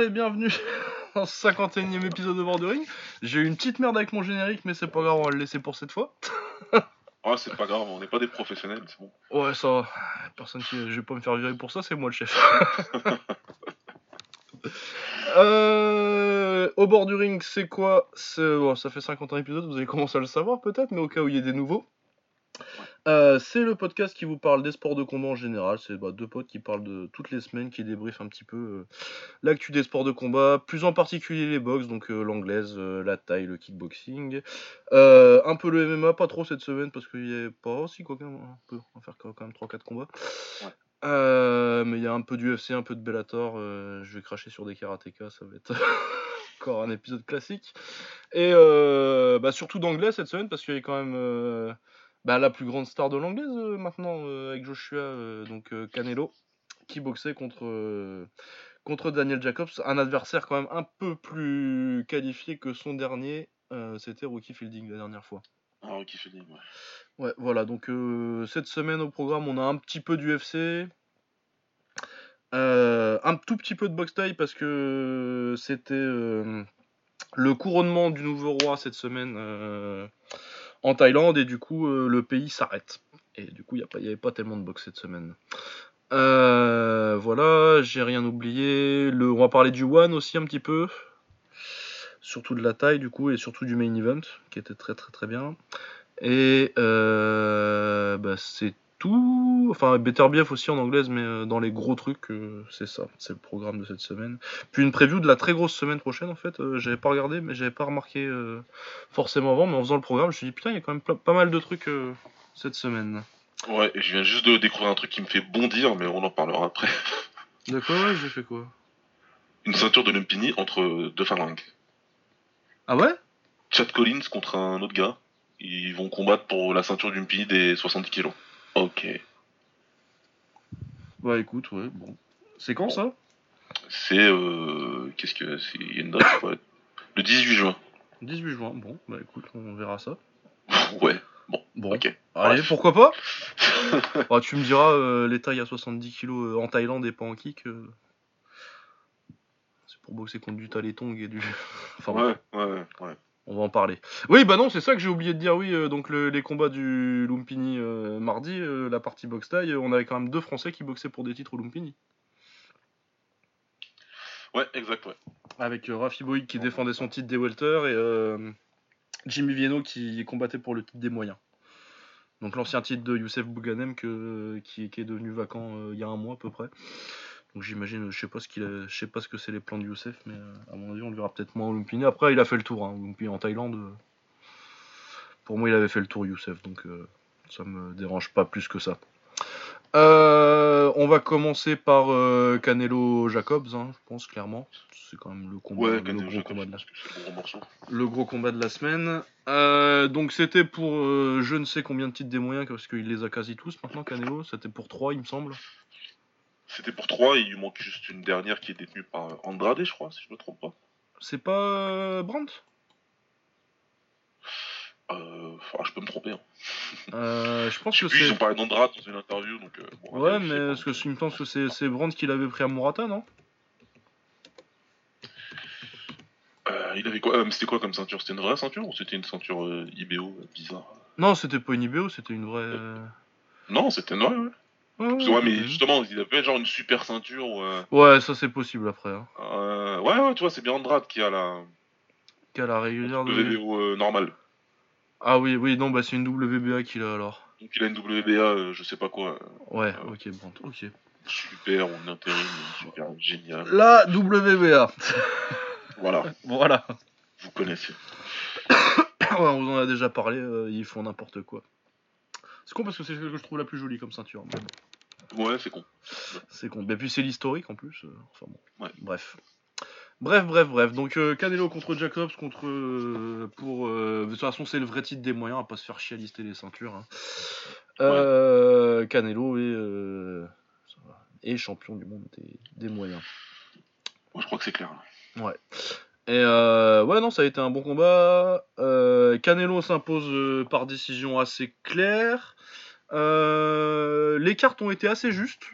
Et bienvenue dans ce 51 e épisode de Bordering. J'ai eu une petite merde avec mon générique, mais c'est pas grave, on va le laisser pour cette fois. Ouais, c'est pas grave, on n'est pas des professionnels, c'est bon. Ouais, ça va. Personne qui. Je vais pas me faire virer pour ça, c'est moi le chef. euh, au bord du ring, c'est quoi bon, Ça fait 51 épisodes, vous avez commencé à le savoir peut-être, mais au cas où il y ait des nouveaux. Euh, c'est le podcast qui vous parle des sports de combat en général. C'est bah, deux potes qui parlent de toutes les semaines, qui débriefent un petit peu euh, l'actu des sports de combat, plus en particulier les box, donc euh, l'anglaise, la taille, le kickboxing. Un peu le MMA, pas trop cette semaine parce qu'il y a pas aussi quoi quand même, un peu. On va faire quand même 3-4 combats. Ouais. Mais il y a un peu d'UFC, un peu de Bellator. je vais cracher sur des karatékas, ça va être encore un épisode classique. Et bah, surtout d'anglais cette semaine parce qu'il y a quand même bah, la plus grande star de l'anglaise euh, maintenant euh, avec Joshua, euh, donc Canelo, qui boxait contre, contre Daniel Jacobs, un adversaire quand même un peu plus qualifié que son dernier. C'était Rookie Fielding la dernière fois. Ah, ok, fait ouais. Ouais, voilà, donc cette semaine au programme, on a un petit peu d'UFC. Un tout petit peu de boxe taille parce que c'était le couronnement du nouveau roi cette semaine en Thaïlande et du coup euh, le pays s'arrête. Et du coup, il n'y avait pas tellement de boxe cette semaine. Euh, voilà, j'ai rien oublié. Le, on va parler du One aussi un petit peu. Surtout de la taille du coup et surtout du main event qui était très très très bien. Et euh, bah, c'est tout. Enfin, Better BF aussi en anglaise, mais euh, dans les gros trucs, euh, c'est ça. C'est le programme de cette semaine. Puis une preview de la très grosse semaine prochaine, en fait. Euh, j'avais pas regardé, mais j'avais pas remarqué forcément avant. Mais en faisant le programme, je me suis dit, putain, il y a quand même pas mal de trucs cette semaine. Ouais, et je viens juste de découvrir un truc qui me fait bondir, mais on en parlera après. De quoi ouais, J'ai fait quoi? Une ceinture de Lumpini entre deux phalanges. Ah ouais? Chad Collins contre un autre gars. Ils vont combattre pour la ceinture du Lumpini des 70 kilos. Ok. Bah écoute, ouais, bon. C'est quand ça? C'est. Euh... Qu'est-ce que. C'est? Il y a une date, quoi. Le 18 juin. 18 juin. Bon, bah écoute, on verra ça. ouais, Bon, ok. allez, Bref. pourquoi pas? Bah, tu me diras, euh, les tailles à 70 kg euh, en Thaïlande et pas en kick. euh, C'est pour boxer contre du Taletong et du. enfin, bon, Ouais, ouais, ouais. ouais. On va en parler. Oui, bah non, c'est ça que j'ai oublié de dire. Oui, euh, donc le- les combats du Lumpini euh, mardi, euh, la partie boxe taille, on avait quand même deux Français qui boxaient pour des titres au Lumpini. Ouais, exact, ouais. Avec euh, Rafi Boyd qui défendait son titre des welter et euh, Jimmy Vienno qui combattait pour le titre des moyens. Donc l'ancien titre de Youssef Bouganem que, qui, qui est devenu vacant euh, il y a un mois à peu près. Donc j'imagine, je sais pas ce qu'il a- je sais pas ce que c'est les plans de Youssef, mais euh, à mon avis on le verra peut-être moins au Lumpini. Après il a fait le tour, hein, Lumpini en Thaïlande. euh, pour moi il avait fait le tour Youssef, donc euh, ça me dérange pas plus que ça. Euh, on va commencer par euh, Canelo Jacobs, hein, je pense clairement. C'est quand même le combat, Ouais, le gros Jacobs, combat la le gros morceau. le gros combat de la semaine. Euh, donc c'était pour je ne sais combien de titres des moyens parce qu'il les a quasi tous maintenant Canelo. C'était pour 3 il me semble. C'était pour 3, il lui manque juste une dernière qui est détenue par Andrade, je crois, si je me trompe pas. C'est pas euh, Brandt? Euh, enfin, je peux me tromper. Hein. Euh, Je pense Je sais que plus, ils ont c'est. parlé d'Andrade dans une interview, donc... Euh, bon, Ouais je mais pas. parce que il me semble que c'est c'est Brandt qui l'avait pris à Murata non? Il avait quoi C'était quoi comme ceinture? C'était une vraie ceinture ou c'était une ceinture IBO bizarre? Non c'était pas une IBO c'était une vraie. Non, c'était une vraie, ouais. Ouais, Parce que, ouais, mais ouais. justement, il avait genre une super ceinture. euh, Ouais ça c'est possible après. Hein. euh, ouais, ouais, tu vois, c'est bien Andrade qui a la Qu'à la régulière de. WBO euh, normale. Ah oui oui non bah c'est une WBA qu'il a alors. Donc il a une WBA, euh, je sais pas quoi, Ouais ok Brandt ok. super une intérim, super génial. La WBA. Voilà, voilà. vous connaissez. Ouais, on vous en a déjà parlé, ils font n'importe quoi. C'est con parce que c'est ce que je trouve la plus jolie comme ceinture. mais Ouais, c'est con. c'est con. Et puis c'est l'historique en plus. euh, enfin bon. Ouais. Bref. Bref, bref, bref. Donc euh, Canelo contre Jacobs contre euh, pour euh, de toute façon c'est le vrai titre des moyens, à pas se faire chier à lister les ceintures. hein. Canelo est champion du monde des, des moyens. Moi, je crois que c'est clair. Ouais. Et euh, ouais, non, ça a été un bon combat. Euh, Canelo s'impose euh, par décision assez claire. Euh, les cartes ont été assez justes.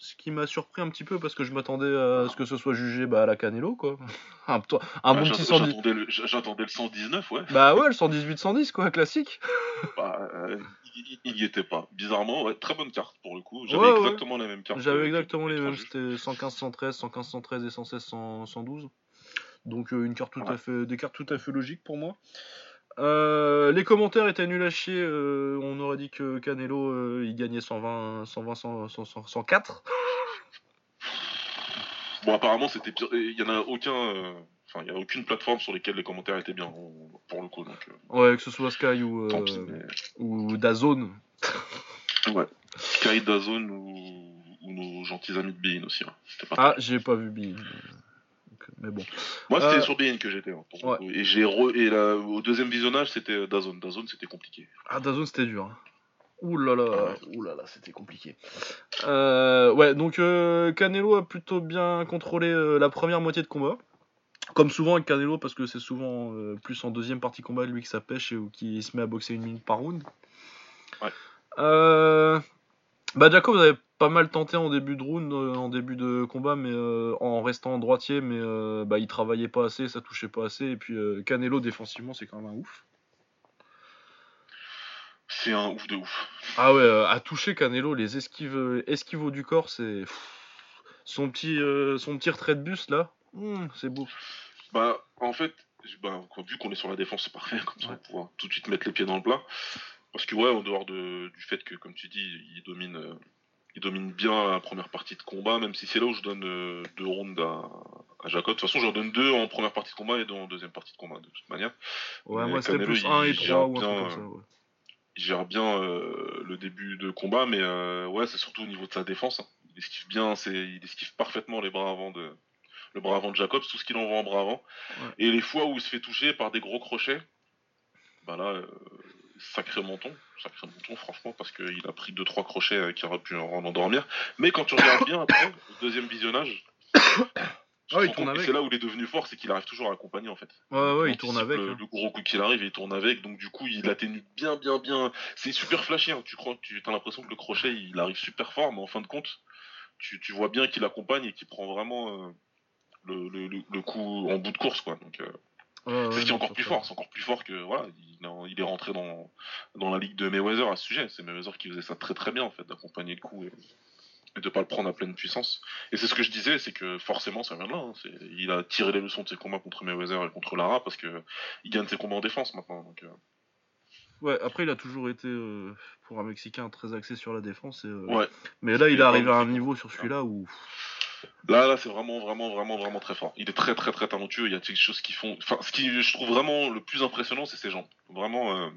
Ce qui m'a surpris un petit peu parce que je m'attendais à ce que ce soit jugé bah, à la Canelo, quoi. un, bon petit 110. J'attendais le, j'attendais le 119, ouais. Bah ouais, le 118-110, quoi, classique. Bah, euh, il, il y était pas. Bizarrement, ouais, très bonne carte pour le coup. J'avais Ouais, exactement la même carte. J'avais exactement les mêmes, c'était 115, 113, 115, 113 et 116, 100, 112. Donc euh, une carte tout Ouais. à fait, des cartes tout à fait logiques pour moi. Euh, les commentaires étaient nuls à chier. euh, on aurait dit que Canelo euh, il gagnait 120, 120, 100, 100, 104. Bon, apparemment, c'était pire. et Il y en a aucun. Enfin, il y a aucune plateforme sur lesquelles les commentaires étaient bien, pour le coup. Donc, Ouais, que ce soit Sky ou, tant pis. Mais... ou Dazone. Ouais. Sky, Dazone ou... ou nos gentils amis de Bein aussi. hein. Ah, j'ai pas vu Bean. Mais bon. Moi, c'était Euh, sur Bein que j'étais. hein, ouais. Et, j'ai re... et là, au deuxième visionnage, c'était Dazone. Dazone, c'était compliqué. Ah, Dazone, c'était dur. hein. Ouh là là, Ah ouais. ouh là là, c'était compliqué. Euh, ouais, donc euh, Canelo a plutôt bien contrôlé euh, la première moitié de combat. Comme souvent avec Canelo, parce que c'est souvent euh, plus en deuxième partie combat lui que ça pêche et ou qui se met à boxer une minute par round. Ouais. Euh, bah Jacob avait pas mal tenté en début de round, euh, en début de combat, mais euh, en restant droitier, mais euh, bah, il travaillait pas assez, ça touchait pas assez. Et puis euh, Canelo défensivement, c'est quand même un ouf. C'est un ouf de ouf. Ah ouais, à toucher Canelo, les esquives, esquivaux du corps, c'est son petit, son petit retrait de buste là, hum, c'est beau. Bah, en fait, bah, vu qu'on est sur la défense, c'est parfait, comme ça on pouvoir tout de suite mettre les pieds dans le plat. Parce que, ouais, en dehors de, du fait que, comme tu dis, il domine, il domine bien la première partie de combat, même si c'est là où je donne euh, deux rounds à, à Jacob. De toute façon, j'en donne deux en première partie de combat et deux en deuxième partie de combat, de toute manière. Ouais, Mais moi c'était plus il 1 et gère 3 ou un bien, truc comme ça. ouais. Il gère bien euh, le début de combat, mais euh, ouais, c'est surtout au niveau de sa défense. hein. Il esquive bien, c'est, il esquive parfaitement les bras avant de, le bras avant de Jacobs, tout ce qu'il envoie en bras avant. Ouais. Et les fois où il se fait toucher par des gros crochets, bah là, euh, sacré menton, sacré menton, franchement, parce qu'il a pris deux trois crochets euh, qui auraient pu en endormir. Mais quand tu regardes bien après, au deuxième visionnage, Ah, il tourne avec. c'est là où il est devenu fort, c'est qu'il arrive toujours à accompagner en fait. Ouais, ouais, il tourne avec. Le, hein. le gros coup qu'il arrive, il tourne avec. Donc du coup, il atténue bien, bien, bien. C'est super flashy. hein. Tu crois, tu as l'impression que le crochet, il arrive super fort, mais en fin de compte, tu, tu vois bien qu'il accompagne et qu'il prend vraiment euh, le, le, le- le coup en bout de course, quoi. Donc euh, Ouais, c'est ouais, ce qui est non, encore plus ça. fort. C'est encore plus fort que voilà, il, est- il est rentré dans dans la ligue de Mayweather à ce sujet. C'est Mayweather qui faisait ça très très bien en fait, d'accompagner le coup et, et de pas le prendre à pleine puissance. Et c'est ce que je disais, c'est que forcément ça vient de là. hein. Il a tiré les leçons de ses combats contre Mayweather et contre Lara parce que il gagne ses combats en défense maintenant. Donc, euh, Ouais, après il a toujours été euh, pour un Mexicain très axé sur la défense. et, euh, ouais. Mais là il est arrivé à un niveau sur celui-là où. Là, là, c'est vraiment, vraiment, vraiment, vraiment très fort. Il est très, très, très talentueux. Il y a quelque chose qui font. Enfin, ce qui je trouve vraiment le plus impressionnant, c'est ses jambes. Vraiment. euh,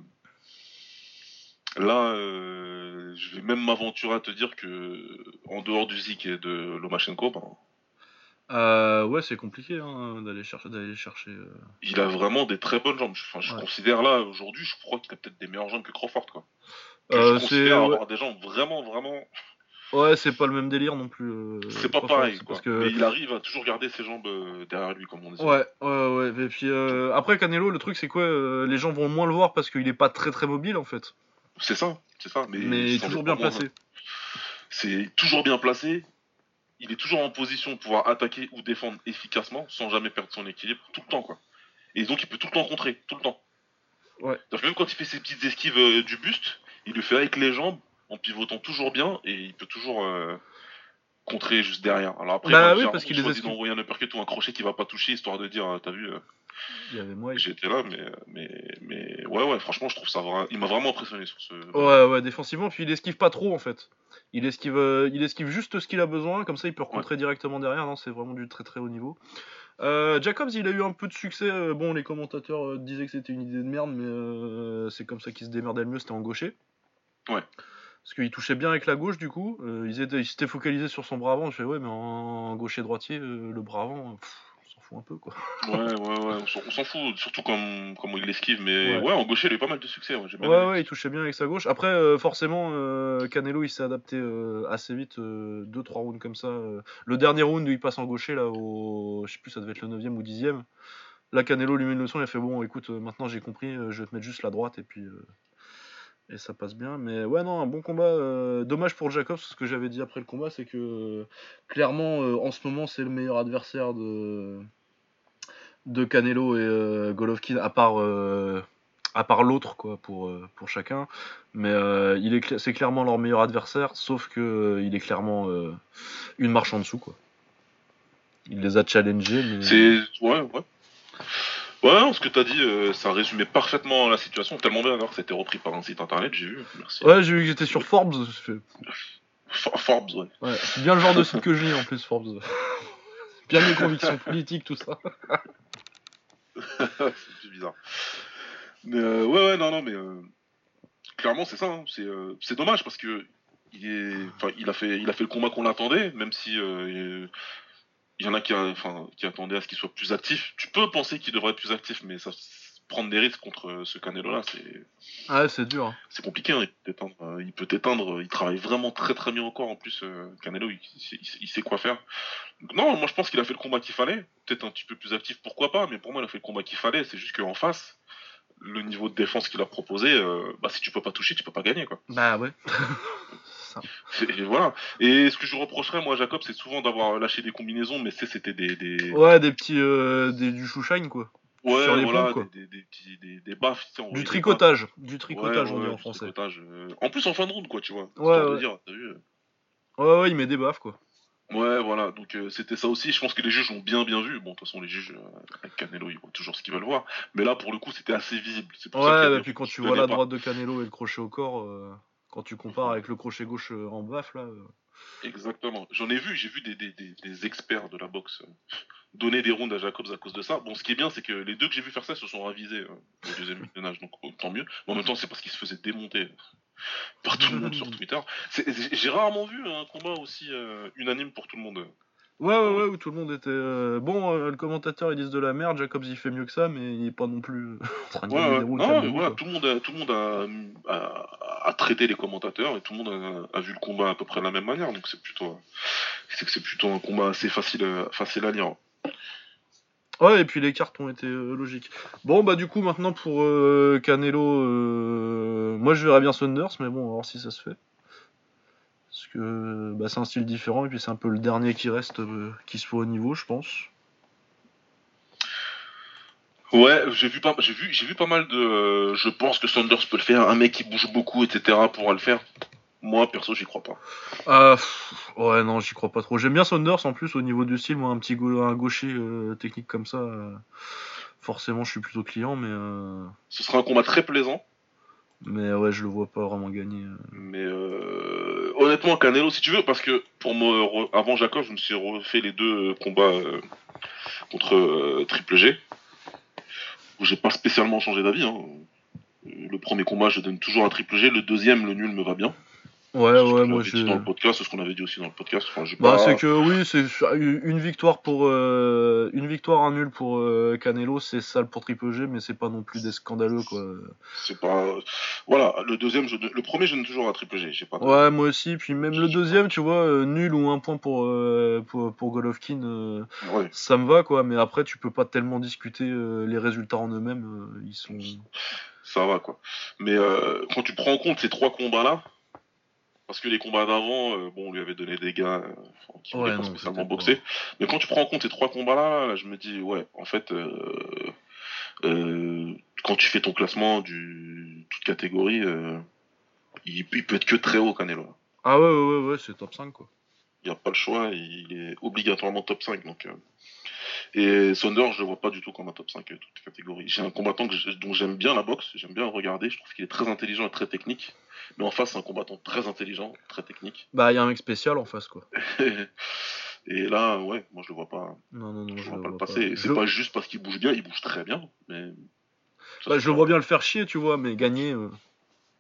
Là, euh, je vais même m'aventurer à te dire que, en dehors du Zik et de Lomachenko, ben, Euh, ouais, c'est compliqué hein, d'aller chercher, d'aller chercher. euh. il a vraiment des très bonnes jambes. Enfin, je Ouais. considère là, aujourd'hui, je crois qu'il a peut-être des meilleures jambes que Crawford, quoi. Euh, je considère ouais, avoir des jambes vraiment, vraiment. Ouais, c'est pas le même délire non plus. euh, C'est pas pareil, quoi. Parce que Mais il arrive à toujours garder ses jambes euh, derrière lui, comme on dit. Ouais, ouais, ouais. Et puis euh, après Canelo, le truc c'est quoi euh, Les gens vont moins le voir parce qu'il est pas très très mobile en fait. C'est ça, c'est ça. Mais, toujours bien placé. C'est toujours bien placé. Il est toujours en position de pouvoir attaquer ou défendre efficacement sans jamais perdre son équilibre tout le temps quoi. Et donc il peut tout le temps contrer, tout le temps. Ouais. Que même quand il fait ses petites esquives euh, du buste, il le fait avec les jambes en pivotant toujours bien et il peut toujours euh, contrer juste derrière. Alors après, Bah moi, oui, j'ai parce qu'il choisi les esquive. d'envoyer un uppercut ou un crochet qui va pas toucher histoire de dire euh, t'as vu euh, Il y avait moi. j'étais là mais mais mais ouais ouais franchement je trouve ça vra- il m'a vraiment impressionné sur ce Ouais, ouais, défensivement, puis il esquive pas trop en fait. Il esquive, euh, il esquive juste ce qu'il a besoin, comme ça il peut recontrer directement derrière. Non, c'est vraiment du très très haut niveau. Euh, Jacobs, il a eu un peu de succès. euh, bon, les commentateurs disaient que c'était une idée de merde, mais euh, c'est comme ça qu'il se démerdait le mieux, c'était en gaucher. Ouais. Parce qu'il touchait bien avec la gauche, du coup. Euh, ils étaient, ils s'étaient focalisés sur son bras avant. Je fais, ouais, mais en gaucher-droitier, euh, le bras avant, pff, on s'en fout un peu, quoi. Ouais, ouais, ouais, on s'en- fout, surtout comme, comme il l'esquive, mais Ouais. ouais. en gaucher, il a eu pas mal de succès. Ouais, Ouais, il touchait bien avec sa gauche. Après, euh, forcément, euh, Canelo, il s'est adapté assez vite, 2-3 rounds comme ça. Le dernier round où il passe en gaucher, là, au. Je sais plus, ça devait être le 9 ou 10 Là, Canelo lui met une leçon, il a fait Bon, écoute, maintenant j'ai compris, je vais te mettre juste la droite, et puis. Et ça passe bien. Mais ouais, non, un bon combat. euh, dommage pour Jacobs, ce que j'avais dit après le combat, c'est que euh, clairement, euh, en ce moment, c'est le meilleur adversaire de, de Canelo et Golovkin, à part, à part l'autre, quoi, pour, pour chacun. Mais il est c'est clairement leur meilleur adversaire, sauf que il est clairement une marche en dessous, quoi. Il les a challengés, mais. C'est. Ouais, ouais. Ouais, non, ce que t'as dit, euh, ça résumait parfaitement la situation, tellement bien alors que c'était repris par un site internet, j'ai vu, merci. Ouais, j'ai vu que j'étais sur Forbes. For- Forbes, ouais. Ouais, c'est bien le genre de site que je lis en plus, Forbes. bien mes convictions politiques, tout ça. c'est bizarre. Mais euh, ouais, ouais, non, non, mais euh, clairement, c'est ça. hein. C'est euh, c'est dommage parce que il, est, enfin, il, a fait, il a fait le combat qu'on attendait, même si euh, il y en a qui, enfin, qui attendaient à ce qu'il soit plus actif. Tu peux penser qu'il devrait être plus actif, mais ça, prendre des risques contre ce Canelo-là, c'est Ah Ouais, c'est dur. hein. c'est compliqué. hein. Il peut t'éteindre. euh, Il peut t'éteindre. Il travaille vraiment très très bien corps. En plus, euh, Canelo, il, il- il sait quoi faire. Donc, non, moi je pense qu'il a fait le combat qu'il fallait. Peut-être un petit peu plus actif, pourquoi pas. Mais pour moi, il a fait le combat qu'il fallait. C'est juste qu'en face, le niveau de défense qu'il a proposé, euh, bah, si tu peux pas toucher, tu peux pas gagner. Quoi. Bah ouais. Ça- Et voilà. Et ce que je reprocherais, moi, Jacob, c'est souvent d'avoir lâché des combinaisons, mais c'était des, des... Ouais, des petits. euh, des, du chouchine, quoi. Ouais, sur les voilà, quoi. des, des, des des, des baffes, tu sais, Du tricotage. Du tricotage, Ouais, on dit ouais, en du français. tricotage, euh, En plus, en fin de round, quoi, tu vois. Ouais, ouais. dire, t'as vu, Ouais, ouais, il met des baffes, quoi. Ouais, voilà, donc euh, c'était ça aussi. Je pense que les juges l'ont bien bien vu. Bon, de toute façon, les juges, euh, avec Canelo, ils voient toujours ce qu'ils veulent voir. Mais là, pour le coup, c'était assez visible. Pour ça Ouais, a et des puis quand tu vois la pas. droite de Canelo et le crochet au corps, euh, quand tu compares avec le crochet gauche euh, en baffe, là. euh, Exactement. J'en ai vu, j'ai vu des, des, des, des experts de la boxe euh, donner des rounds à Jacobs à cause de ça. Bon, ce qui est bien, c'est que les deux que j'ai vu faire ça se sont ravisés euh, au deuxième visionnage, donc euh, tant mieux. Mais en même temps, c'est parce qu'ils se faisaient démonter par tout le monde sur Twitter. J'ai rarement vu un combat aussi euh, unanime pour tout le monde. Ouais, ouais, ouais, où tout le monde était. euh, Bon, euh, le commentateur, ils disent de la merde, Jacobs, il fait mieux que ça, mais il est pas non plus euh, en train de Ouais, ouais. Non, quoi. tout le monde, a, tout le monde a, a, a traité les commentateurs et tout le monde a, vu le combat à peu près de la même manière. Donc c'est plutôt, c'est que c'est plutôt un combat assez facile, facile à lire. Ouais, et puis les cartes ont été euh, logiques. Bon, bah du coup, maintenant pour Canelo, moi je verrais bien Saunders, mais bon, on va voir si ça se fait. Parce que bah, c'est un style différent, et puis c'est un peu le dernier qui reste, euh, qui soit au niveau, je pense. Ouais, j'ai vu pas, j'ai vu, j'ai vu pas mal de. euh, je pense que Sanders peut le faire. Un mec qui bouge beaucoup, etc. pourra le faire. Moi, perso, j'y crois pas. Ah, pff, ouais, non, j'y crois pas trop. J'aime bien Saunders en plus au niveau du style, moi, un petit un gaucher euh, technique comme ça, euh, forcément, je suis plutôt client, mais, euh, Ce sera un combat très plaisant. mais ouais, je le vois pas vraiment gagner. euh. Mais euh, honnêtement, Canelo, si tu veux, parce que pour me avant Jacob, je me suis refait les deux euh, combats euh, contre euh, Triple G, où j'ai pas spécialement changé d'avis. hein. Le premier combat, je donne toujours à Triple G. Le deuxième, le nul me va bien. Ouais, ce ouais, moi dit j'ai. dans le podcast, c'est ce qu'on avait dit aussi dans le podcast. Enfin, Bah, pas- c'est que oui, c'est une victoire pour euh, une victoire, un nul pour euh, Canelo, c'est sale pour Triple G, mais c'est pas non plus des scandaleux quoi. C'est pas. Voilà, le deuxième, je... le premier, je donne toujours à Triple G. J'ai pas. de- Ouais, moi aussi. Puis même le deuxième, tu vois, euh, nul ou un point pour euh, pour, pour Golovkin, Ouais. ça me va quoi. Mais après, tu peux pas tellement discuter les résultats en eux-mêmes. ils sont. ça va quoi. Mais euh, quand tu prends en compte ces trois combats-là, parce que les combats d'avant, euh, bon, on lui avait donné des gars euh, qui Ouais, voulaient pas spécialement pas- boxer. Mais quand tu prends en compte ces trois combats-là, là, je me dis, ouais, en fait, euh, euh, quand tu fais ton classement du toute catégorie, il, il peut être que très haut, Canelo. Ah ouais, ouais, ouais, ouais, c'est top 5 quoi. Il n'y a pas le choix, il est obligatoirement top 5. Donc. Et Saunders, je le vois pas du tout comme un top 5 euh, toute catégorie. J'ai un combattant que dont j'aime bien la boxe, j'aime bien le regarder, je trouve qu'il est très intelligent et très technique. Mais en face, c'est un combattant très intelligent, très technique. Bah, il y a un mec spécial en face quoi. et là, ouais, moi je le vois pas, Non, non, non, je je vois le pas le passer. Je- C'est pas juste parce qu'il bouge bien, il bouge très bien, mais. ça, Bah, je le vois bien le faire chier, tu vois, mais gagner. euh,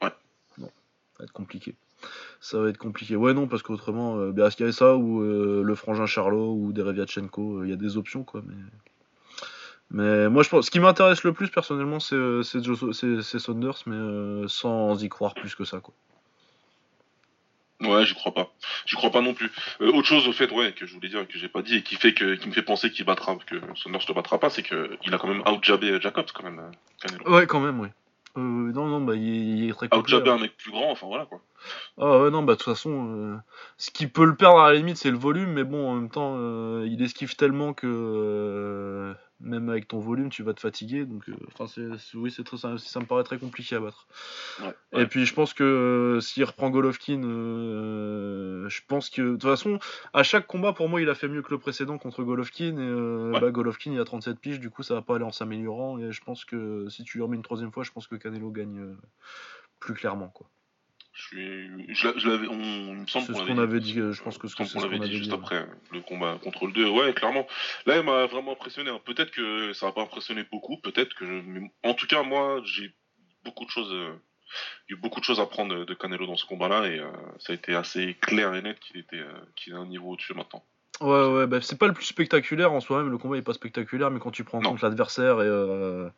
Ouais. Non, ça va être compliqué. Ça va être compliqué. Ouais, non, parce qu'autrement, euh, bah, est-ce qu'il y avait ça ou euh, le frangin Charlot ou Dereviatchenko, euh, il y a des options, quoi. Mais, mais moi, je pense. Ce qui m'intéresse le plus, personnellement, c'est euh, c'est Saunders, mais sans y croire plus que ça, quoi. Ouais, j'y crois pas. J'y crois pas non plus. Euh, autre chose au fait, ouais, que je voulais dire et que j'ai pas dit et qui fait que, qui me fait penser qu'il battra, que Saunders ne battra pas, c'est que il a quand même out-jabé Jacobs quand même. Canelo. Ouais, quand même, oui. Euh, non, non, bah, il, il est très. Jabber hein. un mec plus grand, enfin voilà quoi. Ah ouais, non, bah de toute façon, euh, ce qui peut le perdre à la limite, c'est le volume, mais bon, en même temps, euh, il esquive tellement que euh, même avec ton volume, tu vas te fatiguer. Donc, enfin, oui, c'est très, ça, ça me paraît très compliqué à battre. Ouais, Et puis, je pense que s'il reprend Golovkin, je pense que de toute façon, à chaque combat, pour moi, il a fait mieux que le précédent contre Golovkin. Et Ouais. bah, Golovkin, il a 37 piges, du coup, ça va pas aller en s'améliorant. Et je pense que si tu lui remets une troisième fois, je pense que Canelo gagne plus clairement, quoi. Je je je l'avais, on, il me semble C'est qu'on qu'on avait dit, euh, je pense que ce qu'on avait dit juste ouais. après le combat contre le 2. Ouais, clairement. Là, il m'a vraiment impressionné. hein. Peut-être que ça va pas impressionné beaucoup, peut-être que, je... en tout cas, moi, j'ai beaucoup de choses, euh, il y a eu beaucoup de choses à prendre de- de Canelo dans ce combat-là et euh, ça a été assez clair et net qu'il était, euh, qu'il est un niveau au-dessus maintenant. Ouais, ouais, bah, c'est pas le plus spectaculaire en soi-même, le combat est pas spectaculaire, mais quand tu prends en Non. compte l'adversaire et, euh,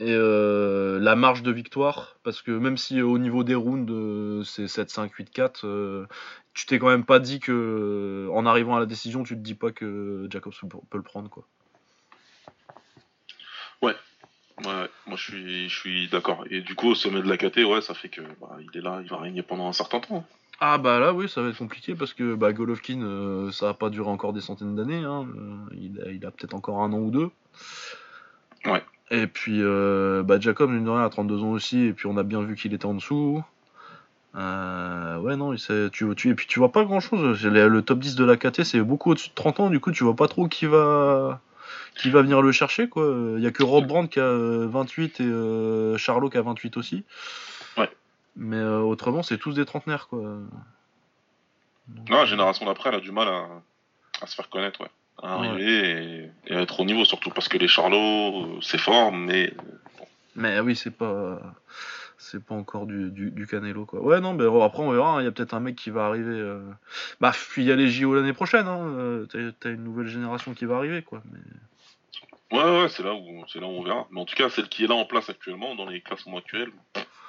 et euh, la marge de victoire, parce que même si euh, au niveau des rounds euh, c'est 7-5, 8-4, euh, tu t'es quand même pas dit que en arrivant à la décision, tu te dis pas que Jacobs peut, le prendre quoi. Ouais, ouais, moi je suis, je suis d'accord. Et du coup, au sommet de la KT, ouais, ça fait que bah, il est là, il va régner pendant un certain temps. Ah bah là oui ça va être compliqué parce que bah, Golovkin ça va pas durer encore des centaines d'années, hein, il a, il a peut-être encore un an ou deux. Ouais. Et puis euh, bah, Jacob mine de rien a 32 ans aussi et puis on a bien vu qu'il était en dessous. Euh, ouais non il tu, tu, et puis tu vois pas grand chose, le, le top 10 de la KT c'est beaucoup au-dessus de 30 ans du coup tu vois pas trop qui va qui va venir le chercher quoi. Il y a que Rob Brandt qui a euh, 28 et euh, Charlot qui a 28 aussi. Ouais. Mais euh, autrement c'est tous des trentenaires quoi. Donc, Non, la génération d'après, elle a du mal à, à se faire connaître, ouais. À arriver et, être au niveau, surtout parce que les Charlots, euh, c'est fort, mais Mais oui, c'est pas c'est pas encore du, du, du Canelo quoi. Ouais non, mais après on verra, hein, il y a peut-être un mec qui va arriver euh... bah puis il y a les JO l'année prochaine hein. euh, t'as- une nouvelle génération qui va arriver quoi. Mais... ouais, ouais, c'est là où c'est là où on verra. Mais en tout cas, celle qui est là en place actuellement, dans les classements actuels,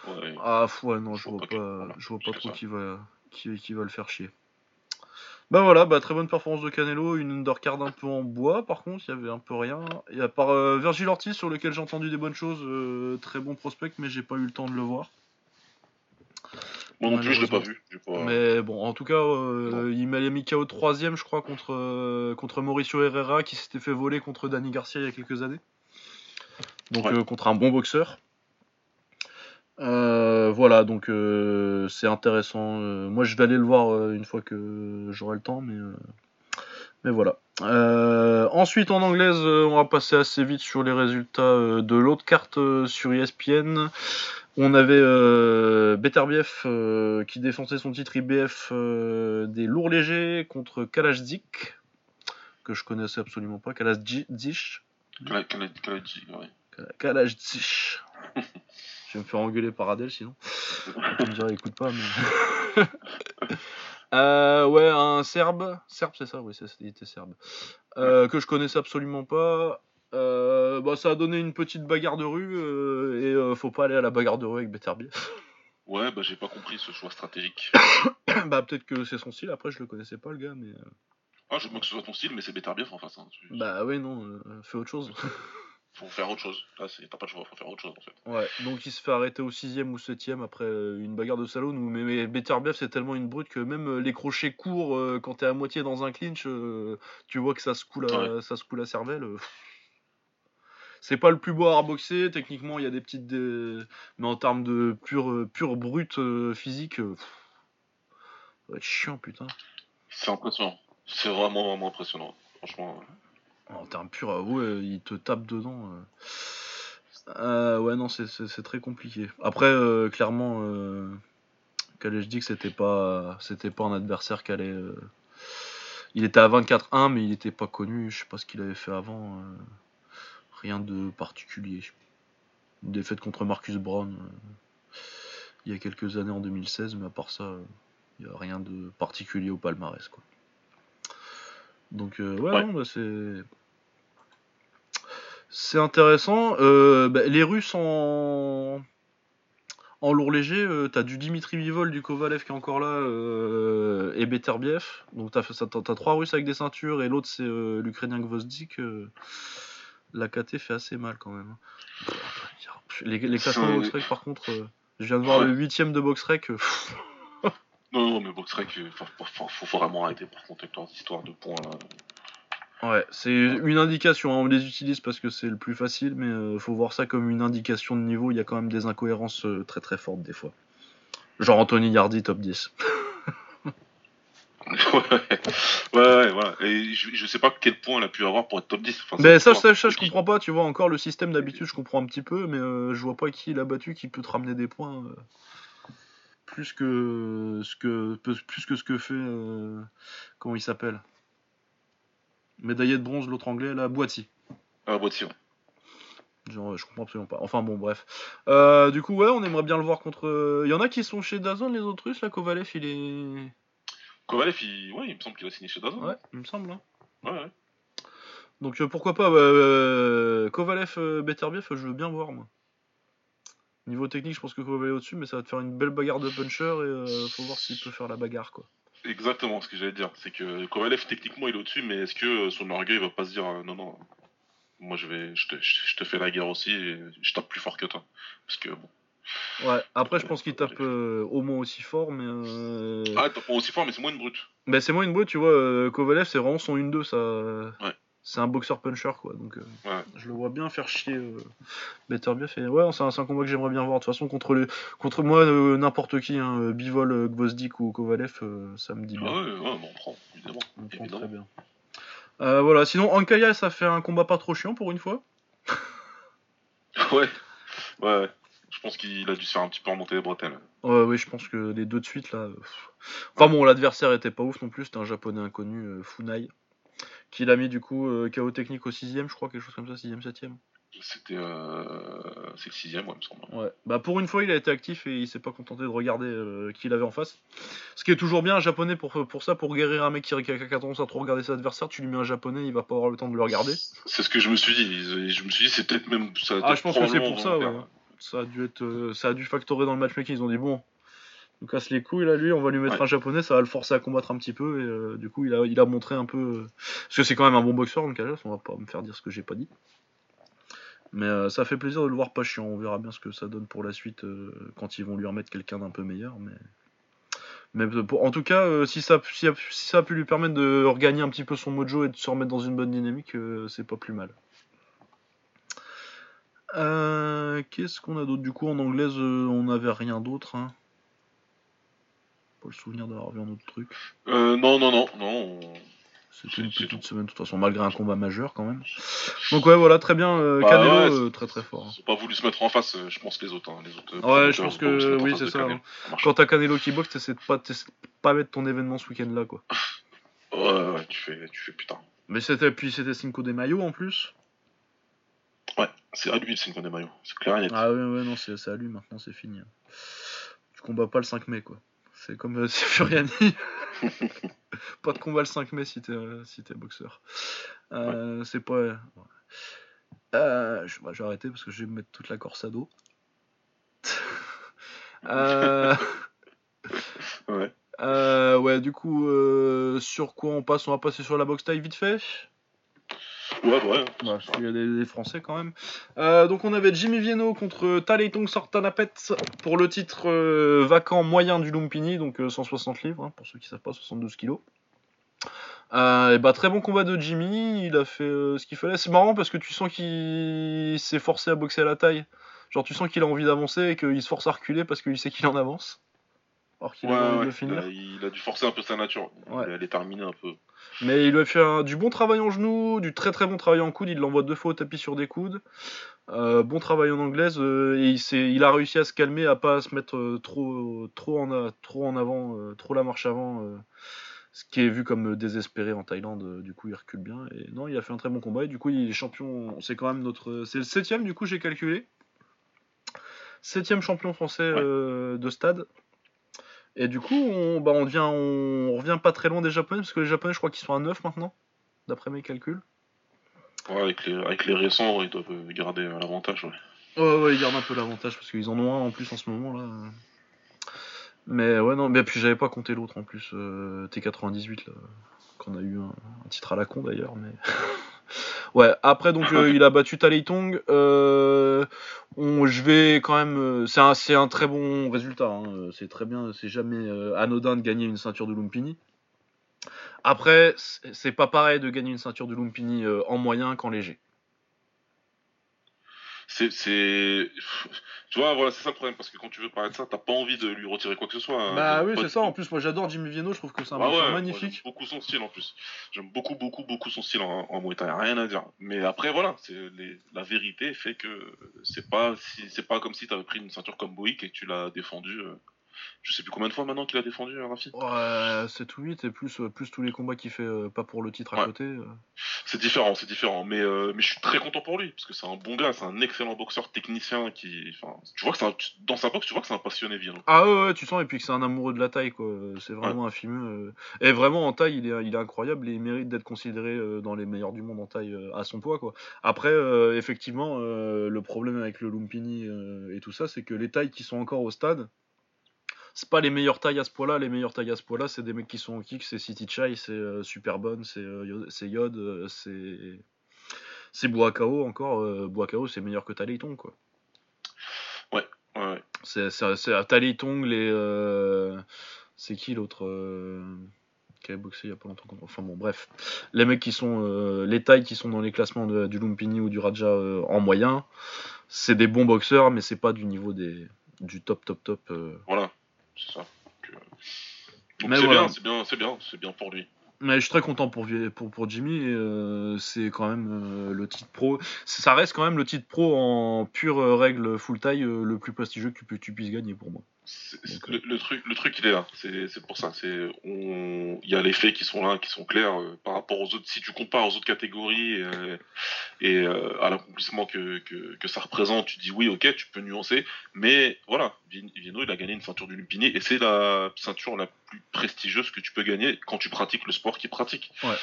ouais, Ah ouais non, je Je vois pas pas que- voilà, je vois pas trop ça. qui va qui, qui va le faire chier. Bah voilà, bah très bonne performance de Canelo, une undercard un peu en bois par contre, il y avait un peu rien. Et à part euh, Virgil Ortiz sur lequel j'ai entendu des bonnes choses, euh, très bon prospect mais j'ai pas eu le temps de le voir. Moi non plus, je l'ai pas vu. Pas... Mais bon, en tout cas, euh, il m'a mis KO troisième, je crois, contre, euh, contre Mauricio Herrera, qui s'était fait voler contre Danny Garcia il y a quelques années. Donc Ouais. contre un bon boxeur. Euh, voilà, donc euh, c'est intéressant. Euh, moi, je vais aller le voir une fois que j'aurai le temps, mais, mais voilà. Ensuite, en anglaise, on va passer assez vite sur les résultats de l'autre carte sur ESPN. On avait Beterbiev qui défendait son titre IBF des lourds légers contre Kalajdzic, que je connaissais absolument pas. Kalajdzic. Quel a- quel je vais me faire engueuler par Adèle sinon. Tu me diras, écoute pas, mais. Euh, ouais, un Serbe. Serbe, c'est ça, oui, c'est- il était Serbe. Euh, que je connaissais absolument pas. Euh, bah, ça a donné une petite bagarre de rue et faut pas aller à la bagarre de rue avec Beterbiev. Ouais, bah j'ai pas compris ce choix stratégique. bah peut-être que c'est son style, après je le connaissais pas le gars, mais... Ah, je veux que ce soit ton style, mais c'est Beterbiev en face. Hein. Bah ouais non, fais autre chose. Faut faire autre chose. Là, c'est- t'as pas le choix, faut faire autre chose en fait. ouais, donc il se fait arrêter au sixième ou septième après euh, une bagarre de salaud, où mais, mais Beterbiev c'est tellement une brute que même euh, les crochets courts, euh, quand t'es à moitié dans un clinch, euh, tu vois que ça se coule à, ça se coule à cervelle. euh. C'est pas le plus beau à boxer, techniquement il y a des petites... dé- Mais en termes de pure, pure brute physique, ça va être chiant putain. C'est impressionnant. C'est vraiment, vraiment impressionnant. Franchement. En termes purs, euh, ouais, il te tape dedans. euh. Euh, ouais, non, c'est- très compliqué. Après, euh, clairement, Calais, je dis que c'était pas, c'était pas un adversaire qui allait. Il était à 24-1, mais il était pas connu. Je sais pas ce qu'il avait fait avant. Rien de particulier. Une défaite contre Marcus Brown il y a quelques années en 2016, mais à part ça, il n'y a rien de particulier au palmarès. Quoi. Donc, euh, ouais, bah, c'est. C'est intéressant. Euh, bah, les Russes en. En lourd léger, euh, t'as du Dimitri Vivol, du Kovalev qui est encore là, euh, et Beterbiev. Donc t'as, t'as trois Russes avec des ceintures, et l'autre c'est euh, l'Ukrainien Gvozdik. la KT fait assez mal quand même. Les, les classements Boxrec, par contre, je viens de voir Ouais. le huitième de Boxrec. Non, non, mais Boxrec, faut, faut- faut- faut vraiment arrêter par contre avec leurs histoires de points là. Ouais, c'est une indication. hein, On les utilise parce que c'est le plus facile, mais euh, faut voir ça comme une indication de niveau. Il y a quand même des incohérences euh, très très fortes des fois. Genre Anthony Yardy top 10. ouais, ouais, ouais, voilà. Et je, je sais pas quel point elle a pu avoir pour être top 10. Enfin, Mais c'est ça, fort. ça, ça, je comprends pas. Tu vois, encore le système d'habitude, je comprends un petit peu, mais euh, je vois pas qui il a battu qui peut te ramener des points. euh, plus que ce que plus que ce que fait euh, comment il s'appelle? Médaillé de bronze l'autre anglais là Boiti Ah, ouais. Genre, je comprends absolument pas. Enfin bon, bref. Euh, du coup, ouais, on aimerait bien le voir contre. Il y en a qui sont chez Dazon, les autres Russes, là. Kovalev, il est. Kovalev, il... Ouais, il me semble qu'il a signé chez Dazon. Ouais, il me semble. hein. ouais. ouais. Donc euh, pourquoi pas. euh, Kovalev, euh, Beterbiev, je veux bien voir, moi. Niveau technique, je pense que Kovalev est au-dessus, mais ça va te faire une belle bagarre de puncher et euh, faut voir s'il peut faire la bagarre, quoi. Exactement ce que j'allais dire. C'est que Kovalev, techniquement, il est au-dessus, mais est-ce que euh, son orgueil va pas se dire euh, non, non, moi je vais, je te, je te fais la guerre aussi et je tape plus fort que toi. Parce que bon. Ouais, après, je pense qu'il tape euh, au moins aussi fort, mais. euh, Ah, t'as pas aussi fort, mais c'est moins une brute. Bah, c'est moins une brute, tu vois. Kovalev, c'est vraiment son 1-2, ça. Ouais. C'est un boxeur puncher, quoi. Donc, euh, Ouais. je le vois bien faire chier euh, Beterbiev. Et ouais, c'est un, combat que j'aimerais bien voir. De toute façon, contre, moi, euh, n'importe qui, hein, euh, Bivol, Gvozdik ou Kovalev, ça me dit Ah bien. ouais, ouais, on prend, évidemment. On prend évidemment. très bien. Voilà, sinon, Ankaya, ça fait un combat pas trop chiant pour une fois. Ouais. Ouais, ouais. Je pense qu'il a dû se faire un petit peu remonter les bretelles. Ouais, oui, je pense que les deux de suite, là. Enfin bon, l'adversaire était pas ouf non plus. C'était un japonais inconnu, Funai. Qui l'a mis du coup euh, KO technique au 6ème, je crois, quelque chose comme ça, 6ème, 7ème. C'était. Euh... C'est le sixième, ouais, il me semble. Ouais, bah pour une fois il a été actif et il s'est pas contenté de regarder euh, qui il avait en face. Ce qui est toujours bien un japonais pour, pour ça, pour guérir un mec qui, qui a, a tendance à trop regarder ses adversaires, tu lui mets un japonais, il va pas avoir le temps de le regarder. C'est ce que je me suis dit. Je me suis dit, c'est peut-être même. Ça a Ah, je pense que c'est pour ça, ouais. Ça a dû être, euh, ça a dû factorer dans le matchmaking, ils ont dit bon, on nous casse les couilles là lui, on va lui mettre Ouais. un japonais, ça va le forcer à combattre un petit peu et euh, du coup il a, il a montré un peu... euh, Parce que c'est quand même un bon boxeur donc on va pas me faire dire ce que j'ai pas dit. Mais euh, ça fait plaisir de le voir pas chiant, on verra bien ce que ça donne pour la suite euh, quand ils vont lui remettre quelqu'un d'un peu meilleur. Mais, mais pour- en tout cas, si, ça, si, si ça a pu lui permettre de regagner un petit peu son mojo et de se remettre dans une bonne dynamique, c'est pas plus mal. Qu'est-ce qu'on a d'autre? Du coup, en anglaise, on n'avait rien d'autre. Hein. Pas le souvenir d'avoir vu un autre truc. Euh, non, non, non, non. on- C'était une petite semaine, de toute façon, malgré un combat majeur quand même. Donc, ouais, voilà, très bien. euh, Bah Canelo, ouais, euh, très très fort. hein. Ils ont pas voulu se mettre en face, euh, je pense, les autres. hein, les autres euh, Ouais, je pense que oui, c'est ça. Hein. Quand t'as Canelo qui boxe, t'essaies de pas, de pas mettre ton événement ce week-end là, quoi. Ouais, ouais, tu fais, tu fais putain. Mais c'était, puis c'était Cinco de Mayo en plus. Ouais, c'est à lui le Cinco de Mayo. C'est clair et net. Ah ouais, ouais, non, c'est c'est à lui maintenant, c'est fini. hein. Tu combats pas le 5 mai, quoi. C'est comme euh, Furiani. pas de combat le 5 mai si t'es euh, si boxeur. Euh, C'est pas. ouais. Euh, je, bah, je vais arrêter parce que je vais me mettre toute la corse à dos. Ouais. ouais, du coup, sur quoi on passe? On va passer sur la boxe taille vite fait? Ouais, bah ouais. Qu'il y a des, Français quand même. Euh, donc on avait Jimmy Vienno contre Taleitung Sortanapet pour le titre euh, vacant moyen du Lumpini, donc euh, 160 livres, hein, pour ceux qui savent pas, 72 kilos. Euh, et bah très bon combat de Jimmy, il a fait euh, ce qu'il fallait. C'est marrant parce que tu sens qu'il s'est forcé à boxer à la taille. Genre tu sens qu'il a envie d'avancer et qu'il se force à reculer parce qu'il sait qu'il en avance. Alors qu'il Ouais, a envie de ouais, le finir. Il, a, il a dû forcer un peu sa nature. Ouais. Il allait terminer un peu. Mais il lui a fait un- du bon travail en genou, du très très bon travail en coude. Il l'envoie deux fois au tapis sur des coudes. Euh, bon travail en anglaise. euh, et il, il a réussi à se calmer, à pas se mettre euh, trop, trop, en, trop en avant, trop la marche avant. ce qui est vu comme désespéré en Thaïlande. du coup, il recule bien. Et non, il a fait un très bon combat. Et du coup, il est champion. C'est quand même notre. C'est le septième, du coup, j'ai calculé. Septième champion français de stade. Et du coup, on, bah, on, devient, on revient pas très loin des Japonais, parce que les Japonais, je crois qu'ils sont à 9 maintenant, d'après mes calculs. Ouais, avec, les, avec les récents, ils doivent euh, garder euh, l'avantage. Ouais. Ouais, ouais, ils gardent un peu l'avantage, parce qu'ils en ont un en plus en ce moment là. Mais ouais, non, mais puis j'avais pas compté l'autre en plus, euh, T98 là, qu'on a eu un, un titre à la con d'ailleurs, mais. ouais, après donc euh, il a battu Taleitung. Euh, je vais quand même. euh, C'est un, très bon résultat. hein, C'est très bien. C'est jamais euh, anodin de gagner une ceinture de Lumpini. Après, c'est pas pareil de gagner une ceinture de Lumpini en moyen qu'en léger. C'est, c'est, tu vois, voilà, c'est ça le problème parce que quand tu veux parler de ça, t'as pas envie de lui retirer quoi que ce soit. hein. Bah Pas oui, c'est ça. En plus, moi j'adore Jimmy Vienno. Je trouve que c'est un Ah boxeur ouais, moi, magnifique. j'aime beaucoup son style en plus. J'aime beaucoup, beaucoup, beaucoup son style en, en Muay Thai, rien à dire. Mais après, voilà, c'est les- la vérité fait que c'est pas, si, c'est pas comme si t'avais pris une ceinture comme Boïk et que tu l'as défendu. euh, je sais plus combien de fois maintenant qu'il a défendu, euh, Rafi. Ouais, 7 ou 8 et plus, euh, plus tous les combats qu'il fait euh, pas pour le titre à Ouais. côté. euh. C'est différent, c'est différent. Mais, euh, mais je suis très content pour lui parce que c'est un bon gars, c'est un excellent boxeur technicien qui, tu vois que un- tu- dans sa boxe, tu vois que c'est un passionné Vienno. Ah ouais, ouais, tu sens, et puis que c'est un amoureux de la taille, quoi. C'est vraiment un fumeux. euh. Et vraiment, en taille, il est, il est incroyable et il mérite d'être considéré euh, dans les meilleurs du monde en taille à son poids, quoi. Après, effectivement, le problème avec le Lumpini et tout ça, c'est que les tailles qui sont encore au stade, c'est pas les meilleures tailles à ce poids-là. Les meilleures tailles à ce poids-là, c'est des mecs qui sont au kick, c'est City Chai, c'est euh, Superbonne, c'est euh, c'est Yod, euh, c'est. C'est Boakao encore. Euh, Boakao, c'est meilleur que Taleiton, quoi. Ouais, ouais. C'est c'est- à Talitong, les. euh, C'est qui l'autre qui avait boxé il y a pas longtemps Enfin bon, bref. Les mecs qui sont. euh, Les tailles qui sont dans les classements de- du Lumpini ou du Raja euh, en moyen, c'est des bons boxeurs, mais c'est pas du niveau des du top, top, top. euh. Voilà, c'est ça. Donc, euh, c'est voilà. bien, c'est bien, c'est bien, c'est bien pour lui. Mais je suis très content pour, pour, pour Jimmy. euh, c'est quand même euh, le titre pro. Ça reste quand même le titre pro en pure règle full taille euh, le plus prestigieux que tu puisses gagner pour moi. Donc, le, le truc, le truc, il est là. C'est pour ça. C'est on, il y a les faits qui sont là, qui sont clairs euh, par rapport aux autres. Si tu compares aux autres catégories euh, et euh, à l'accomplissement que, que, que ça représente, tu dis oui, ok, tu peux nuancer. Mais voilà, Vin- Vienno, il a gagné une ceinture du Lumpini et c'est la ceinture la plus prestigieuse que tu peux gagner quand tu pratiques le sport qu'il pratique. Ouais.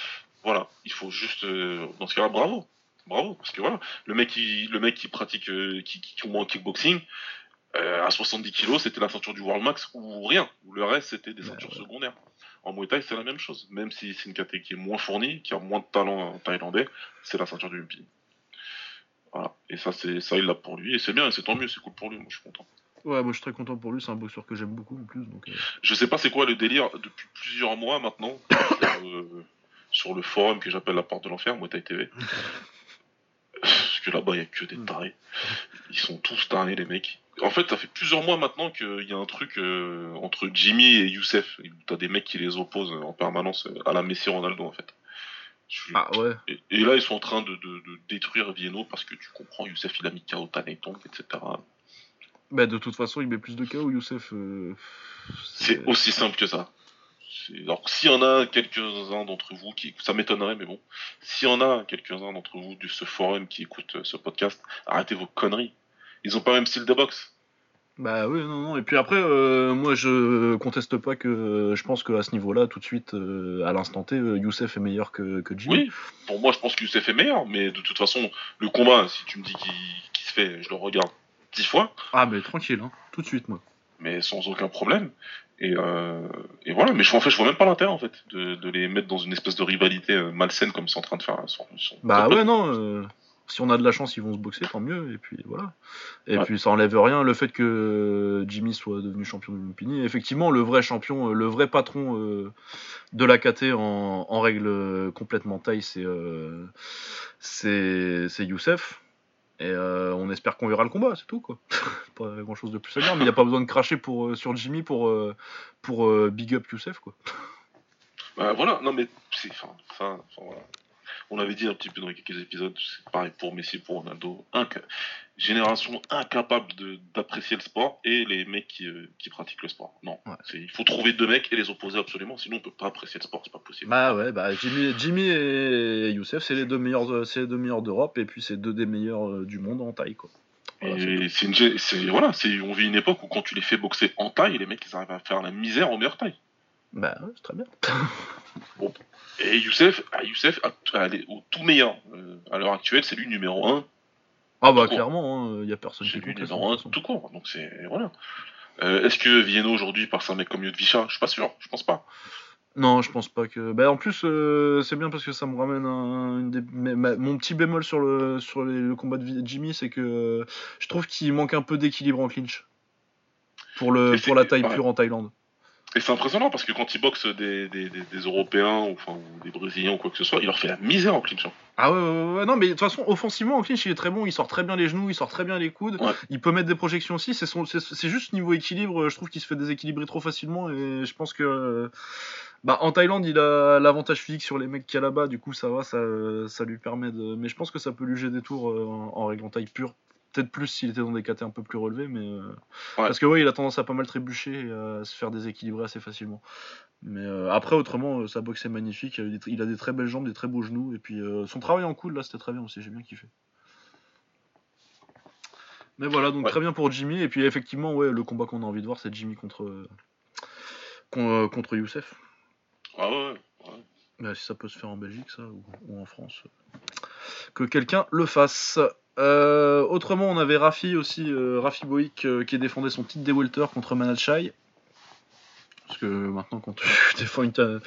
Voilà, il faut juste dans ce cas-là, bravo. Bravo, parce que voilà, le mec qui, le mec qui pratique, qui, qui, qui au moins kickboxing, euh, à 70 kilos, c'était la ceinture du World Max ou rien. Le reste, c'était des ceintures ouais. secondaires. En Muay Thai, c'est la même chose. Même si c'est une catégorie qui est moins fournie, qui a moins de talent en thaïlandais, c'est la ceinture du. Voilà. Et ça, c'est ça, il l'a pour lui. Et c'est bien, et c'est tant mieux, c'est cool pour lui. Moi, je suis content. Ouais, moi je suis très content pour lui. C'est un boxeur que j'aime beaucoup en plus. Donc, euh, Je sais pas c'est quoi le délire depuis plusieurs mois maintenant euh, sur le forum que j'appelle la porte de l'enfer, Muay Thai TV. Que là-bas, il y a que des tarés. Ils sont tous tarés, les mecs. En fait, ça fait plusieurs mois maintenant qu'il y a un truc euh, entre Jimmy et Youssef. T'as des mecs qui les opposent en permanence euh, à la Messi Ronaldo, en fait. Je Ah ouais. Et, et là, ils sont en train de, de- de détruire Vienno parce que tu comprends, Youssef, il a mis KO Tanetong, etc. Bah, de toute façon, il met plus de KO, Youssef. euh, C'est aussi simple que ça. Alors, s'il y en a quelques-uns d'entre vous qui, ça m'étonnerait, mais bon, s'il y en a quelques-uns d'entre vous de ce forum qui écoutent euh, ce podcast, arrêtez vos conneries. Ils ont pas le même style de boxe. Bah oui, non, non. Et puis après, euh, moi je conteste pas que je pense qu'à ce niveau-là, tout de suite, euh, à l'instant T, euh, Youssef est meilleur que, que Jimmy. Oui, pour moi, je pense que Youssef est meilleur, mais de toute façon, le combat, si tu me dis qu'il qu'il se fait, je le regarde dix fois, Ah, mais tranquille, hein. tout de suite, moi. Mais sans aucun problème. Et, euh, et voilà, mais je, en fait, je vois même pas l'intérêt en fait de, de les mettre dans une espèce de rivalité euh, malsaine comme sont en train de faire. Son, son- Bah ouais, non. euh, si on a de la chance, ils vont se boxer, tant mieux. Et puis voilà. Et Ouais. puis ça enlève rien le fait que Jimmy soit devenu champion de Lumpini. Effectivement, le vrai champion, euh, le vrai patron euh, de la KT en, en règle euh, complètement taille, c'est euh, c'est c'est Youssef. Et euh, on espère qu'on verra le combat, c'est tout quoi. pas grand chose de plus à dire, mais il n'y a pas besoin de cracher pour, euh, sur Jimmy pour, euh, pour big up Youssef quoi. Bah, voilà, non mais c'est. On avait dit un petit peu dans quelques épisodes, c'est pareil pour Messi, pour Ronaldo, inca- génération incapable d'apprécier le sport et les mecs qui, euh, qui pratiquent le sport. Non, Ouais. il faut trouver deux mecs et les opposer absolument, sinon on peut pas apprécier le sport, c'est pas possible. Bah ouais, bah Jimmy, Jimmy et Youssef, c'est les deux meilleurs, c'est les deux meilleurs d'Europe et puis c'est deux des meilleurs euh, du monde en taille quoi. Voilà, et c'est une, voilà, c'est on vit une époque où quand tu les fais boxer en taille, les mecs ils arrivent à faire la misère en meilleure taille. Bah ouais, c'est très bien. Et Youssef, ah, Youssef a- a les- au tout meilleur euh, à l'heure actuelle, c'est lui numéro 1 Ah bah clairement, il y a personne qui lui conteste. numéro de 1 toute façon. tout court. Donc c'est voilà. Euh, Est-ce que Vienno aujourd'hui passe un mec comme Yodvicha Je suis pas sûr, je pense pas. Non, je pense pas que. Bah, en plus, euh, c'est bien parce que ça me ramène un, une des- mais- ma- mon petit bémol sur le, sur les- le combat de Jimmy, c'est que euh, je trouve qu'il manque un peu d'équilibre en clinch. Pour, le, la taille pure en Thaïlande. Et c'est impressionnant parce que quand il boxe des, des, des, des Européens ou, enfin, ou des Brésiliens ou quoi que ce soit, il leur fait la misère en clinch. hein. Ah ouais, ouais, ouais, non, mais de toute façon, offensivement, en clinch, il est très bon. Il sort très bien les genoux, il sort très bien les coudes. Ouais. Il peut mettre des projections aussi. C'est son- c'est c'est juste niveau équilibre, je trouve qu'il se fait déséquilibrer trop facilement. Et je pense que. euh, Bah, en Thaïlande, il a l'avantage physique sur les mecs qu'il y a là-bas. Du coup, ça va, ça, ça lui permet de. Mais je pense que ça peut lui jeter des tours euh, en, en règle en taille pure. Peut-être plus s'il était dans des KT un peu plus relevés, mais. euh, Parce que, ouais, il a tendance à pas mal trébucher et à se faire déséquilibrer assez facilement. Mais euh, après, autrement, euh, sa boxe est magnifique. Il a, des, très belles jambes, des très beaux genoux. Et puis son travail en coude, là, c'était très bien aussi. J'ai bien kiffé. Mais voilà, donc Ouais. très bien pour Jimmy. Et puis effectivement, ouais, le combat qu'on a envie de voir, c'est Jimmy contre, con- contre Youssef. Ah ouais, ouais. Bah, si ça peut se faire en Belgique, ça, ou, ou en France, que quelqu'un le fasse. Euh, autrement, on avait Rafi aussi, euh, Rafi Boïk, euh, qui défendait son titre des welter contre Manachai. Parce que maintenant, quand tu défends une,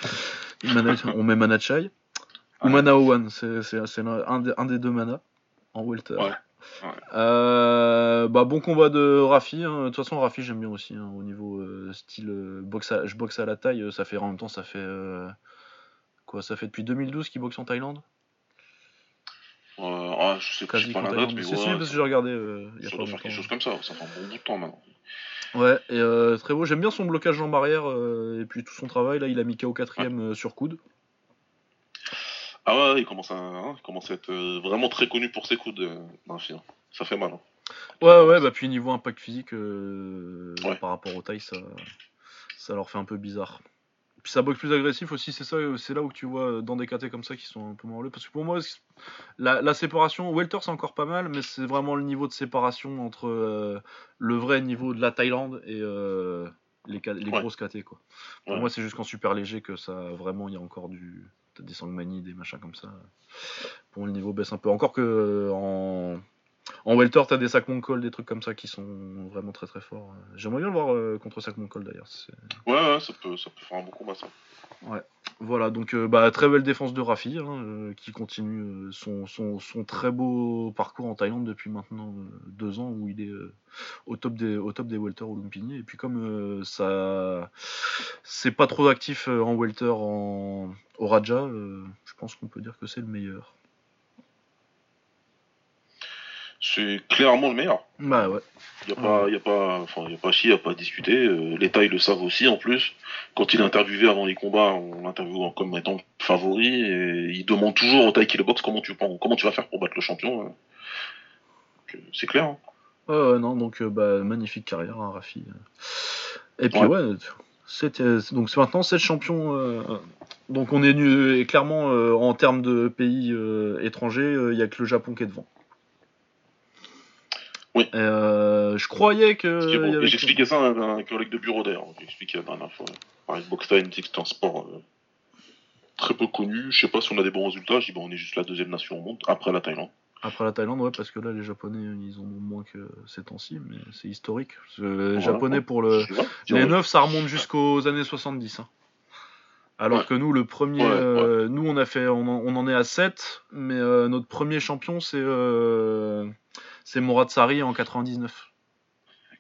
une mana, on met Manachai. Ou Ouais. Mana Owan, c'est un, des- un des deux mana en welter. Ouais, ouais. Euh, bah, bon combat de Rafi. hein. De toute façon, Rafi, j'aime bien aussi. hein, au niveau euh, style, boxe à- je boxe à la taille. Ça fait en même temps, ça fait. quoi Ça fait depuis 2012 qu'il boxe en Thaïlande? Euh, ah, je sais je sais pas la date, mais ouais, si, parce que j'ai regardé euh, il y a ça pas doit faire quelque chose comme ça. Ça fait un bon bout de temps maintenant. Ouais, et euh, très beau. J'aime bien son blocage en barrière euh, et puis tout son travail. Là, il a mis KO 4 ème sur coude. Ah ouais, ouais, il commence à, hein, il commence à être vraiment très connu pour ses coups de Rafi, hein. Ça fait mal. hein. Ouais, ouais, bah puis niveau impact physique Ouais. par rapport aux tailles, ça, ça leur fait un peu bizarre. Puis ça boxe plus agressif aussi, c'est ça, c'est là où tu vois euh, dans des KT comme ça qui sont un peu moins. Parce que pour moi, la, la séparation, Welter c'est encore pas mal, mais c'est vraiment le niveau de séparation entre euh, le vrai niveau de la Thaïlande et euh, les, K- les Ouais. grosses KT quoi. Pour Ouais. moi, c'est juste qu'en super léger que ça vraiment il y a encore du des Sangmani, des machins comme ça. Pour moi, le niveau baisse un peu. Encore que en en welter, t'as des sacs Moncol, des trucs comme ça qui sont vraiment très très forts. J'aimerais bien le voir euh, contre sac Moncol d'ailleurs. Ouais, ouais, ça peut, ça peut faire un bon combat ça. Voilà, donc euh, bah, très belle défense de Rafi, hein, euh, qui continue euh, son, son, son très beau parcours en Thaïlande depuis maintenant deux ans, où il est au top des au top des welter au Lumpini. Et puis comme ça, c'est pas trop actif en welter en, au Raja, je pense qu'on peut dire que c'est le meilleur. C'est clairement le meilleur. Bah ouais. Il n'y a, pas- y a pas enfin, y a pas chier, il a pas à discuter. Euh, les Thaïs le savent aussi en plus. Quand il est interviewé avant les combats, on l'interviewe comme étant favori. Et il demande toujours aux Thaïs qui le boxe comment tu, penses- comment tu vas faire pour battre le champion. euh. Euh, C'est clair. hein. Non, donc euh, bah, magnifique carrière, hein, Rafi. Et puis Ouais. ouais, c'est, donc c'est maintenant 7 champions. euh, donc on est nu, et clairement en termes de pays étrangers, il n'y a que le Japon qui est devant. Oui. Euh, je croyais que. J'expliquais ça à un, collègue de bureau d'ailleurs. J'ai expliqué la dernière fois. Pareil, Box Time dit que c'est un sport euh, très peu connu. Je sais pas si on a des bons résultats. Je dis, bon, on est juste la deuxième nation au monde, après la Thaïlande. Après la Thaïlande, ouais, parce que là les Japonais ils en ont moins que ces temps-ci, mais c'est historique. Les Voilà. Japonais pour le. Les 9, ça remonte jusqu'aux années 70. hein. Alors Ouais. que nous, le premier, Ouais, euh, nous on a fait, on en, on en est à 7, mais euh, notre premier champion c'est euh, c'est Morad Sari en 99.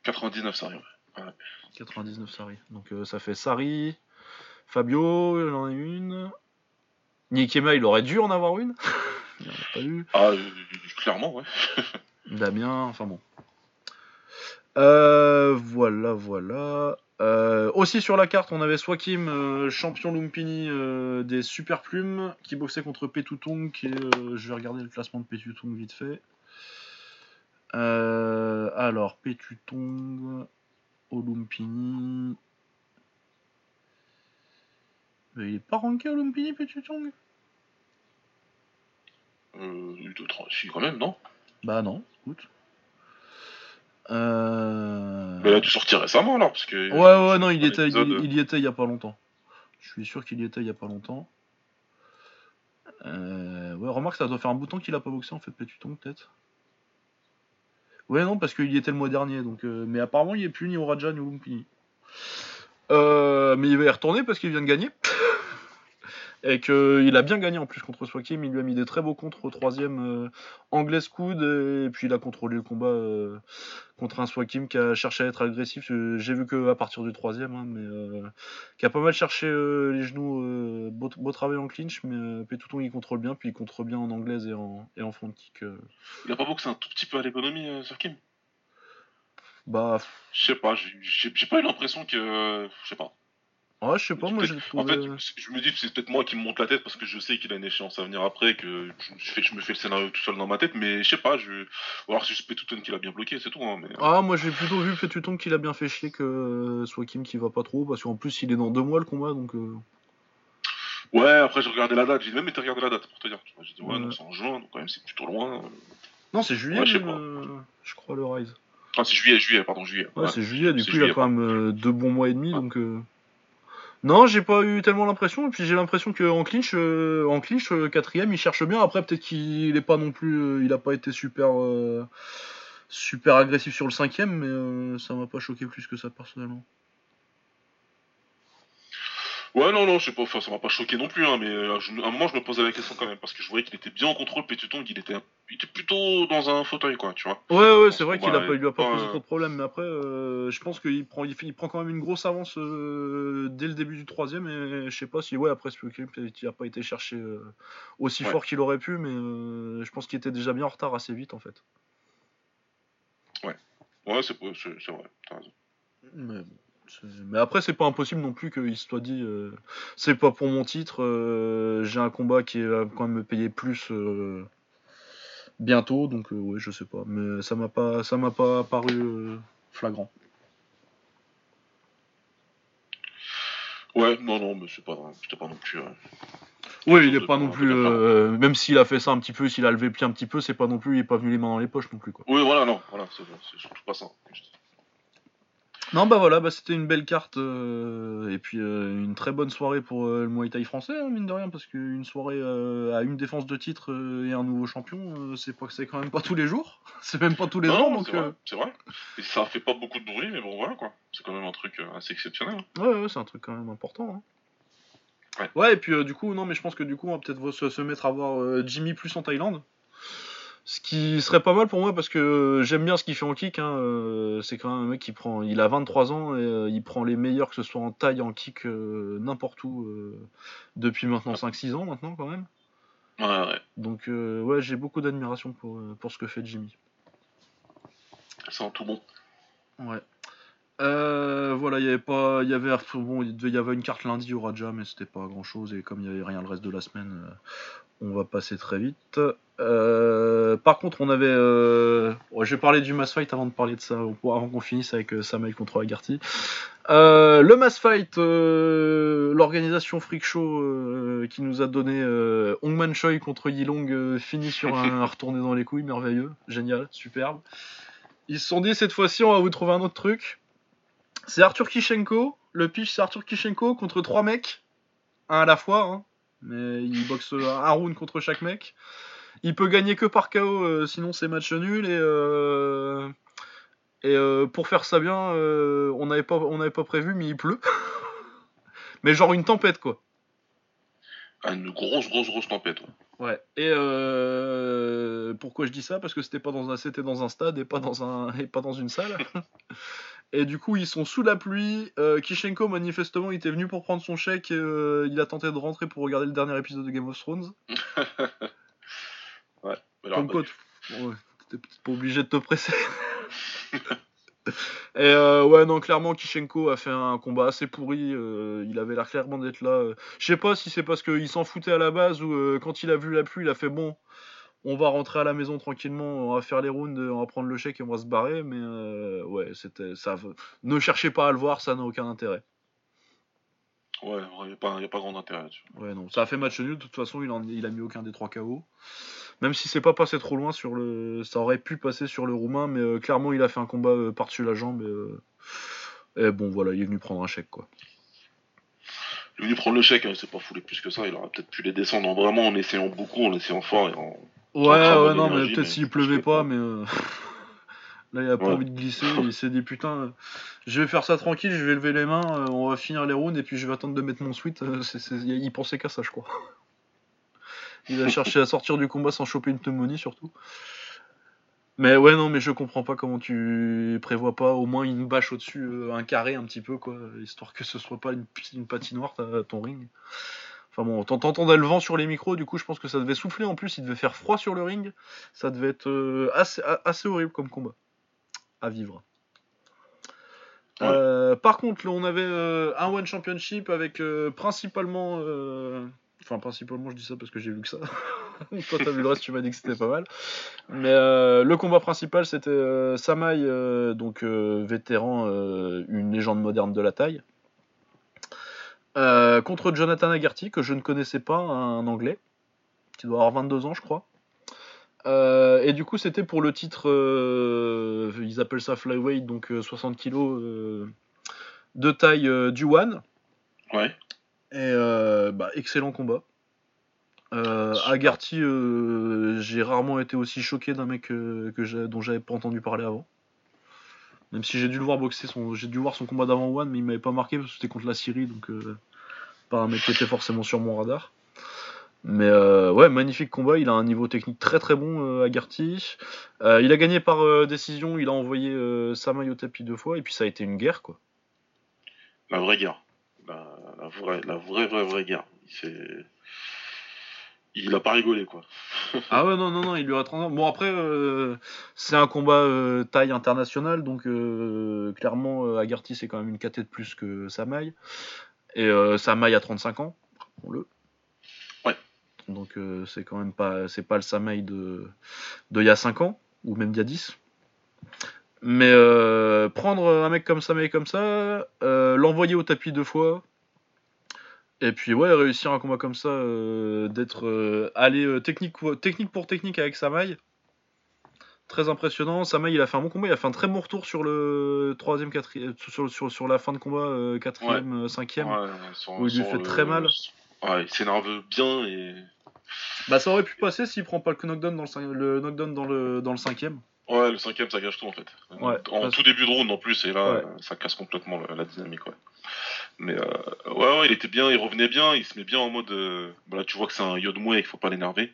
99, ça arrive. 99 Sari. Donc euh, ça fait Sari, Fabio, il en a une. Nikema, il aurait dû en avoir une. il en a pas eu. Ah, euh, clairement, ouais. Damien, enfin bon. Euh, voilà, voilà. Euh, aussi sur la carte, on avait Swakim, euh, champion Lumpini des super plumes, qui boxait contre Petutong. Qui est, je vais regarder le classement de Petutong vite fait. Euh, alors, Petutong au Lumpini. Mais il est pas ranké au Lumpini, Petutong? Euh, de tra- si, quand même, non? Bah non, écoute. Euh... Mais il a dû sortir récemment alors, parce que. Ouais, ouais, non, il, un était, il, épisode- il y était il y a pas longtemps. Je suis sûr qu'il y était il y a pas longtemps. Euh, ouais, remarque, ça doit faire un bout de temps qu'il a pas boxé en fait, Pétuton peut-être. Ouais, non, parce qu'il y était le mois dernier, donc. euh, mais apparemment, il est plus ni au Raja ni au Lumpini. Euh, mais il va y retourner parce qu'il vient de gagner. Et qu'il a bien gagné en plus contre Swakim. Il lui a mis des très beaux contres au troisième euh, anglais coude. Et puis il a contrôlé le combat euh, contre un Swakim qui a cherché à être agressif. Euh, j'ai vu qu'à partir du troisième, hein, mais qui a pas mal cherché les genoux. Beau, travail en clinch, mais Pétouton il contrôle bien. Puis il contrôle bien en anglaise et en, et en front kick. Il a pas c'est un tout petit peu à l'économie, Swakim Bah. Je sais pas, j'ai pas eu l'impression que. Je sais pas. Ouais, je sais pas, moi j'ai En fait, je me dis que c'est peut-être moi qui me monte la tête parce que je sais qu'il a une échéance à venir après, que je, fais, je me fais le scénario tout seul dans ma tête, mais je sais pas, je... ou alors c'est juste Pétuton qui l'a bien bloqué, c'est tout. Hein, mais... Ah, moi j'ai plutôt vu Pétuton qui l'a bien fait chier que euh, soit Kim qui va pas trop, parce qu'en plus il est dans deux mois le combat, donc. Euh... Ouais, après j'ai regardé la date, j'ai même été regarder la date pour te dire. J'ai dit, ouais, non, c'est en juin, donc quand même c'est plutôt loin. Non, c'est juillet, je, euh, je crois, le Rise. Ah, c'est juillet, juillet, pardon, juillet. Ouais, c'est juillet, du coup il a quand même euh, deux bons mois et demi, donc. Non, j'ai pas eu tellement l'impression. Et puis j'ai l'impression qu'en clinch, euh, en clinch, euh, quatrième, il cherche bien. Après, peut-être qu'il est pas non plus, euh, il a pas été super, super agressif sur le cinquième, mais ça m'a pas choqué plus que ça personnellement. Ouais, non, non, je sais pas, enfin, ça m'a pas choqué non plus, hein, mais euh, à un moment, je me posais la question quand même, parce que je voyais qu'il était bien en contrôle, Pétuton, qu'il était, il était plutôt dans un fauteuil, quoi, tu vois. Ouais, ouais, c'est vrai qu'il a pas, lui a pas posé trop de problèmes, mais après, euh, je pense qu'il prend, il, prend quand même une grosse avance euh, dès le début du troisième, et je sais pas si, ouais, après, il a pas été cherché aussi fort qu'il aurait pu, mais je pense qu'il était déjà bien en retard assez vite, en fait. Ouais, ouais, c'est vrai, t'as raison. Mais bon. Mais après, c'est pas impossible non plus qu'il se soit dit euh, c'est pas pour mon titre, euh, j'ai un combat qui va quand même me payer plus euh, bientôt, donc ouais, je sais pas. Mais ça m'a pas, ça m'a pas paru flagrant. Ouais, non, non, mais c'est pas, non plus. oui, il est pas non plus. même s'il a fait ça un petit peu, s'il a levé le pied un petit peu, c'est pas non plus, il est pas venu les mains dans les poches non plus quoi. Oui, voilà, non, voilà, c'est surtout pas ça. Non, bah voilà, bah c'était une belle carte euh, et puis euh, une très bonne soirée pour euh, le Muay Thai français, hein, mine de rien, parce qu'une soirée à une défense de titre et un nouveau champion, c'est pas que c'est quand même pas tous les jours, c'est même pas tous les ans, donc. C'est vrai, Et ça fait pas beaucoup de bruit, mais bon voilà quoi, c'est quand même un truc assez exceptionnel. Hein. Ouais, ouais c'est un truc quand même important. Hein. Ouais. ouais. et puis du coup, non, mais je pense que du coup, on va peut-être se, se, mettre à voir Jimmy plus en Thaïlande. Ce qui serait pas mal pour moi parce que j'aime bien ce qu'il fait en kick. Hein, euh, c'est quand même un mec qui prend. Il a 23 ans et euh, il prend les meilleurs, que ce soit en taille, en kick, euh, n'importe où, depuis maintenant 5-6 ans maintenant quand même. Ouais, ouais. Donc ouais, j'ai beaucoup d'admiration pour, pour ce que fait Jimmy. C'est en tout bon. Ouais. voilà, il y avait pas, il y avait, bon, il y avait une carte lundi au Raja, mais c'était pas grand chose et comme il y avait rien le reste de la semaine, on va passer très vite. Euh, par contre, on avait. Euh... je vais parler du mass fight avant de parler de ça, avant qu'on finisse avec euh, Samuel contre Agarty. Euh, le mass fight, l'organisation Freak Show qui nous a donné Hongman Choi contre Yilong fini sur un retourné dans les couilles, merveilleux, génial, superbe. Ils se sont dit cette fois-ci, on va vous trouver un autre truc. C'est Arthur Kishenko. Le pitch, c'est Arthur Kishenko contre trois mecs, un à la fois. Hein. Mais il boxe un round contre chaque mec. Il peut gagner que par KO, euh, sinon c'est match nul. Et, euh, et euh, pour faire ça bien, on n'avait pas, on pas prévu, mais il pleut. mais genre une tempête, quoi. Ah, une grosse, grosse, grosse tempête. Ouais. Et pourquoi je dis ça? Parce que c'était pas dans un, c'était dans un stade et pas dans un, et pas dans une salle. Et du coup, ils sont sous la pluie. Euh, Kishenko, manifestement, il était venu pour prendre son chèque. Euh, il a tenté de rentrer pour regarder le dernier épisode de Game of Thrones. ouais. Comme quoi, t'es peut-être pas obligé de te presser. Et euh, ouais, non, clairement, Kishenko a fait un combat assez pourri. il avait l'air clairement d'être là. Je sais pas si c'est parce qu'il s'en foutait à la base ou quand il a vu la pluie, il a fait bon on va rentrer à la maison tranquillement, on va faire les rounds, on va prendre le chèque et on va se barrer. Mais euh, ouais, c'était ça. Ne cherchez pas à le voir, ça n'a aucun intérêt. Ouais, il n'y a, pas grand intérêt Ouais, non, ça a fait match nul. De toute façon, il, il a mis aucun des trois KO. Même si c'est pas passé trop loin sur le. Ça aurait pu passer sur le roumain, mais euh, clairement, il a fait un combat euh, par-dessus la jambe. Et, bon, voilà, il est venu prendre un chèque, quoi. Il est venu prendre le chèque, hein, c'est pas foulé plus que ça. Il aurait peut-être pu les descendre vraiment en essayant beaucoup, en essayant fort et en, Ouais, ouais, non, mais peut-être s'il pleuvait pas, mais. Euh, Là, il a pas Ouais. envie de glisser. Il s'est dit putain, euh, je vais faire ça tranquille, je vais lever les mains, euh, on va finir les rounds et puis je vais attendre de mettre mon. Euh, c'est- Il pensait qu'à ça, je crois. Il a cherché à sortir du combat sans choper une pneumonie surtout. Mais ouais, non, mais je comprends pas comment tu prévois pas au moins une bâche au-dessus, euh, un carré un petit peu, quoi, histoire que ce soit pas une, une patinoire, ta- ton ring. Enfin bon, t'ent- t'entendais le vent sur les micros, du coup, je pense que ça devait souffler en plus, il devait faire froid sur le ring. Ça devait être euh, assez, horrible comme combat à vivre. Ouais. Euh, par contre, là, on avait un One Championship avec principalement. Enfin, principalement, je dis ça parce que j'ai vu que ça. Toi, t'as vu le reste, tu m'as dit que c'était pas mal. Mais euh, le combat principal, c'était euh, Samaï, euh, donc euh, vétéran, une légende moderne de la taille, contre Jonathan Agarty, que je ne connaissais pas, un anglais, qui doit avoir 22 ans, je crois. Et du coup, c'était pour le titre, ils appellent ça flyweight, donc euh, 60 kilos euh, de taille du One. Ouais. Et euh, bah, excellent combat. Euh. Agarty, euh, j'ai rarement été aussi choqué d'un mec euh, que dont j'avais pas entendu parler avant. Même si j'ai dû le voir boxer, son, j'ai dû voir son combat d'avant One, mais il m'avait pas marqué parce que c'était contre la Syrie, donc euh, pas un mec qui était forcément sur mon radar. Mais ouais, magnifique combat. Il a un niveau technique très très bon, Agarty. Il a gagné par décision. Il a envoyé Samaï au tapis deux fois, et puis ça a été une guerre quoi. La vraie guerre. La, la vraie, la vraie, vraie, vraie guerre. Il Il a pas rigolé, quoi. Ah ouais, non, non, non, il lui a 30 ans. Bon, après, euh, c'est un combat euh, taille internationale, donc euh, clairement, Agarty, c'est quand même une caté de plus que Samaï. Et euh, Samaï a 35 ans, rappelons-le. Ouais. Donc c'est quand même pas, c'est pas le Samaï de, de il y a 5 ans, ou même d'il y a 10. Mais euh, prendre un mec comme Samaï comme ça, euh, l'envoyer au tapis deux fois, et puis ouais, réussir un combat comme ça, euh, d'être allé technique, technique pour technique avec Samaï. Très impressionnant. Samaï, il a fait un bon combat, il a fait un très bon retour sur le troisième, quatrième, sur, sur, sur la fin de combat, quatrième, euh, cinquième. Ouais, Où il lui fait le- très mal. Ouais, il s'énerve bien et. Bah ça aurait pu passer s'il prend pas le knockdown dans le, le knockdown dans le, dans le cinquième. Ouais, le cinquième, ça gâche tout en fait. Ouais, en parce- tout début de round en plus, et là, Ouais. ça casse complètement la, la dynamique. Ouais. Mais euh, ouais, ouais, il était bien, il revenait bien, il se met bien en mode. euh, bah là, tu vois que c'est un Yodmoué et qu'il faut pas l'énerver.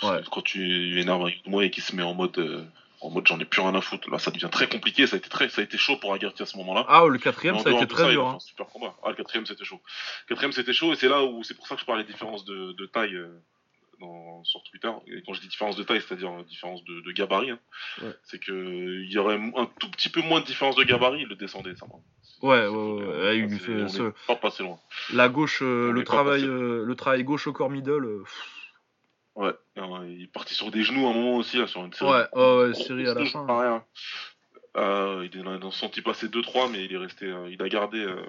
Quand tu énerves un Yodmoué et qu'il se met en mode. euh, en mode j'en ai plus rien à foutre, là ça devient très compliqué, ça a été, très, ça a été chaud pour Agarty à ce moment-là. Ah, le quatrième, ça a été très il a dur. hein. super combat. Ah, le quatrième c'était chaud. Le quatrième c'était chaud et c'est là où c'est pour ça que je parlais de différence de, de taille euh, dans, sur Twitter. Et quand je dis différence de taille, c'est-à-dire euh, différence de, de gabarit, hein. Ouais. c'est que euh, il y aurait un tout petit peu moins de différence de gabarit, il le descendait ça. va. Ouais, ouais, ouais, ouais, il lui c'est- fait on est ce- pas passé loin. La gauche, euh, On le travail, euh, le travail gauche au corps middle. pff, Ouais, il est parti sur des genoux à un moment aussi, là, sur une série. Ouais, Gros série à la fin. pareil, hein. Euh, il en a senti passer 2-3, mais il est resté. euh, il, a gardé, euh,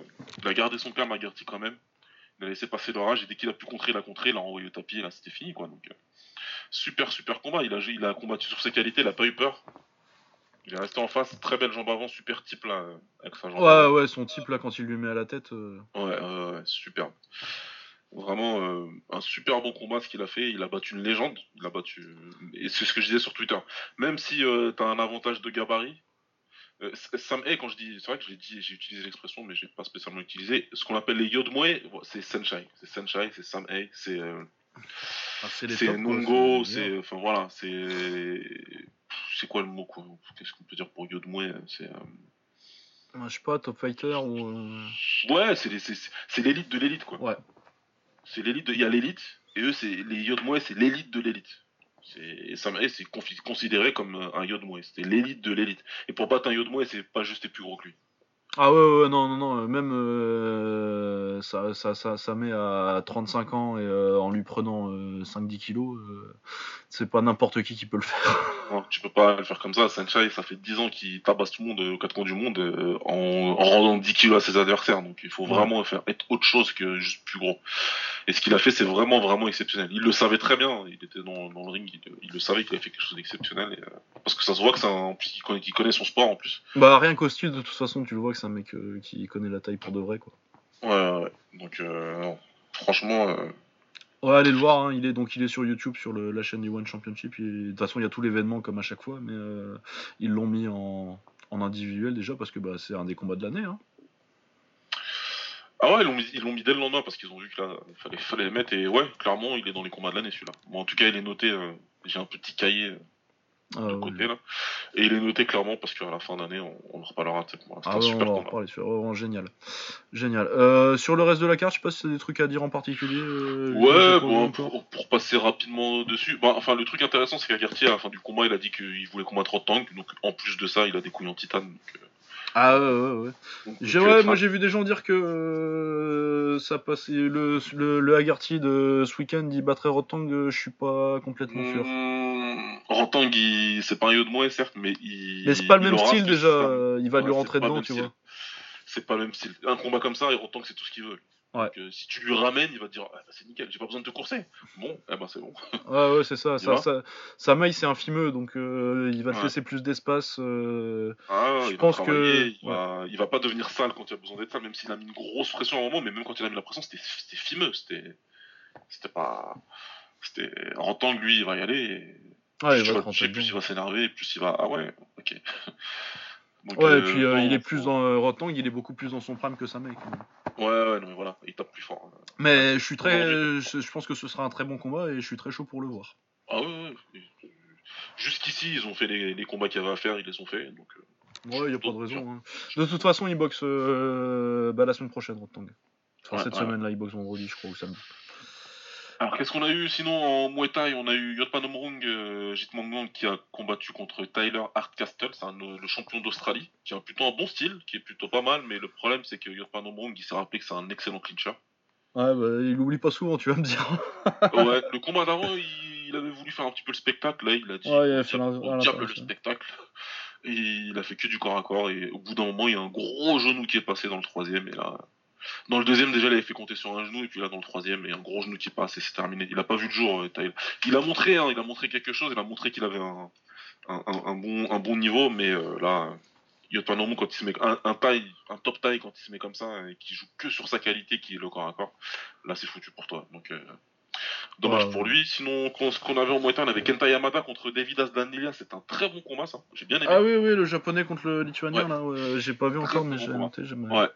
il a gardé son calme à Gertie quand même. Il a laissé passer l'orage et dès qu'il a pu contrer, il a contré, il a envoyé au tapis et là c'était fini quoi. Donc, euh, super, super combat. Il a, il a combattu sur ses qualités, il a pas eu peur. Il est resté en face, très belle jambe avant, super type là, avec sa jambe Ouais, avant. ouais, son type là, quand il lui met à la tête. euh, Ouais, ouais, ouais, superbe. Vraiment euh, un super bon combat ce qu'il a fait. Il a battu une légende. Il a battu. Et c'est ce que je disais sur Twitter. Même si euh, t'as un avantage de gabarit, euh, Sam Hay, quand je dis. C'est vrai que je l'ai dit, j'ai utilisé l'expression, mais j'ai pas spécialement utilisé. Ce qu'on appelle les Yodmoe, c'est Senshai. C'est Senshai, c'est Sam Hay, c'est. euh, ah, c'est c'est Nongo, c'est-. Enfin voilà, c'est. C'est quoi le mot quoi Qu'est-ce qu'on peut dire pour Yodmoe C'est. euh, Je sais pas, top fighter ou. euh, Ouais, c'est c'est c'est l'élite de l'élite quoi. Ouais. C'est l'élite, de- il y a l'élite, et eux, c'est les Yodmoe, c'est l'élite de l'élite. Et c'est considéré comme euh, un Yodmoe, c'était l'élite de l'élite. Et pour battre un Yodmoe, c'est pas juste les plus gros que lui. Ah ouais, ouais, non, non, non, euh, même euh, ça, ça, ça, ça met à 35 ans et euh, en lui prenant euh, 5-10 kilos, c'est pas n'importe qui qui peut le faire. Non, tu peux pas le faire comme ça. Sanchai, ça fait 10 ans qu'il tabasse tout le monde euh, aux quatre coins du monde euh, en, en rendant 10 kilos à ses adversaires. Donc il faut Ouais. vraiment faire être autre chose que juste plus gros. Et ce qu'il a fait, c'est vraiment, vraiment exceptionnel. Il le savait très bien. Il était dans, dans le ring, il, il le savait qu'il avait fait quelque chose d'exceptionnel. et, euh, parce que ça se voit que c'est un, qu'il connaît, connaît son sport en plus. Bah rien qu'au style, de toute façon, tu le vois que c'est un mec euh, qui connaît la taille pour de vrai, quoi. Ouais, ouais, ouais. Donc, euh, non. franchement, euh, Ouais, allez le voir, hein, il est donc il est sur YouTube sur le- la chaîne du One Championship. et de toute façon, il y a tout l'événement comme à chaque fois, mais euh, ils l'ont mis en, individuel déjà parce que bah, c'est un des combats de l'année. Hein. Ah ouais, ils l'ont mis, dès le lendemain parce qu'ils ont vu que là, fallait, fallait le mettre. Et ouais, clairement, il est dans les combats de l'année celui-là. Bon, en tout cas, il est noté. euh, J'ai un petit cahier euh, de ouais. côté là. Et il est noté clairement parce qu'à la fin d'année, on, on en reparlera. l'instant, Ah ouais, on super va en reparler. sur- oh, génial, génial. Euh, sur le reste de la carte, je sais pas si t'as des trucs à dire en particulier. euh, Ouais, bon, pour, pour passer rapidement dessus. Bah, enfin, le truc intéressant, c'est qu'Agartier, à la fin du combat, il a dit qu'il voulait combattre en tank. Donc, en plus de ça, il a des couilles en titane. Donc, euh, Ah ouais, ouais, ouais. donc, J'ai- ouais, moi j'ai vu des gens dire que euh, ça passait le, le, le Haggerty de ce week-end il battrait Rotang, euh, je suis pas complètement sûr. Mmh, Rotang, il- c'est pas un Yodomoe, certes, mais il. Mais c'est pas le même style déjà, il va Ouais, lui rentrer dedans, tu style. vois. C'est pas le même style. Un combat comme ça, et Rotang, c'est tout ce qu'il veut. Ouais. Donc, euh, si tu lui ramènes, il va te dire ah, bah, c'est nickel, j'ai pas besoin de te courser. Bon, eh ben c'est bon. Ouais, ouais, c'est ça. Ça, ça sa maille c'est un fimeux, donc euh, il va te Ouais. laisser plus d'espace. euh, Ah, Je il pense va que- il, va, il va pas devenir sale quand il a besoin d'être sale, même s'il a mis une grosse pression à un moment, mais même quand il a mis la pression, c'était fimeux, c'était c'était pas c'était Rotang lui, il va y aller. Et Ouais, plus il va plus il va s'énerver, plus il va ah ouais, ok. Donc, Ouais, et puis il est plus dans Rotang, il est beaucoup plus dans son prime que sa mec. Ouais, ouais, non mais voilà, il tape plus fort. hein. Mais je suis très, je, je pense que ce sera un très bon combat et je suis très chaud pour le voir. Ah ouais, ouais. Jusqu'ici, ils ont fait les, les combats qu'il y avait à faire, ils les ont fait. Donc, euh, Ouais, y a pas de raison. hein. De toute façon, il boxe euh, bah, la semaine prochaine, Rotang. Enfin, Ouais, cette semaine-là, il boxe vendredi, je crois, ou samedi. Alors, qu'est-ce qu'on a eu sinon en Muay Thai? On a eu Yotpanomrung euh, Jitmangang qui a combattu contre Tyler Hardcastle, c'est euh, le champion d'Australie, qui a plutôt un bon style, qui est plutôt pas mal, mais le problème c'est que Yotpanomrung il s'est rappelé que c'est un excellent clincher. Ouais, bah, il oublie pas souvent, tu vas me dire. ouais, le combat d'avant, il, il avait voulu faire un petit peu le spectacle, là il a dit Ouais, il a fait diable- diable le spectacle. Et il a fait que du corps à corps, et au bout d'un moment, il y a un gros genou qui est passé dans le troisième, et là. Dans le deuxième, déjà, il avait fait compter sur un genou, et puis là, dans le troisième, il y a un gros genou qui passe, et c'est terminé. Il a pas vu le jour, euh, Tyler. Il a montré, hein, il a montré quelque chose, il a montré qu'il avait un, un, un- bon, un bon niveau, mais euh, là, Yotpanomrung, quand il se met un, un taille, un top taille, quand il se met comme ça, et qui joue que sur sa qualité, qui est le corps à corps, là, c'est foutu pour toi. Donc, euh, dommage Ouais, pour lui. Sinon, ce qu'on avait en Muay Thai, on avait Kenta Yamada contre David Asdanilia, c'est un très bon combat, ça. J'ai bien aimé. Ah oui, oui, le japonais contre le lituanien, Ouais. là, ouais, j'ai pas vu Très encore, mais bon j'ai noté. Ouais.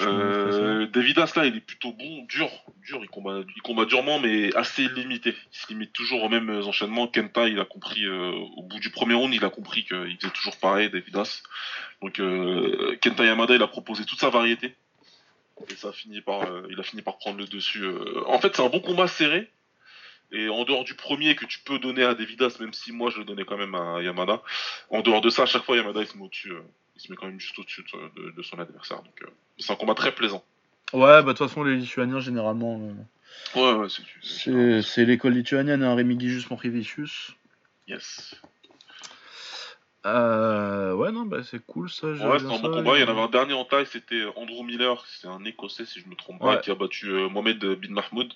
Euh, David il est plutôt bon, dur, dur. Il combat, il combat durement, mais assez limité. Il se limite toujours aux mêmes enchaînements. Kenta, il a compris euh, au bout du premier round, il a compris qu'il faisait toujours pareil, David As. Donc euh, Kenta Yamada, il a proposé toute sa variété. Et ça a fini par, euh, il a fini par prendre le dessus. euh. En fait, c'est un bon combat serré. Et en dehors du premier que tu peux donner à Davidas, même si moi je le donnais quand même à Yamada, en dehors de ça, à chaque fois Yamada il se met au-dessus, euh, il se met quand même juste au-dessus de, de- de son adversaire. Donc euh, c'est un combat très plaisant. Ouais, bah de toute façon, les lituaniens, généralement, euh, Ouais, ouais, c'est c'est l'école lituanienne, hein, Rémi Guijus, Montrivicius. Yes. Euh, ouais, non, bah c'est cool ça. Ouais, c'est un bon combat. Il y en avait un dernier en taille, c'était Andrew Miller, c'est un écossais si je me trompe pas, qui a battu euh, Mohamed Bin Mahmoud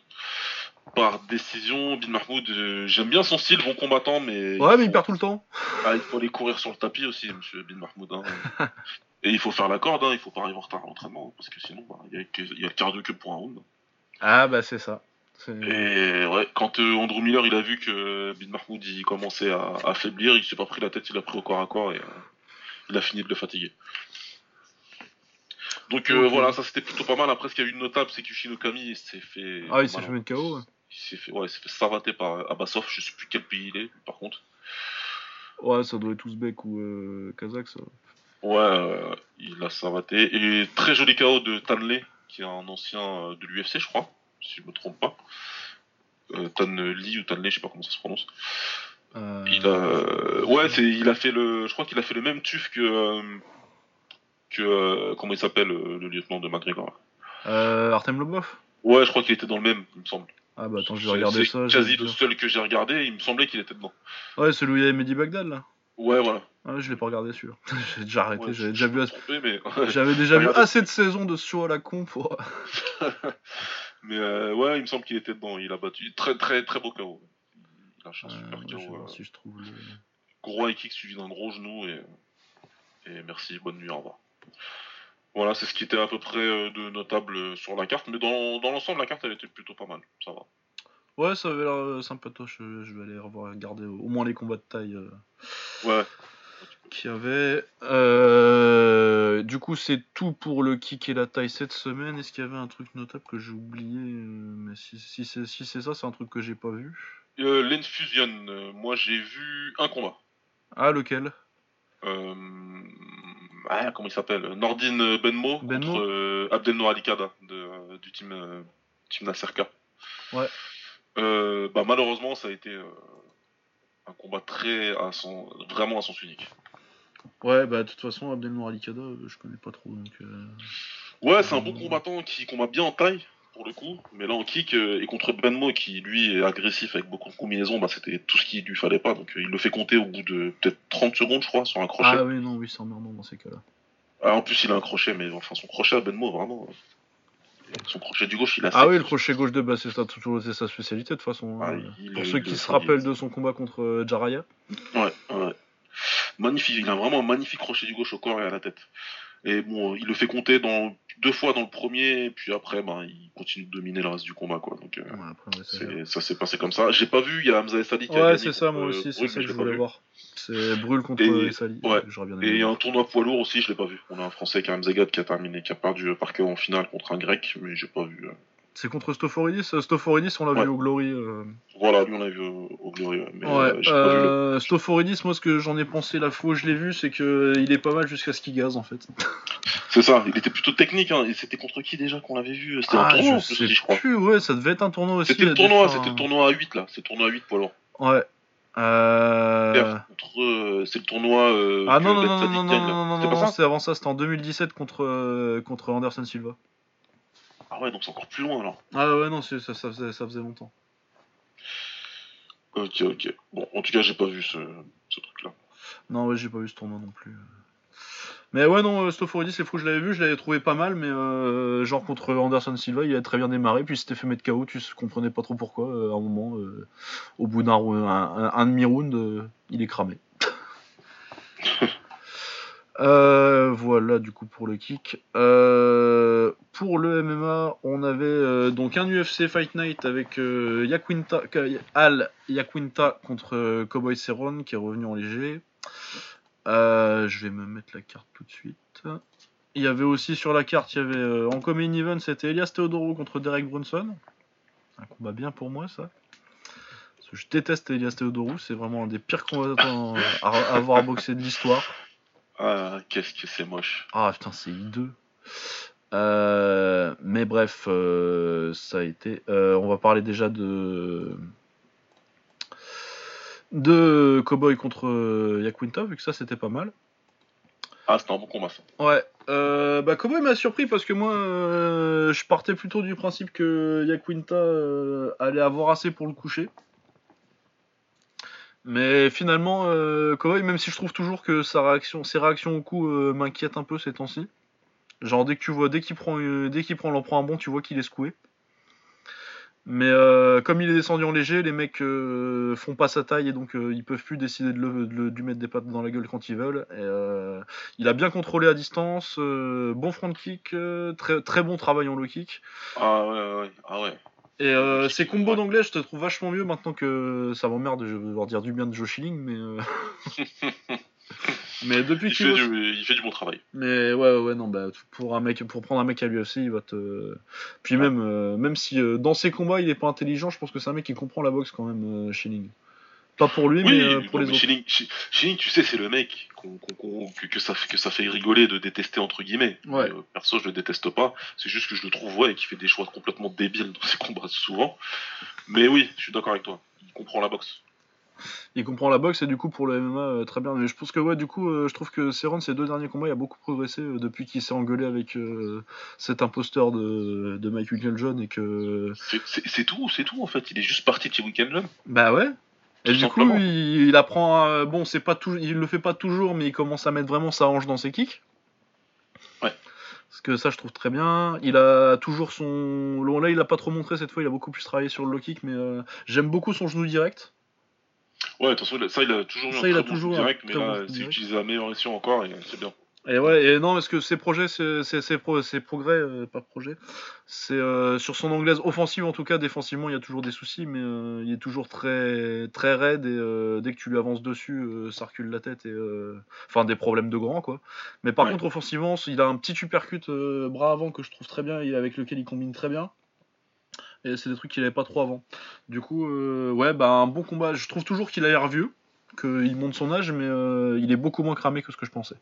par décision. Bin Mahmoud, euh, j'aime bien son style, bon combattant, mais. Ouais, mais il perd tout le temps. Ah, il faut aller courir sur le tapis aussi, monsieur Bin Mahmoud. hein. Et il faut faire la corde, hein, il faut pas arriver en retard à l'entraînement, parce que sinon, bah, il y, a que- il y a le cardio que pour un round. Ah, bah c'est ça. Et ouais, quand euh, Andrew Miller il a vu que Bin Mahmoud il commençait à, à affaiblir, il s'est pas pris la tête, il a pris au corps à corps et euh, il a fini de le fatiguer. Donc euh, voilà, ça c'était plutôt pas mal. Après, ce qu'il y a eu de notable, c'est que Shinokami il s'est fait. Ah, il s'est fait mettre KO. ouais. il s'est fait, ouais, il fait savater par Abbasov, je sais plus quel pays il est, par contre. Ouais, ça doit être Ouzbek ou euh, Kazakh, ça. Ouais, euh, il a savaté. Et très joli KO de Tanley, qui est un ancien euh, de l'UFC, je crois, si je me trompe pas. Euh, Tan Lee ou Tanley, je sais pas comment ça se prononce. Euh, Il a, ouais, c'est, il a fait le, je crois qu'il a fait le même tuf que, euh, que, euh, comment il s'appelle, euh, le lieutenant de McGregor. euh, Artem Lobov? Ouais, je crois qu'il était dans le même, il me semble. Ah, bah attends, je vais C'est- regarder c'est ça. vais quasi le seul que j'ai regardé, il me semblait qu'il était dedans. Ouais, celui où il y avait Mehdi Bagdad, là. Ouais, voilà. Ah, je l'ai pas regardé, sûr. j'ai déjà arrêté, Ouais, j'avais déjà vu mais, J'avais déjà vu assez de saisons de ce show à la con pour. mais euh, ouais, il me semble qu'il était dedans. Il a battu très, très, très beau KO. Il lâche un super KO. euh, si je trouve le. Gros high kick suivi d'un gros genou et, et merci, bonne nuit, au revoir. Voilà, c'est ce qui était à peu près euh, de notable euh, sur la carte, mais dans, dans l'ensemble, la carte elle était plutôt pas mal, ça va. Ouais, ça avait l'air euh, sympatoche. Je, vais aller revoir, regarder au, moins les combats de taille euh, Ouais. qu'il y avait. Euh, du coup, c'est tout pour le kick et la taille cette semaine. Est-ce qu'il y avait un truc notable que j'ai oublié Mais si, si c'est si c'est ça, c'est un truc que j'ai pas vu. Euh, L'Infusion, moi j'ai vu un combat. Ah, lequel? Euh, ah, comment il s'appelle? Nordin Benmo, Benmo? contre Abdelnour Alikada de, du team, team Nasserka. Ouais. Euh, bah, malheureusement, ça a été euh, un combat très à son, vraiment à sens unique. Ouais, bah de toute façon, Abdelnour Alikada, euh, je connais pas trop donc. Ouais, c'est un bon combattant qui combat bien en taille pour le coup, mais là en kick et contre Benmo qui lui est agressif avec beaucoup de combinaisons, bah, c'était tout ce qu'il lui fallait pas. Donc il le fait compter au bout de peut-être 30 secondes, je crois, sur un crochet. Ah oui, non, oui, c'est emmerdant dans ces cas-là. Ah, en plus, il a un crochet, mais enfin, son crochet à Benmo, vraiment. Euh, Son crochet du gauche, il a Ah oui, le crochet gauche de bas, c'est ça, toujours été sa spécialité de toute façon. Ah, il- Pour il- ceux il qui se rappellent de son combat contre euh, Jaraya. Ouais, ouais. Magnifique, il a vraiment un magnifique crochet du gauche au corps et à la tête. Et bon, il le fait compter dans deux fois dans le premier, et puis après, ben, il continue de dominer le reste du combat, quoi. Donc, euh, Ouais, après, ouais, ça- c'est- ça s'est passé comme ça. J'ai pas vu, il y a Hamza Essali qui a Ouais, c'est ça, moi euh, aussi, c'est ça que je voulais vu. voir. C'est Brûle contre Et- ouais. J'aurais bien Et il y a un tournoi poids lourd aussi, je l'ai pas vu. On a un Français, Karim Zagat, qui a terminé, qui a perdu par KO en finale contre un Grec, mais j'ai pas vu. euh. C'est contre Stoforidis euh, Stoforidis, on l'a Ouais. vu au Glory. euh. Voilà, lui on l'a vu au, Glory, mais Ouais, euh, le... euh, Stoforidis, moi, ce que j'en ai pensé la fois où je l'ai vu, c'est que il est pas mal jusqu'à ce qu'il gaze, en fait. C'est ça, il était plutôt technique, hein. c'était contre qui déjà qu'on l'avait vu C'était un Ah, tournoi en je sais je crois. plus, ouais, ça devait être un tournoi aussi. C'était le tournoi, c'était le hein. tournoi à 8 là, c'est le tournoi à 8 poids lourd. Ouais. Euh... Contre, euh, c'est le tournoi. Euh, Ah non, non, non, non, non, non, non, non, non, non, ça c'est avant ça, c'était en 2017 contre, euh, contre Anderson Silva. Ah ouais, donc c'est encore plus loin alors. Ah ouais, non, c'est- ça, ça, faisait, ça faisait longtemps. Ok, ok. Bon, en tout cas, j'ai pas vu ce, ce truc là. Non, ouais, j'ai pas vu ce tournoi non plus. Mais ouais, non, euh, Stoforidis, c'est fou, je l'avais vu, je l'avais trouvé pas mal, mais euh, genre contre Anderson Silva, il a très bien démarré, puis il s'était fait mettre KO, tu comprenais pas trop pourquoi, euh, à un moment, euh, au bout d'un rou- un, un, un demi-round, il est cramé. Voilà du coup pour le kick. Pour le MMA, on avait donc un UFC Fight Night avec Yaquinta, Al Yaquinta contre Cowboy Cerrone qui est revenu en léger. Euh, je vais me mettre la carte tout de suite. Il y avait aussi sur la carte, il y avait euh, en common event, c'était Elias Theodoro contre Derek Brunson. Un combat bien pour moi ça. Parce que je déteste Elias Theodoro, c'est vraiment un des pires combattants à, à avoir boxé de l'histoire. Ah, qu'est-ce que c'est moche. Ah putain, c'est hideux. Euh, mais bref, ça a été. on va parler déjà de. De Cowboy contre euh, Yaquinta, vu que ça c'était pas mal. Ah, c'était un bon combat ça. Ouais, euh, bah Cowboy m'a surpris parce que moi euh, je partais plutôt du principe que Yaquinta euh, allait avoir assez pour le coucher. Mais finalement, Cowboy, même si je trouve toujours que sa réaction, ses réactions au coup m'inquiètent un peu ces temps-ci. Genre dès que tu vois, dès qu'il prend, dès qu'il prend, l'en prend un bon, tu vois qu'il est secoué. Mais euh, comme il est descendu en léger, les mecs euh, font pas sa taille et donc euh, ils peuvent plus décider de, le, de le- de lui mettre des pattes dans la gueule quand ils veulent. Et, il a bien contrôlé à distance, bon front kick, très, très bon travail en low kick. Ah ouais, ouais, ah ouais. Et euh, ses combos d'anglais, je te trouve vachement mieux maintenant que ça m'emmerde, je veux leur dire du bien de Joe Schilling, mais. euh, mais depuis Il qu'il fait, bosse- du, il fait du bon travail. mais ouais, ouais, non, bah, pour un mec, pour prendre un mec à l'UFC, il va te. Puis même, euh, même si euh, dans ses combats il est pas intelligent, je pense que c'est un mec qui comprend la boxe quand même, euh, Schilling. Pas pour lui, Oui, mais euh, pour non, les mais autres. Schilling, tu sais, c'est le mec que, que ça, fait- que ça fait rigoler de détester, entre guillemets. Ouais. Euh, perso, je le déteste pas. C'est juste que je le trouve, ouais, et qu'il fait des choix complètement débiles dans ses combats souvent. Mais oui, je suis d'accord avec toi. Il comprend la boxe. Il comprend la boxe et du coup pour le MMA euh, très bien. Mais je pense que ouais, du coup, euh, je trouve que Cerrone, ses deux derniers combats, il a beaucoup progressé euh, depuis qu'il s'est engueulé avec cet imposteur de, de Mike John et que. C'est- tout, c'est tout en fait. Il est juste parti de chez Weekend John. Bah ouais. Et du simplement. coup, il, il apprend. à- bon, c'est pas tout, il le fait pas toujours, mais il commence à mettre vraiment sa hanche dans ses kicks. Ouais. Parce que ça, je trouve très bien. Il a toujours son. Là, il a pas trop montré cette fois. Il a beaucoup plus travaillé sur le low kick, mais euh, j'aime beaucoup son genou direct. Ouais, attention, ça il a toujours eu Ça, un il a bon toujours un direct, mais bon là, c'est utilisé à meilleure escient encore et c'est bien. Et ouais, et non, parce que ses projets, ses pro- ses progrès, euh, pas projets, c'est euh, sur son anglaise offensive en tout cas, défensivement il y a toujours des soucis, mais euh, il est toujours très très raide et euh, dès que tu lui avances dessus, ça recule la tête et euh, enfin des problèmes de grand quoi. Mais par Ouais. contre offensivement, il a un petit uppercut euh, bras avant que je trouve très bien et avec lequel il combine très bien. Et c'est des trucs qu'il avait pas trop avant. Du coup, euh, ouais, bah un bon combat. Je trouve toujours qu'il a l'air vieux, qu'il monte son âge, mais euh, il est beaucoup moins cramé que ce que je pensais.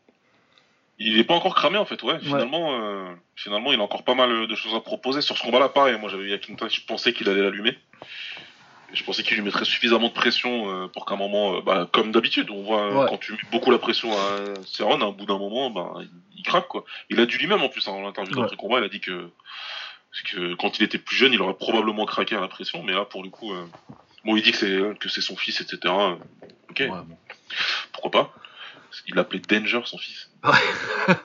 Il est pas encore cramé en fait, ouais. Finalement, euh, finalement, il a encore pas mal de choses à proposer sur ce combat-là. Pareil, moi j'avais Yakinta, je pensais qu'il allait l'allumer. Je pensais qu'il lui mettrait suffisamment de pression pour qu'à un moment, bah, comme d'habitude, on voit Ouais. quand tu mets beaucoup la pression à Cerrone, à un bout d'un moment, bah, il, craque quoi. Il a dit lui-même en plus, hein, dans l'interview Ouais. d'après combat, il a dit que, que quand il était plus jeune, il aurait probablement craqué à la pression, mais là pour le coup, euh, bon, il dit que c'est que c'est son fils, etc. euh, Ok, Ouais, bon. pourquoi pas? Il l'appelait Danger son fils. Ouais.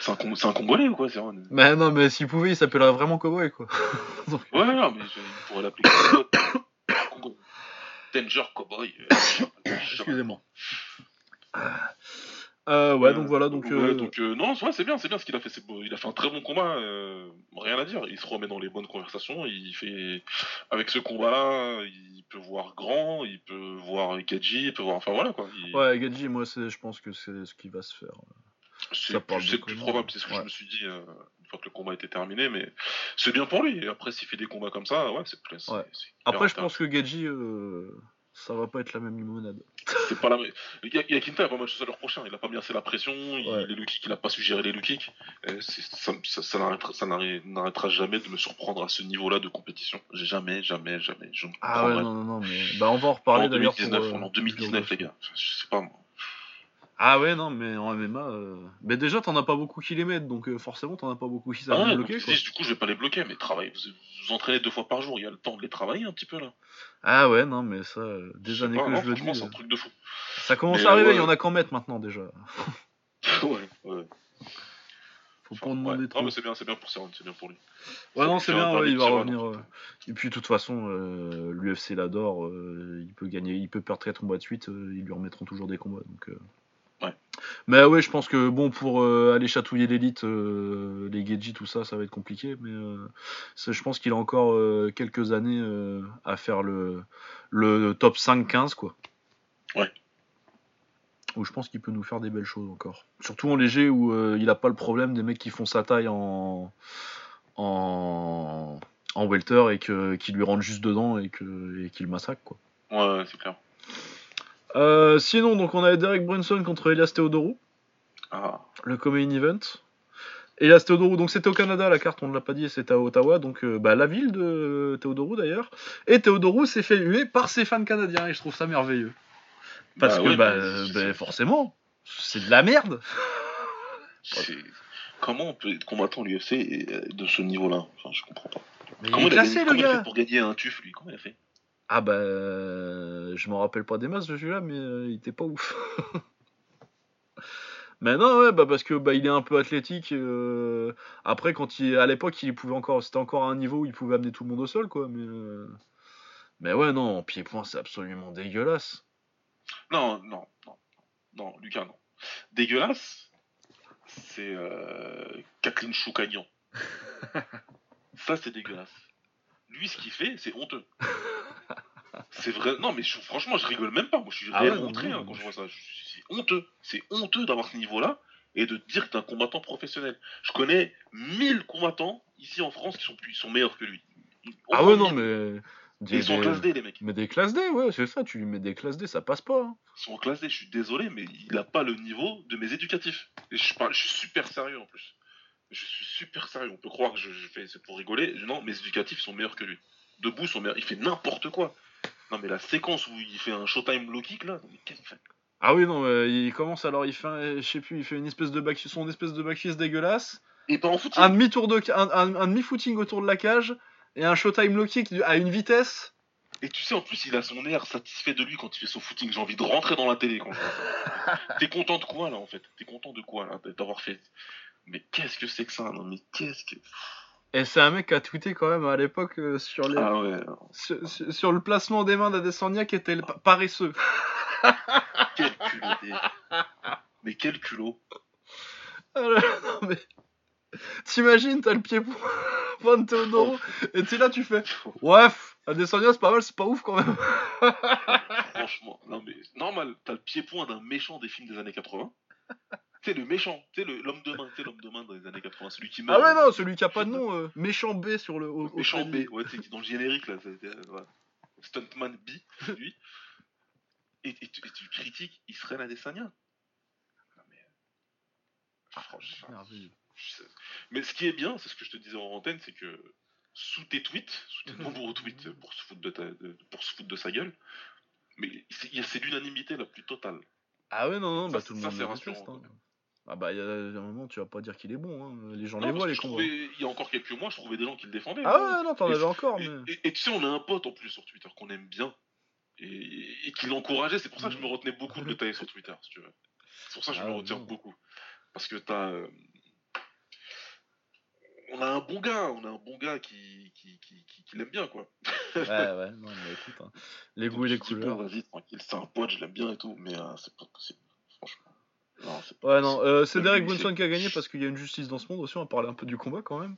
C'est un, c'est un Congolais ou quoi, Cerrone Mais non, mais s'il pouvait, il s'appellerait vraiment Cowboy, quoi. Ouais, non, mais je- il pourrait l'appeler. Danger Cowboy. euh, Excusez-moi. Euh, ouais, donc voilà, donc... Ouais, euh, donc, euh, non, ouais, c'est bien, c'est bien ce qu'il a fait. c'est beau. Il a fait un très bon combat. euh, rien à dire. Il se remet dans les bonnes conversations. Il fait avec ce combat-là, il peut voir grand, il peut voir Kaji, il peut voir. Enfin voilà quoi. Il- Ouais, Gadji, moi, c'est- je pense que c'est ce qui va se faire. c'est plus, plus probable. C'est ce que Ouais. je me suis dit euh, une fois que le combat était terminé. Mais c'est bien pour lui. Et après, s'il fait des combats comme ça, ouais, c'est Ouais. Après, je pense que Gadji, euh, ça va pas être la même limonade. C'est pas la même. Yakinta a pas mal de choses à le reprocher. hein. Il a pas bien fait la pression. Il, Ouais. Les low kicks, il a pas su gérer les low kicks. Et c'est- Ça, ça, ça n'arrêtera- jamais de me surprendre à ce niveau-là de compétition. J'ai Jamais, jamais, jamais. Je Ah ouais, non, non, non, mais... Bah, on va en reparler en d'ailleurs. 2019, pour, euh, en 2019, les gars. Je sais pas moi. Ah ouais, non, mais en MMA... Euh... Mais déjà, t'en as pas beaucoup qui les mettent, donc euh, forcément, t'en as pas beaucoup qui savent Ah ouais, les donc bloquer, quoi. du coup, je vais pas les bloquer, mais travaille. Vous vous entraînez deux fois par jour. Il y a le temps de les travailler un petit peu là. Ah ouais, non, mais ça, euh, années pas, que non, je le dis, c'est euh, un truc de fou. ça commence Mais, à arriver, ouais. il y en a qu'en mettre maintenant, déjà. ouais, ouais. Faut pas en Ouais. demander trop. Non, mais c'est bien, c'est bien pour Cerrone, c'est bien pour lui. Ouais, Ça non, c'est un bien, ouais, il va revenir. euh, Et puis, de toute façon, euh, l'UFC l'adore. euh, il peut gagner, il peut perdre 4 combats de suite. ils lui remettront toujours des combats. Donc. Mais ouais, je pense que bon, pour euh, aller chatouiller l'élite, euh, les Geji, tout ça, ça va être compliqué. Mais euh, je pense qu'il a encore quelques années à faire le, le top 5-15, quoi. Ouais. Où je pense qu'il peut nous faire des belles choses encore. Surtout en léger où il a pas le problème des mecs qui font sa taille en en, en welter et que, qui lui rentrent juste dedans et que et qui le massacrent quoi. Ouais, c'est clair. Euh, sinon donc on avait Derek Brunson contre Elias Theodorou, Ah, le Comain Event. Elias Theodorou donc c'était au Canada la carte on ne l'a pas dit c'était à Ottawa donc euh, bah, la ville de Theodorou d'ailleurs et Theodorou s'est fait huer par ses fans canadiens et je trouve ça merveilleux parce Bah que bah, euh, bah, forcément c'est de la merde. Comment on peut être combattant l'UFC de ce niveau-là? Enfin, je comprends pas. Mais Comment il est il, a gagné- le comment il a gars. fait pour gagner un tuf, lui? Comment il a fait? Ah bah euh, je m'en rappelle pas des masses de celui-là, mais euh, il était pas ouf. mais non ouais bah parce que bah il est un peu athlétique. euh, Après quand il à l'époque il pouvait encore c'était encore à un niveau où il pouvait amener tout le monde au sol quoi. Mais euh, mais ouais non en pied-point c'est absolument dégueulasse. Non, non, non, non, Lucas, non. Dégueulasse, c'est Kathleen Choukagnan. Ça, c'est dégueulasse. Lui, ce qu'il fait, c'est honteux. C'est vrai. Non, mais je- franchement, je rigole même pas. Moi, je suis Ah réellement outré hein, quand je vois ça. C'est honteux. C'est honteux d'avoir ce niveau-là et de te dire que t'es un combattant professionnel. Je connais 1000 combattants ici en France qui sont, plus, sont meilleurs que lui. Ah ouais non 1000. mais des- Ils sont en des- classe D, les mecs. mais des classes D ouais c'est ça tu lui mets des classes D ça passe pas. hein. Ils sont en classe D, je suis désolé, mais il a pas le niveau de mes éducatifs. Et je, parle, je suis super sérieux en plus. Je suis super sérieux. On peut croire que je, je fais c'est pour rigoler. Non, mes éducatifs sont meilleurs que lui. Debout, sont meilleurs. Il fait n'importe quoi. Non, mais la séquence où il fait un showtime low kick là, mais qu'est-ce qu'il fait Ah oui non il commence alors il fait un- je sais plus il fait une espèce de back son espèce de backfist dégueulasse. Et pas en footing. un demi tour de ca- un, un- un demi footing autour de la cage et un showtime low kick à une vitesse. Et tu sais, en plus, il a son air satisfait de lui quand il fait son footing. J'ai envie de rentrer dans la télé quand je vois ça. T'es content de quoi là en fait? T'es content de quoi là d'avoir fait? Mais qu'est-ce que c'est que ça? Non, mais qu'est-ce que. Et c'est un mec qui a tweeté quand même à l'époque euh, sur, les... Ah ouais, sur, sur- sur le placement des mains d'Adesanya qui était le pa- paresseux. quel t'es. Mais quel culot. Ah là, non mais. T'imagines, t'as le pied point point de Teodoro, et tu là, tu fais. Ouais, Adesanya, c'est pas mal, c'est pas ouf quand même. Franchement, non mais normal, t'as le pied-point d'un méchant des films des années 80. Sais, le méchant, tu sais, l'homme de main, tu sais, l'homme de main dans les années 80, celui qui meurt. Ah ouais, non, celui qui a pas de nom, euh, méchant B sur le. Au, méchant. B, ouais, tu sais, dans le générique là, c'était, euh, voilà. Stuntman B, c'est lui. Et, et tu, et tu critiques Israël Adesanya. Non mais. Franchement. Merveilleux. je sais- Mais ce qui est bien, c'est ce que je te disais en antenne, c'est que sous tes tweets, sous tes nombreux tweets pour se foutre de, ta- de- pour se foutre de sa gueule, mais c'est c'est l'unanimité la plus totale. Ah ouais, non, non, Ça, bah tout le ça, monde c'est le rassurant, hein. Ah bah, il y a un moment, tu vas pas dire qu'il est bon, hein. les gens Non, les voient, les trouvais- il y a encore quelques mois, je trouvais des gens qui le défendaient. Ah hein. ouais, non, t'en avais encore, Et, mais. et- et tu sais, on a un pote en plus sur Twitter qu'on aime bien et, et qui l'encourageait. C'est pour ça que je me retenais beaucoup de le tailler sur Twitter, si tu veux. C'est pour ça que je Ah, me retiens non. beaucoup. Parce que t'as. euh, On a un bon gars, on a un bon gars qui, qui, qui, qui- qui l'aime bien, quoi. Ouais, ouais, non, mais écoute, hein. les goûts et les couleurs. Vas-y, tranquille, c'est un pote, je l'aime bien et tout, mais euh, c'est pas possible, franchement. Non, Ouais, non, euh, c'est c'est Derek Brunson qui a gagné parce qu'il y a une justice dans ce monde aussi, on va parler un peu du combat quand même.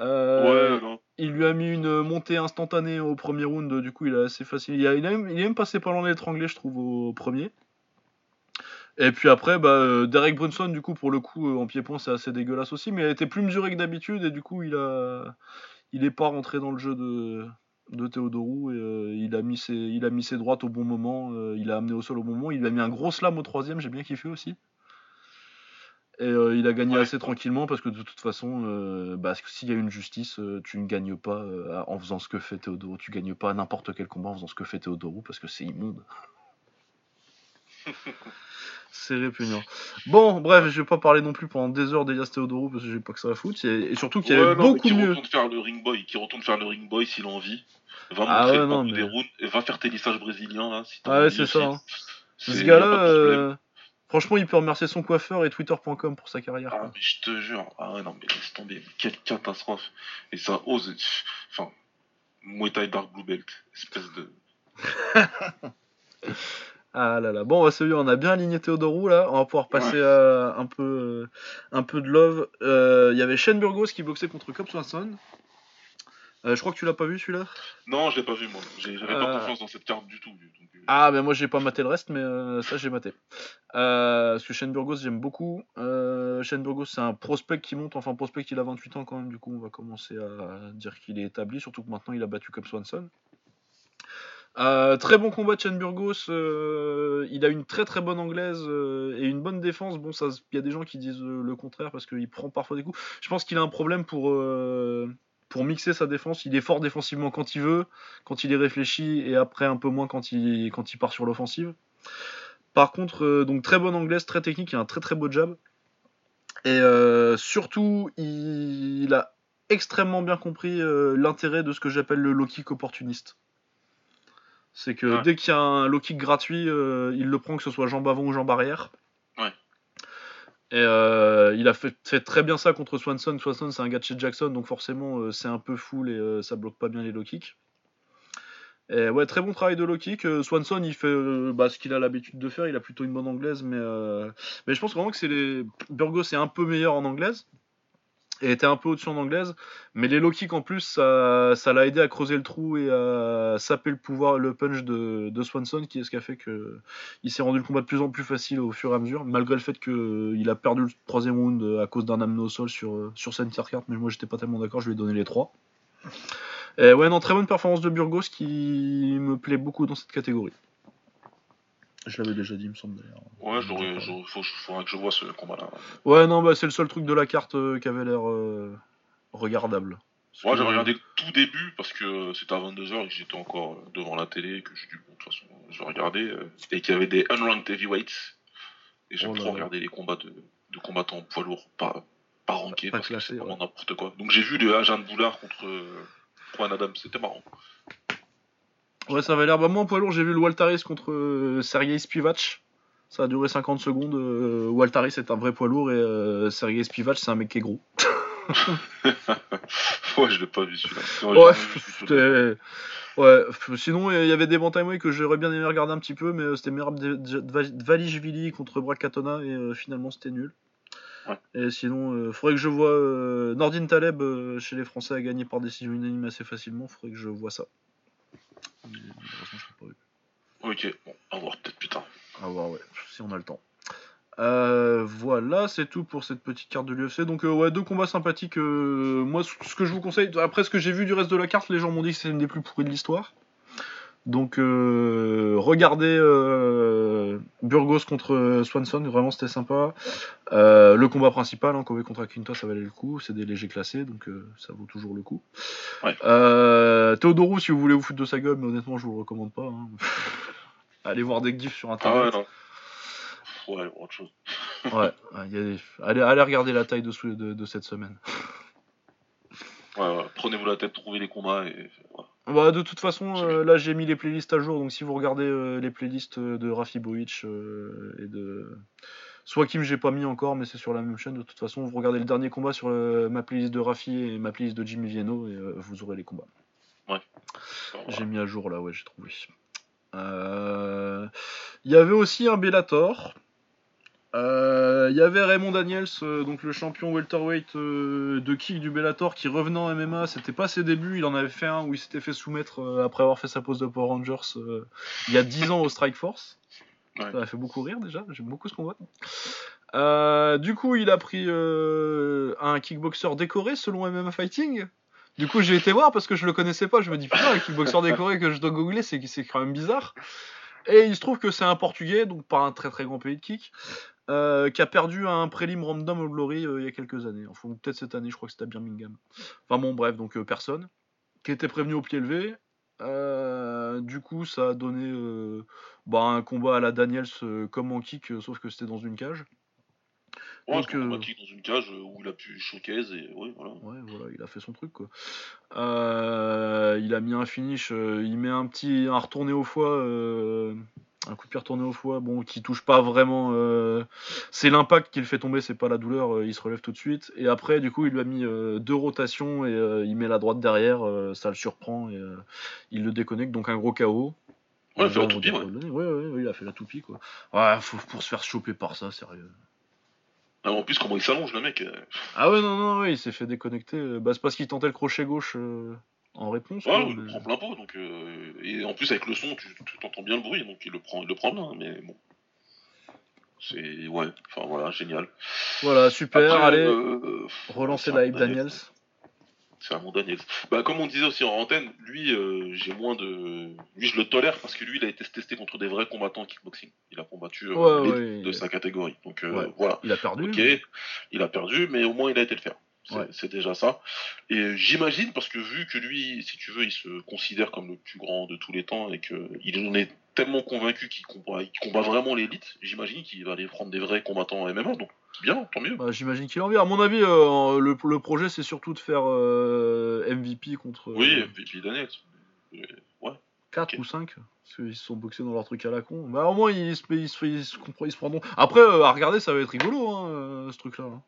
Euh, Ouais, non. Il lui a mis une montée instantanée au premier round, du coup il est assez facile. Il a, il a même, il est même passé par l'en étranglé, je trouve, au premier. Et puis après, bah, euh, Derek Brunson, du coup, pour le coup, euh, en pied-point, c'est assez dégueulasse aussi, mais il a été plus mesuré que d'habitude, et du coup, il a, il est pas rentré dans le jeu de, de Théodorou, et euh, il, a mis ses, il a mis ses droites au bon moment, euh, il a amené au sol au bon moment, il a mis un gros slam au troisième, j'ai bien kiffé aussi. Et euh, il a gagné Ouais. assez tranquillement parce que de toute façon, bah, s'il y a une justice, tu ne gagnes pas en faisant ce que fait Théodoro. Tu gagnes pas à n'importe quel combat en faisant ce que fait Théodoro parce que c'est immonde. c'est répugnant. Bon, bref, je vais pas parler non plus pendant des heures d'Elias Théodoro parce que j'ai pas que ça à foutre. Et, et surtout qu'il y Ouais, avait non, mais beaucoup qui mieux. retourne faire le ring boy, qui retourne faire le ring boy s'il a envie. Va Ah montrer ouais, non, mais- des et va faire tes lissages brésiliens là. Si t'as Ouais, c'est ça. hein. Ce gars-là, euh, franchement, il peut remercier son coiffeur et Twitter.com pour sa carrière. Ah, quoi. mais je te jure. Ah ouais, non, mais laisse tomber. Quelle catastrophe. Et ça ose. Enfin, Muay Thai Dark Blue Belt. Espèce de. Ah là là. Bon, bah, c'est on a bien aligné Théodorou là. On va pouvoir passer à un peu, euh, un peu de love. Euh, Il y avait Shane Burgos qui boxait contre Cobb Swanson. Euh, je crois que tu l'as pas vu celui-là? Non, je l'ai pas vu moi. J'avais pas Euh. confiance dans cette carte du tout. donc, euh, Ah, ben moi j'ai pas maté le reste, mais euh, ça j'ai maté. Euh, parce que Shane Burgos j'aime beaucoup. Euh, Shane Burgos c'est un prospect qui monte, enfin prospect il a 28 ans quand même, du coup on va commencer à dire qu'il est établi, surtout que maintenant il a battu Cobb Swanson. Euh, très bon combat de Shane Burgos, euh, il a une très très bonne anglaise euh, et une bonne défense. Bon, il y a des gens qui disent le contraire parce qu'il prend parfois des coups. Je pense qu'il a un problème pour, pour mixer sa défense. Il est fort défensivement quand il veut, quand il est réfléchi et après un peu moins quand il, quand il part sur l'offensive. Par contre, donc très bonne anglaise, très technique, il a un très très beau jab. Et surtout, il, il a extrêmement bien compris l'intérêt de ce que j'appelle le low kick opportuniste. C'est que Ouais. dès qu'il y a un low kick gratuit, euh, il le prend que ce soit jambe avant ou jambe arrière. Ouais. Et euh, il a fait, fait très bien ça contre Swanson. Swanson, c'est un gars de chez Jackson, donc forcément, euh, c'est un peu full et ça bloque pas bien les low kicks. Et ouais, très bon travail de low kick. Swanson, il fait euh, bah, ce qu'il a l'habitude de faire. Il a plutôt une bonne anglaise, mais, euh, mais je pense vraiment que c'est les. Burgos est un peu meilleur en anglaise et était un peu au-dessus en anglaise. Mais les low kicks en plus, ça l'a aidé à creuser le trou et à saper le pouvoir, le punch de, Swanson, qui est ce qui a fait que il s'est rendu le combat de plus en plus facile au fur et à mesure, malgré le fait qu'il a perdu le troisième round à cause d'un amené au sol sur, euh, sur center carte. Mais moi, j'étais pas tellement d'accord, je lui ai donné les trois. Et ouais, non, très bonne performance de Burgos qui me plaît beaucoup dans cette catégorie. Je l'avais déjà dit, il me semble d'ailleurs. Ouais, j'aurais, faut, faudra que je vois ce combat-là. Ouais, non, bah c'est le seul truc de la carte euh, qui avait l'air euh, regardable. Moi, que- j'avais regardé le tout début parce que c'était à 22h et que j'étais encore euh, devant la télé et que j'ai dit, bon, de toute façon, je vais regarder. euh, et qu'il y avait des unranked heavyweights. Et j'aime Oh trop regarder les combats de, de combattants poids lourds, pas, pas rankés, Pas parce que c'est vraiment ouais. n'importe quoi. Donc j'ai vu le Ajan Boulard contre euh, Juan Adams, c'était marrant. Ouais, ça avait l'air. Bah, moi, en poids lourd, j'ai vu le Waltaris contre euh, Sergei Spivac. Ça a duré 50 secondes. Euh, Waltaris est un vrai poids lourd et euh, Sergei Spivac, c'est un mec qui est gros. ouais, je l'ai pas vu celui-là. Ouais, c'était. Ouais, sinon il y avait des bantamweight que j'aurais bien aimé regarder un petit peu, mais euh, c'était Merab Dvalishvili contre Brad Katona et euh, finalement c'était nul. Et sinon, il faudrait que je vois Nordin Taleb chez les Français a gagné par décision unanime assez facilement. Faudrait que je vois ça. Ok, bon, à voir peut-être plus tard. À voir, ouais, si on a le temps. Euh, voilà, c'est tout pour cette petite carte de l'UFC. Donc, euh, ouais, deux combats sympathiques. Euh, moi, ce que je vous conseille, après ce que j'ai vu du reste de la carte, les gens m'ont dit que c'est une des plus pourries de l'histoire. Donc, regardez Burgos contre Swanson, vraiment c'était sympa. le combat principal, hein, Kobe contre Akinta, ça valait le coup. C'est des légers classés, donc ça vaut toujours le coup. Ouais. Théodoro, si vous voulez vous foutre de sa gueule, mais honnêtement, je vous le recommande pas. Hein. Allez voir des gifs sur internet. Ah ouais, non ouais, autre chose. ouais, allez, allez, regarder la taille de, de, de cette semaine. Ouais, prenez-vous la tête, trouvez les combats et. Bah, de toute façon, euh, là j'ai mis les playlists à jour, donc si vous regardez euh, les playlists de Rafi Boic euh, et de. Soit Kim, j'ai pas mis encore, mais c'est sur la même chaîne. De toute façon, vous regardez le dernier combat sur ma playlist de Rafi et ma playlist de Jimmy Vieno et vous aurez les combats. Ouais. J'ai mis à jour là, ouais, j'ai trouvé. Il y avait aussi un Bellator. Il euh, y avait Raymond Daniels, euh, donc le champion welterweight euh, de kick du Bellator, qui revenait en MMA. C'était pas ses débuts, il en avait fait un où il s'était fait soumettre après avoir fait sa pause de Power Rangers il y a 10 ans au Strike Force. Ça m'a fait beaucoup rire déjà, j'aime beaucoup ce qu'on voit. du coup, il a pris un kickboxer décoré selon MMA Fighting. Du coup, j'ai été voir parce que je le connaissais pas. Je me dis, putain, un kickboxer décoré que je dois googler, c'est quand même bizarre. Et il se trouve que c'est un portugais, donc pas un très très grand pays de kick. Euh, qui a perdu un prélim random au Glory euh, il y a quelques années. Enfin, peut-être cette année, je crois que c'était à Birmingham. Enfin bon, bref, donc euh, personne. Qui était prévenu au pied levé. du coup, ça a donné bah, un combat à la Daniels comme en kick, sauf que c'était dans une cage. Ouais, donc, un kick dans une cage où il a pu showcase et ouais, voilà. Ouais, voilà, il a fait son truc quoi. il a mis un finish, il met un petit un retourné au foie un coup de pied retourné au foie, bon, qui touche pas vraiment. Euh, c'est l'impact qui le fait tomber, c'est pas la douleur. Euh, il se relève tout de suite. Et après, du coup, il lui a mis euh, deux rotations et il met la droite derrière. ça le surprend et il le déconnecte. Donc un gros KO. Ouais, il a fait la toupie, ouais. il a fait la toupie, quoi. Ouais, faut, pour se faire choper par ça, sérieux. Ah, en plus, comment il s'allonge, le mec Ah ouais, non, non, il s'est fait déconnecter. Bah, c'est parce qu'il tentait le crochet gauche en réponse. Ouais, il le prend plein pot, donc euh, et en plus avec le son, tu, entends bien le bruit, donc il le prend, il le prend bien, mais bon. C'est ouais, enfin voilà, génial. Voilà, super. allez, euh, relancer la hype Daniels. C'est un bon Daniels. Bah comme on disait aussi en antenne, lui, euh, j'ai moins de, lui je le tolère parce que lui, il a été testé contre des vrais combattants en kickboxing. Il a combattu de sa catégorie, donc voilà. Il a perdu. Ok, il a perdu, mais au moins il a été le faire. C'est déjà ça. Et j'imagine, parce que vu que lui, si tu veux, il se considère comme le plus grand de tous les temps et qu'il en est tellement convaincu qu'il combat, combat, vraiment l'élite, j'imagine qu'il va aller prendre des vrais combattants en MMA. Donc, bien, tant mieux. Bah, j'imagine qu'il en vient. À mon avis, euh, le, le, projet, c'est surtout de faire euh, MVP contre. oui, euh, MVP Daniels. Ouais. 4 ou 5 parce qu'ils se sont boxés dans leur truc à la con. Bah au moins ils se, ils se, ils se, ils se prendront. Après à regarder ça va être rigolo hein, ce truc là. Hein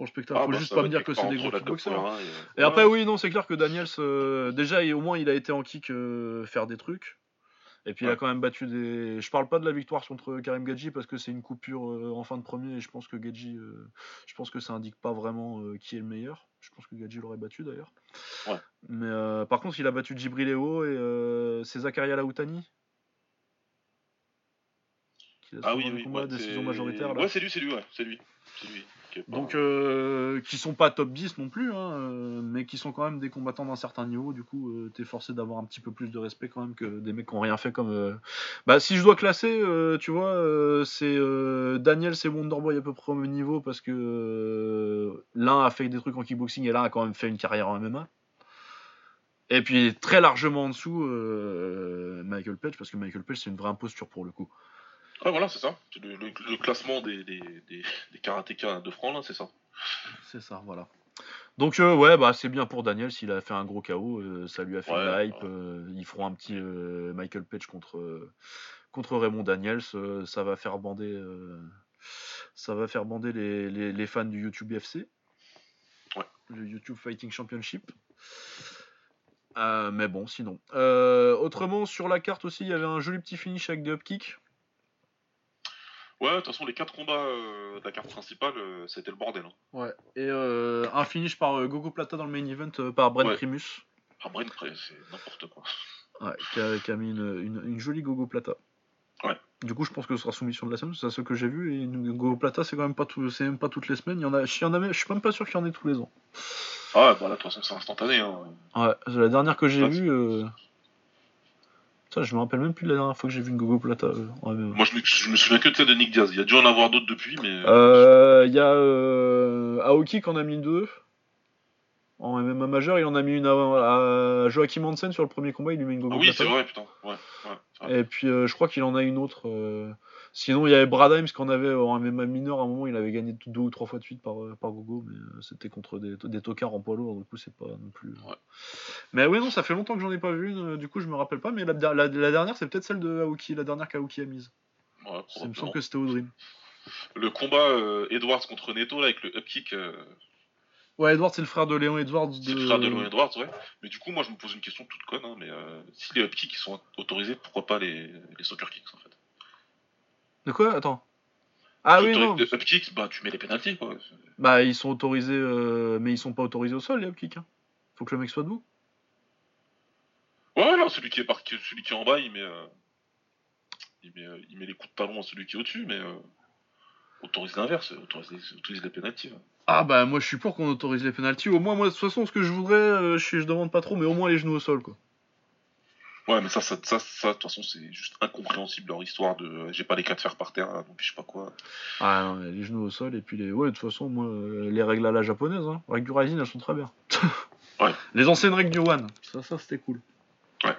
pour le spectacle. Ah, Faut bah, juste pas me dire que c'est des gros kickboxers. Hein, et, après, oui, non, c'est clair que Daniels, euh, déjà, au moins, il a été en kick euh, faire des trucs. Et puis il a quand même battu des. Je parle pas de la victoire contre Karim Gadji parce que c'est une coupure euh, en fin de premier et je pense que Gadji, je pense que ça indique pas vraiment qui est le meilleur. Je pense que Gadji l'aurait battu d'ailleurs. Mais par contre, il a battu Djibriléo et c'est Zakaria Laoutani. Ah oui, oui, ouais, décision majoritaire. Ouais, c'est lui, c'est lui, ouais, c'est lui. lui. Donc, euh, qui sont pas top 10 non plus, hein, euh, mais qui sont quand même des combattants d'un certain niveau. Du coup, euh, t'es forcé d'avoir un petit peu plus de respect quand même que des mecs qui ont rien fait comme. Bah, si je dois classer, tu vois, c'est Daniel, c'est Wonderboy à peu près au même niveau parce que l'un a fait des trucs en kickboxing et l'un a quand même fait une carrière en MMA. Et puis très largement en dessous, Michael Page, parce que Michael Page c'est une vraie imposture pour le coup. Ah voilà, c'est ça. Le, classement des, des, des, karatékas de francs, là, c'est ça. C'est ça, voilà. Donc euh, ouais, bah c'est bien pour Daniel s'il a fait un gros KO, euh, ça lui a fait la hype. Euh, ils feront un petit Michael Page contre contre Raymond Daniels, ça va faire bander ça va faire bander les, les, fans du YouTube FC. Ouais. Le YouTube Fighting Championship. mais bon, sinon. autrement, sur la carte aussi, il y avait un joli petit finish avec des upkicks. Ouais, de toute façon, les quatre combats euh, de la carte principale, euh, c'était le bordel. Hein. Ouais. Et euh, un finish par euh, Gogo Plata dans le main event par Brent Ouais. Primus. Ah, Brent, après, c'est n'importe quoi. Ouais, qui a, qui a mis une, une- une jolie Gogo Plata. Ouais. Du coup, je pense que ce sera soumission de la semaine, c'est ce que j'ai vu. Et une Gogo Plata, c'est quand même pas, tout, c'est même pas toutes les semaines. Il y en a, il y en a même- je suis même pas sûr qu'il y en ait tous les ans. Ah, ouais, bah là, de toute façon, c'est instantané. Hein. Ouais, la dernière que j'ai Ouais. vue. Euh... Ça, je me rappelle même plus de la dernière fois que j'ai vu une Gogo Plata. euh, en MMA. Moi, je me, je me souviens que de celle de Nick Diaz. Il y a dû en avoir d'autres depuis, mais. Euh, Il y a euh, Aoki qui en a mis deux. En MMA majeur, il en a mis une à, à Joachim Hansen sur le premier combat, il lui met une Gogo Ah oui, Plata. c'est vrai, putain. Ouais, ouais. Et puis euh, je crois qu'il en a une autre. Sinon, il y avait Brad Himes qu'on avait en MMA mineur à un moment, il avait gagné deux ou trois fois de suite par, euh, par Gogo, mais euh, c'était contre des, des tocards en poids lourd, du coup, c'est pas non plus. euh. Ouais. Mais ouais, non, ça fait longtemps que j'en ai pas vu une, du coup, je me rappelle pas, mais la, la- la dernière, c'est peut-être celle de Aoki, la dernière qu'Aoki a mise. Ouais, Ça me semble que c'était au Dream. Le combat euh, Edwards contre Neto, là, avec le upkick, euh, Ouais, Edward, c'est le frère de Léon Edwards. c'est le frère de Logan Edwards, ouais. Mais du coup, moi, je me pose une question toute conne, hein, mais euh, si les upkicks ils sont autorisés, pourquoi pas les, les soccer kicks, en fait? De quoi? Attends. Ah oui, non. Les upkicks, bah, tu mets les pénalties, quoi. Bah, ils sont autorisés, euh, mais ils sont pas autorisés au sol, les upkicks. Hein. Faut que le mec soit debout. Ouais, là, celui qui est, par... celui qui est en bas, il met, euh, il met, euh, il met les coups de talon à celui qui est au-dessus, mais euh, autorise l'inverse, autorise, autorise les pénalties. Ah bah moi je suis pour qu'on autorise les pénalties. Au moins moi de toute façon ce que je voudrais, euh, je, suis- je demande pas trop, mais au moins les genoux au sol quoi. Ouais, mais ça, ça, ça, ça, de toute façon, c'est juste incompréhensible leur histoire de euh, j'ai pas les cas de fer par terre, là, donc je sais pas quoi. Ah non, les genoux au sol et puis les... Ouais de toute façon moi euh, les règles à la japonaise, hein. les règles du Rising elles sont très bien. Ouais. Les anciennes règles du One, ça ça c'était cool. Ouais.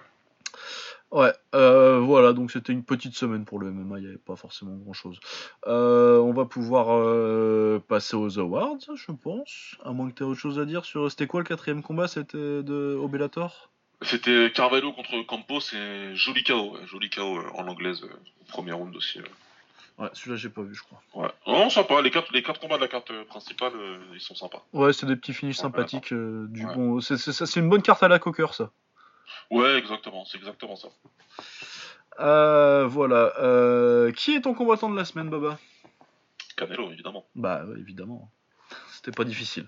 Ouais, euh, voilà, donc c'était une petite semaine pour le MMA, il n'y avait pas forcément grand chose. on va pouvoir euh, passer aux awards, je pense. À moins que tu aies autre chose à dire sur. C'était quoi le quatrième combat C'était de au Bellator C'était Carvalho contre Campos et joli KO, joli KO euh, en anglaise euh, au premier round aussi. euh. Ouais, celui-là j'ai pas vu, je crois. Ouais. Non, sympa, les quatre, les quatre combats de la carte euh, principale, euh, ils sont sympas. Ouais, c'est des petits finishes Ouais, sympathiques. euh, du Ouais. bon, c'est c'est- ça, c'est une bonne carte à la cocker, ça. Ouais, exactement, c'est exactement ça. Euh, voilà. Euh, qui est ton combattant de la semaine, Baba? Canelo, évidemment. Bah, évidemment. C'était pas difficile.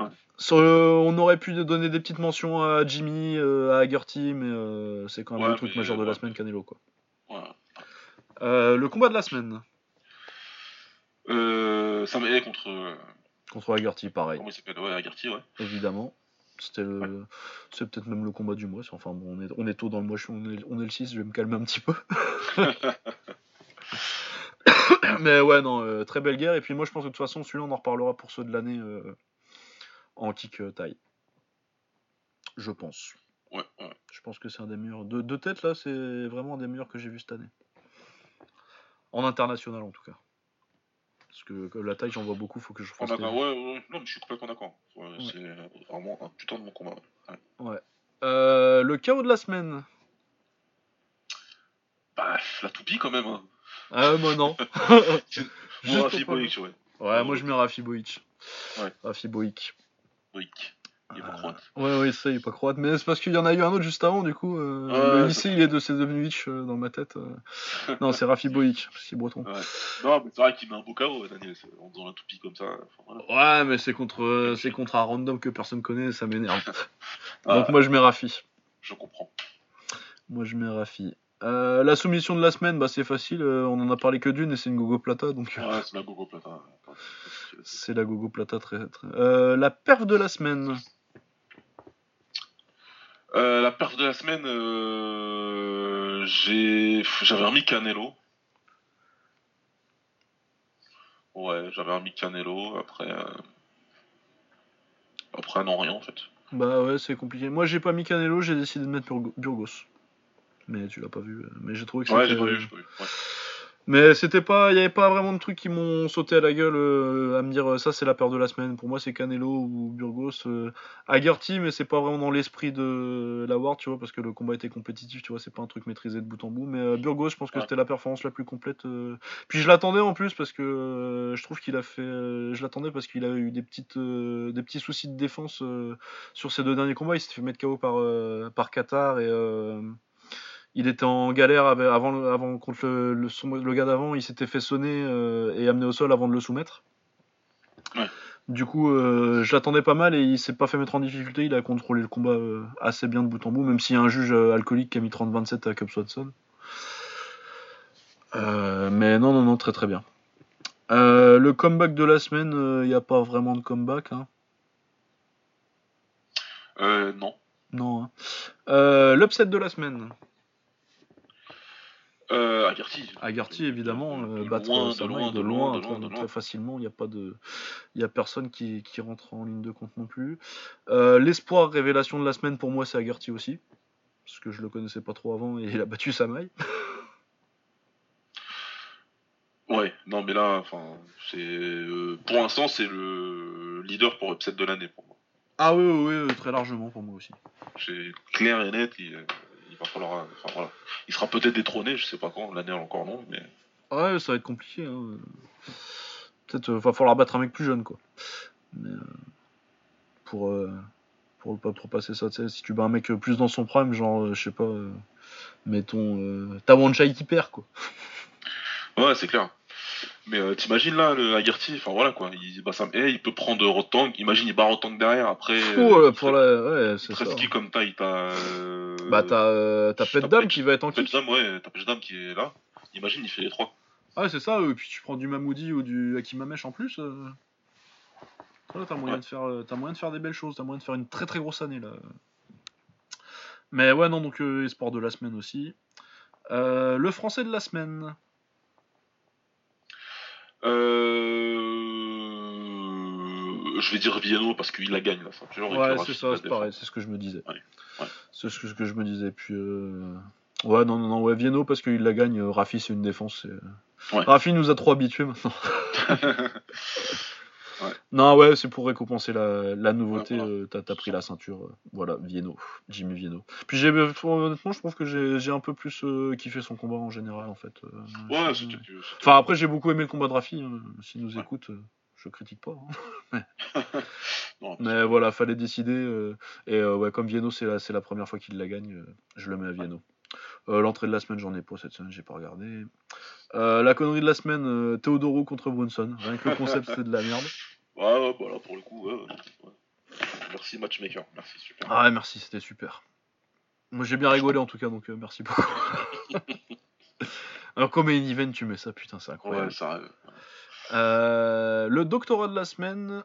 Ouais. Sur, euh, on aurait pu donner des petites mentions à Jimmy, euh, à Haggerty, mais euh, c'est quand même Ouais, le truc mais, majeur de la semaine, Canelo. Quoi. Euh, le combat de la semaine Euh, Sam contre. contre Haggerty, pareil, comment il s'appelle? Ouais, Agarty, ouais. évidemment. C'était le... C'est peut-être même le combat du mois. Enfin, bon, on, est, on est tôt dans le mois, je suis- on est, on est le 6, je vais me calmer un petit peu. Mais ouais, non, euh, très belle guerre. Et puis moi, je pense que de toute façon, celui-là, on en reparlera pour ceux de l'année euh, en kick euh, taille. Je pense. Ouais, ouais. Je pense que c'est un des meilleurs. De, de tête, là, c'est vraiment un des meilleurs que j'ai vu cette année. En international, en tout cas. Parce que, la taille, j'en vois beaucoup, faut que je fasse. d'accord, les- ouais, ouais, non, mais je suis complètement d'accord. Ouais, Ouais. C'est vraiment un putain de bon combat. ouais. Euh, le chaos de la semaine. Bah, la toupie quand même. Hein. Ah, moi non. Bon, Juste Rafi Boic, ouais. Ouais, moi je mets Rafi Boic. Ouais. Rafi Boic. Boic. Il est pas Euh, croate. Ouais, ouais, ça, il est pas croate. Mais c'est parce qu'il y en a eu un autre juste avant, du coup. euh, Ouais, le lycée, il est de Hitch euh, dans ma tête. euh. non, c'est Rafi Boic, parce qu'il est breton. Ouais. Non, mais c'est vrai qu'il met un beau KO, Daniel, en faisant la toupie comme ça. enfin, voilà. Ouais, mais c'est contre, euh, c'est contre un random que personne connaît, ça m'énerve. Ah, Donc moi je mets Rafi. Je comprends. Moi je mets Rafi. Euh, la soumission de la semaine, bah c'est facile, euh, on en a parlé que d'une et c'est une Gogo Plata, donc euh, Ouais, c'est la Gogo Plata. c'est la Gogo Plata très très. Euh, la perf de la semaine. La perf de la semaine, euh, j'ai, j'avais remis Canelo. Ouais, j'avais remis Canelo. Après, euh, après non rien en fait. Bah ouais, c'est compliqué. Moi j'ai pas mis Canelo, j'ai décidé de mettre Burgo- Burgos. Mais tu l'as pas vu. euh, Mais j'ai trouvé que Ouais, c'était- j'ai pas vu, j'ai pas vu. Ouais. Mais c'était pas, il y avait pas vraiment de trucs qui m'ont sauté à la gueule euh, à me dire euh, ça c'est la peur de la semaine. Pour moi c'est Canelo ou Burgos. Euh, Haggerty, mais c'est pas vraiment dans l'esprit de la War, tu vois, parce que le combat était compétitif, tu vois, c'est pas un truc maîtrisé de bout en bout. Mais euh, Burgos, je pense que Ouais. c'était la performance la plus complète. euh. Puis je l'attendais en plus parce que euh, je trouve qu'il a fait, euh, je l'attendais parce qu'il a eu des petites, euh, des petits soucis de défense euh, sur ses deux derniers combats. Il s'était fait mettre KO par euh, par Qatar et euh, Il était en galère avec- avant, contre le, le, son- le gars d'avant, il s'était fait sonner euh, et amener au sol avant de le soumettre. Ouais. Du coup, euh, je l'attendais pas mal et il s'est pas fait mettre en difficulté. Il a contrôlé le combat euh, assez bien de bout en bout, même s'il y a un juge alcoolique qui a mis 30-27 à Cub Watson. Mais non, non, non, très très bien. Le comeback de la semaine, il n'y a pas vraiment de comeback. Hein. Non. Non. hein. L'upset de la semaine. Euh, Agarty. Agarty, évidemment, De- euh, de battre loin, euh, de loin, de de loin, de très- loin, facilement. Il n'y a pas de, il y a personne qui, qui rentre en ligne de compte non plus. Euh, L'espoir révélation de la semaine pour moi, c'est Agarty aussi, parce que je le connaissais pas trop avant et il a battu sa maille. Ouais, non, mais là, enfin, c'est. euh, pour l'instant, c'est le leader pour upset de l'année pour moi. Ah oui, oui, oui, euh, très largement pour moi aussi. C'est clair et net. Il, il va falloir. euh, Enfin, voilà. Il sera peut-être détrôné, je sais pas quand, l'année encore non, mais. Ouais, ça va être compliqué. Hein. Peut-être euh, va falloir battre un mec plus jeune, quoi. Mais, euh, pour, euh, pour, pour, passer ça, tu sais, si tu bats un mec euh, plus dans son prime, genre, je sais pas, mettons, euh, Tawanchai qui perd, quoi. Ouais, c'est clair. Mais euh, t'imagines là, le Agarty, enfin voilà quoi, il, bah, ça, il peut prendre Rotang, imagine il bat Rotang derrière, après. Oh, euh, là, pour la... Ouais, c'est ça. Presque qui comme taille, t'as. euh, Bah, t'as euh, t'as qui va être en kick. Petdam, ouais, t'as Petdam qui est là. Imagine, il fait les trois. Ah, c'est ça, et puis tu prends du Mamoudi ou du Akimamesh en plus. Euh... Là, t'as moyen, Ouais. de faire, t'as moyen de faire des belles choses, t'as moyen de faire une très très grosse année là. Mais ouais, non, donc espoir de la semaine aussi. Le français de la semaine. Euh... Je vais dire Viano parce qu'il la gagne la ceinture. Ouais, c'est ça, c'est pareil, c'est ce que je me disais. Ouais, ouais. C'est ce que, je me disais. Puis, euh... ouais, non, non, non, ouais, Vieno parce qu'il la gagne. euh, Rafi, c'est une défense. Ouais. Rafi nous a trop habitués maintenant. Non, ouais, c'est pour récompenser la, la nouveauté. Ouais, voilà. euh, t'as, pris la ceinture. euh, voilà, Vieno, Jimmy Vieno. Puis euh, honnêtement, je trouve que j'ai, un peu plus kiffé son combat en général, en fait. ouais, c'était. Enfin, après, j'ai beaucoup aimé le combat de Rafi. hein, S'il nous Ouais. écoute, je critique pas. hein. Non, Mais voilà, fallait décider. euh, et euh, ouais, comme Vieno, c'est la, première fois qu'il la gagne, euh, je le mets à Vieno. Euh, L'entrée de la semaine, j'en ai pas cette semaine, j'ai pas regardé. Euh, la connerie de la semaine, euh, Teodoro contre Brunson. Rien que le concept, c'est de la merde. Ouais, ouais, voilà, pour le coup, ouais, ouais. Merci, matchmaker. Merci, super. Ah ouais, merci, c'était super. Moi, j'ai bien rigolé en tout cas, donc euh, merci beaucoup. Alors, comme main event, tu mets ça, putain, c'est incroyable. ouais, ça arrive. Euh, le doctorat de la semaine,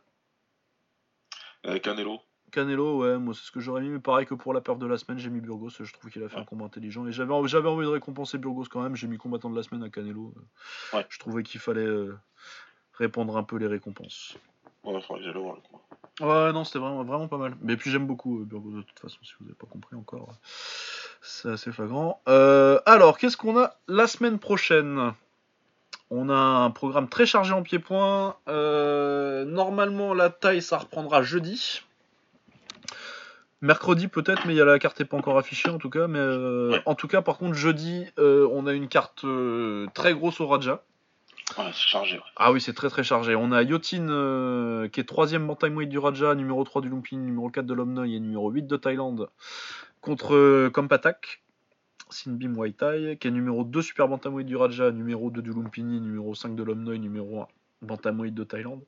Canelo. Canelo, ouais, moi c'est ce que j'aurais mis, mais pareil que pour la peur de la semaine, j'ai mis Burgos, je trouve qu'il a fait Ouais. un combat intelligent, et j'avais j'avais envie de récompenser Burgos quand même, j'ai mis combattant de la semaine à Canelo. euh, Ouais. Je trouvais qu'il fallait euh, répandre un peu les récompenses. Ouais, faudrait que j'aille voir le combat. Ouais, non, c'était vraiment, vraiment pas mal. Mais puis j'aime beaucoup euh, Burgos de toute façon, si vous n'avez pas compris encore. C'est assez flagrant. Euh, alors, qu'est-ce qu'on a la semaine prochaine? On a un programme très chargé en pied-point. Normalement, la taille, ça reprendra jeudi. Mercredi peut-être, mais il y a la carte n'est pas encore affichée en tout cas. Mais euh, Ouais. en tout cas, par contre, jeudi, euh, on a une carte euh, très grosse au Raja. Ouais, c'est chargé, ouais. Ah oui, c'est très très chargé. On a Yotin qui est troisième bantamweight du Raja, numéro 3 du Lumpini, numéro 4 de l'Omnoy et numéro 8 de Thaïlande contre Kompatak. Sinbim Waitai, qui est numéro 2 super bantamweight du Raja, numéro 2 du Lumpini, numéro 5 de l'Omnoy, numéro 1 bantamweight de Thaïlande.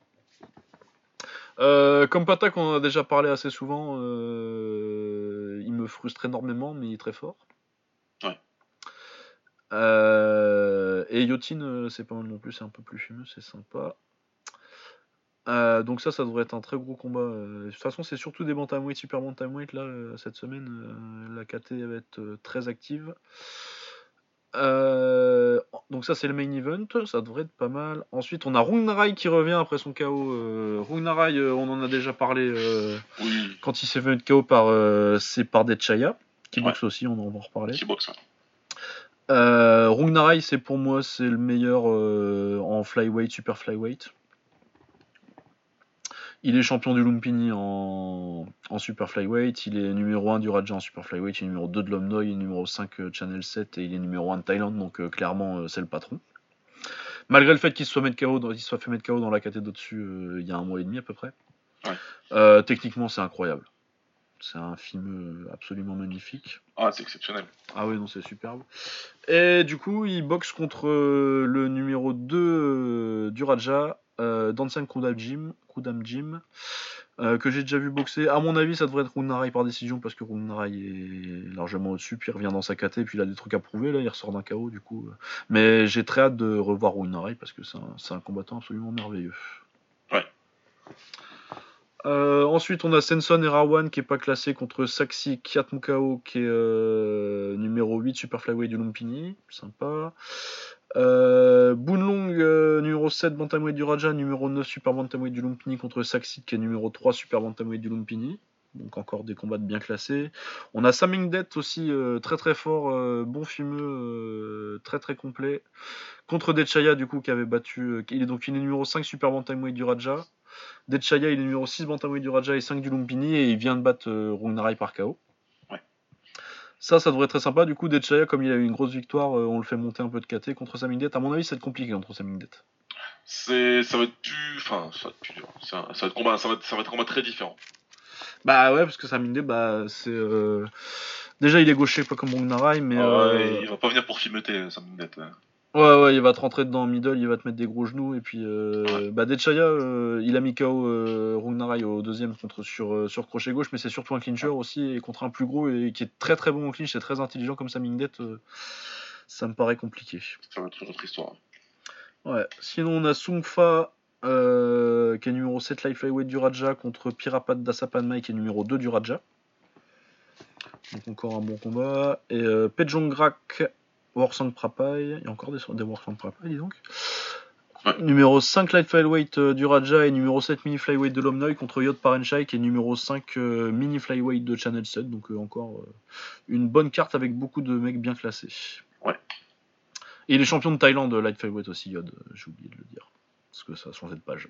Euh, Kompatak, on en a déjà parlé assez souvent. euh, il me frustre énormément, mais il est très fort. Ouais. Euh, et Yotin, c'est pas mal non plus, c'est un peu plus fumeux, c'est sympa. Donc ça, ça devrait être un très gros combat. De toute façon, c'est surtout des bantamweight, super bantamweight là cette semaine. la KT va être très active. Euh, donc ça, c'est le main event, ça devrait être pas mal. Ensuite, on a Rungnarai qui revient après son KO. Euh, Rungnarai, euh, on en a déjà parlé euh, Oui, quand il s'est fait mettre KO par c'est par Chaya qui Ouais. boxe aussi, on en va en reparler. qui boxe. Rungnarai, c'est pour moi c'est le meilleur en flyweight, super flyweight. Il est champion du Lumpini en, en super flyweight, il est numéro 1 du Raja en super flyweight, il est numéro 2 de l'Omnoy, il est numéro 5 euh, Channel 7 et il est numéro 1 de Thaïlande, donc euh, clairement euh, c'est le patron. Malgré le fait qu'il se soit, mettre KO dans, il se soit fait mettre KO dans la KT d'au-dessus il y a un mois et demi à peu près. Ouais. Techniquement c'est incroyable. C'est un film absolument magnifique. Ah, c'est exceptionnel. Ah oui, non, c'est superbe. Et du coup, il boxe contre le numéro 2 du Raja, euh, Dansen Kudam Jim, Kudam Jim que j'ai déjà vu boxer. À mon avis, ça devrait être Runarai par décision parce que Runarai est largement au-dessus. Puis il revient dans sa KT, puis il a des trucs à prouver. Là, il ressort d'un KO du coup. Mais j'ai très hâte de revoir Runarai parce que c'est un, combattant absolument merveilleux. Ouais. Euh, ensuite, on a Senson et Rawan qui est pas classé contre Saxi Kiatmukao qui est euh, numéro 8 Super Flyweight du Lumpini. Sympa. Euh, Boonlong, numéro 7 Bantamweight du Raja, numéro 9 Super Bantamweight du Lumpini contre Saxid qui est numéro 3 Super Bantamweight du Lumpini. Donc encore des combats bien classés. On a Samingdet aussi euh, très très fort, bon fumeux, très très complet. Contre Dechaya du coup qui avait battu. il est donc il est numéro 5 Super Bantamweight du Raja. Dechaya il est numéro 6 Bantamweight du Raja et 5 du Lumpini et il vient de battre Rungnarai par KO. Ça, ça devrait être très sympa. Du coup, Dechaya, comme il a eu une grosse victoire, euh, on le fait monter un peu de KT contre Samingdet. À mon avis, ça va être compliqué contre Samingdet. C'est, ça va être plus, enfin, ça va être plus dur. Ça, va être combat, ça va être, ça va être combat très différent. Bah ouais, parce que Samingdet, bah c'est euh, déjà il est gaucher pas comme Bongnarai, mais ah ouais, euh, il va pas venir pour filmeter Samingdet. Ouais, ouais, il va te rentrer dedans en middle, il va te mettre des gros genoux. Et puis, euh, bah, Dechaya, euh, il a mis KO euh, au deuxième contre, sur, euh, sur crochet gauche, mais c'est surtout un clincher aussi, et contre un plus gros et qui est très très bon au clinch, et très intelligent comme ça, Mingdet, ça me paraît compliqué. Ça va être une autre histoire. Ouais, sinon on a Sungfa, qui est numéro 7 life flyweight du Raja, contre Pirapat Dasapanmai, qui est numéro 2 du Raja. Donc encore un bon combat. Et Pejongrak Warsang Prapai, il y a encore des, des Warsang Prapai, dis donc. Numéro 5 Light Flyweight euh, du Raja et numéro 7 Mini Flyweight de l'Omnoy contre Yod Parenchai qui est numéro 5 euh, Mini Flyweight de Channel 7. Donc euh, encore une bonne carte avec beaucoup de mecs bien classés. Ouais. Et il est champion de Thaïlande Light Flyweight aussi, Yod, j'ai oublié de le dire. Parce que ça a changé de page.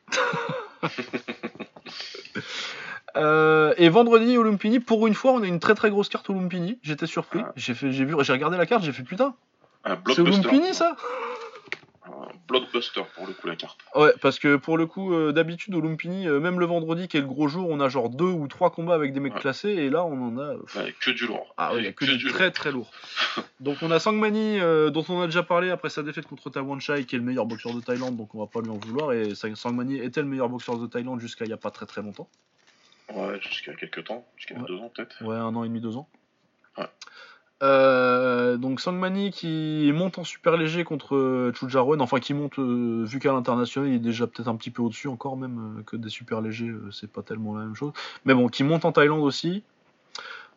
et vendredi au Lumpini, pour une fois, on a une très très grosse carte au Lumpini. J'étais surpris. Ah. J'ai fait, j'ai vu, j'ai regardé la carte, j'ai fait putain. C'est Lumpini ça? Blockbuster pour le coup la carte. Ouais, parce que pour le coup, euh, d'habitude au Lumpini, euh, même le vendredi qui est le gros jour, on a genre deux ou trois combats avec des mecs classés, et là on en a. Ouais, que du lourd. Ah ouais, que, du, très très lourd. donc on a Sangmani, euh, dont on a déjà parlé après sa défaite contre Chai, qui est le meilleur boxeur de Thaïlande, donc on va pas lui en vouloir, et Sangmani était le meilleur boxeur de Thaïlande jusqu'à il y a pas très très longtemps. Ouais, jusqu'à quelques temps, jusqu'à deux ans peut-être. Ouais, un an et demi, deux ans. Ouais. Euh, donc Sangmani qui monte en super léger contre Chujaron, enfin qui monte euh, vu qu'à l'international il est déjà peut-être un petit peu au-dessus encore même euh, que des super légers, c'est pas tellement la même chose. Mais bon, qui monte en Thaïlande aussi,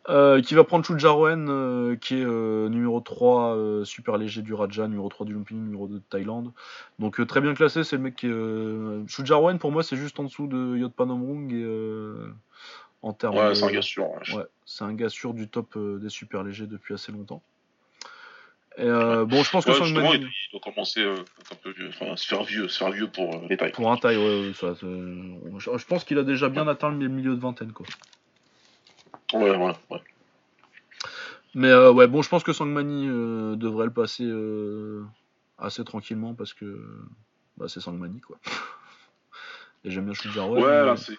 qui va prendre Chujaron qui est numéro 3 super léger du Raja, numéro 3 du Lumpini, numéro 2 de Thaïlande. Donc très bien classé, c'est le mec qui est... pour moi c'est juste en dessous de Yot Panomrung et en termes ouais, c'est un gars sûr. Ouais, c'est un gars sûr du top euh, des super légers depuis assez longtemps. Et euh, bon, je pense que justement, il, doit commencer euh, un peu, enfin, se faire vieux, se faire vieux pour les tailles. Pour un taille, ouais, ça, je, pense qu'il a déjà bien atteint le milieu de vingtaine, quoi. Ouais, voilà, ouais. Mais ouais, bon, je pense que Sangmani devrait le passer assez tranquillement parce que bah, c'est Sangmani, quoi. Et j'aime bien Shujar Ouais, là, c'est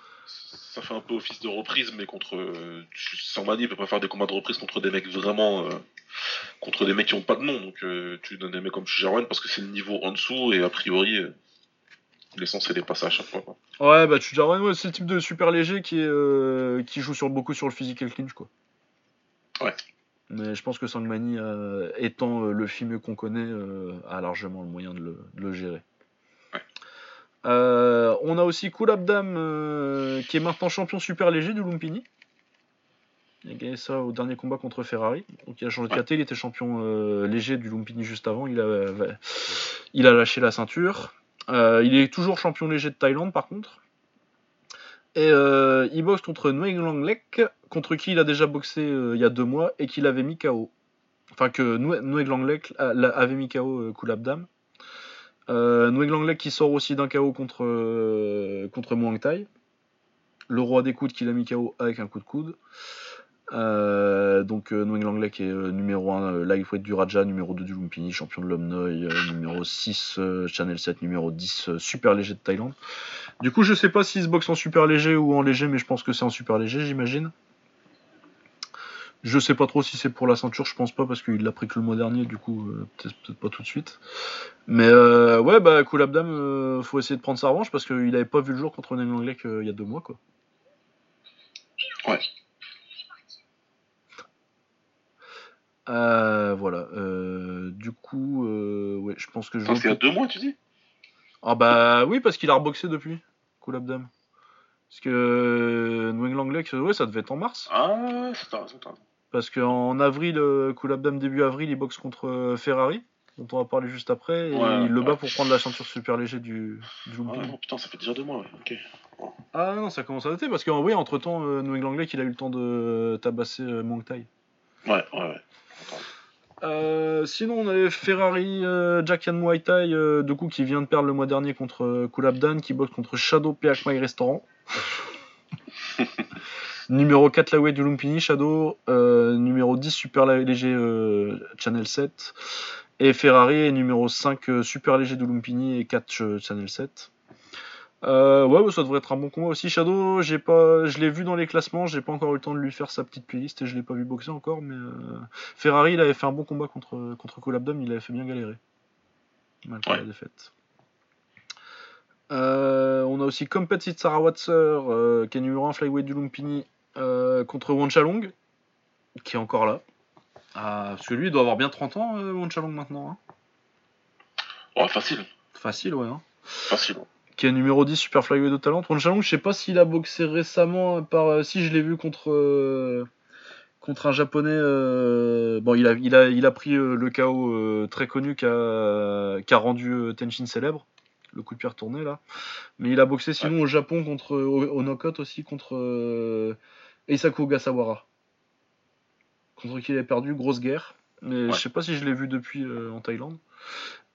ça fait un peu office de reprise, mais contre. Euh, Sangmani peut pas faire des combats de reprise contre des mecs vraiment. Euh, contre des mecs qui ont pas de nom. Donc euh, tu donnes des mecs comme Chijarwen parce que c'est le niveau en dessous et a priori. Euh, L'essence, c'est passer à chaque fois. Quoi. Ouais, bah ouais, c'est le type de super léger qui, est, qui joue sur, beaucoup sur le physical clinch. Quoi. Ouais. Mais je pense que Sangmani, étant le film qu'on connaît, a largement le moyen de le, de le gérer. Euh, on a aussi Kulabdam euh, qui est maintenant champion super léger du Lumpini. Il a gagné ça au dernier combat contre Ferrari. Donc il a changé de KT, il était champion euh, léger du Lumpini juste avant. Il a, il a lâché la ceinture. il est toujours champion léger de Thaïlande par contre. Et il boxe contre Nguyen Langlek, contre qui il a déjà boxé il y a deux mois et qu'il avait mis KO. Enfin que Nguyen Langlek avait mis KO Kulabdam. Euh, Langlek qui sort aussi d'un KO contre, euh, Muang Thai. Le roi des coudes qui l'a mis KO avec un coup de coude. Euh, donc euh, Langlek qui est euh, numéro 1 lightweight du Raja, numéro 2 du Lumpini, champion de l'Omnoy, numéro 6 Channel 7, numéro 10 super léger de Thaïlande. Du coup je sais pas s'il se boxe en super léger ou en léger mais je pense que c'est en super léger j'imagine. Je sais pas trop si c'est pour la ceinture, je pense pas parce qu'il l'a pris que le mois dernier, du coup euh, peut-être peut pas tout de suite. Mais euh, ouais, bah Cool Abdam, euh, faut essayer de prendre sa revanche parce qu'il avait pas vu le jour contre Neil Langley il y a deux mois quoi. Ouais. Euh, voilà. du coup, ouais, je pense que je. Enfin, c'est il y a deux mois, tu dis? Ah bah oui, parce qu'il a reboxé depuis. Cool Abdam. Parce que euh, New England Langley, ouais, ça devait être en mars. Ah, c'est raison, t'as raison. Parce qu'en avril, euh, Cool Abdam, début avril, il boxe contre euh, Ferrari, dont on va parler juste après, et Ouais, il le bat ouais. pour prendre la ceinture super léger du, du Ah non, putain, ça fait déjà deux mois, ouais. Ok. Ah non, ça commence à dater, parce qu'en oui, entre temps, euh, New England Langley, il a eu le temps de tabasser euh, Thai. Ouais, ouais, ouais. Euh, sinon, on avait Ferrari, euh, Jack Yan Muay Thai, euh, du coup, qui vient de perdre le mois dernier contre Kulabdan, qui boxe contre Shadow Piak My Restaurant. numéro 4 Laway du Lumpini, Shadow. numéro 10 Super Léger Channel 7. Et Ferrari est numéro 5 euh, Super Léger du Lumpini et 4 euh, Channel 7. Euh, ouais, ça devrait être un bon combat aussi. Shadow, j'ai pas, je l'ai vu dans les classements, j'ai pas encore eu le temps de lui faire sa petite playlist et je l'ai pas vu boxer encore, mais euh, Ferrari, il avait fait un bon combat contre, contre Colabdom, il avait fait bien galérer. Malgré Ouais. la défaite. Euh, on a aussi Compet Sarah Watser, euh, qui est numéro 1 flyweight du Lumpini, euh, contre Wanchalong, qui est encore là. Ah, parce que lui, il doit avoir bien 30 ans, Wanchalong maintenant. hein. Ouais, facile. Facile, ouais. hein. Facile. Qui est numéro 10 Super Flyweight de talent. Wanchalong, je sais pas s'il a boxé récemment, par, euh, si je l'ai vu contre, euh, contre un japonais. euh, bon, il a, il, a, il a pris euh, le KO euh, très connu qu'a qu'a rendu euh, Tenshin célèbre, le coup de pierre tourné là. Mais il a boxé sinon au Japon contre au, au knockout aussi contre Eisaku Ogasawara. Contre qui il a perdu, grosse guerre. Mais Ouais. je sais pas si je l'ai vu depuis euh, en Thaïlande.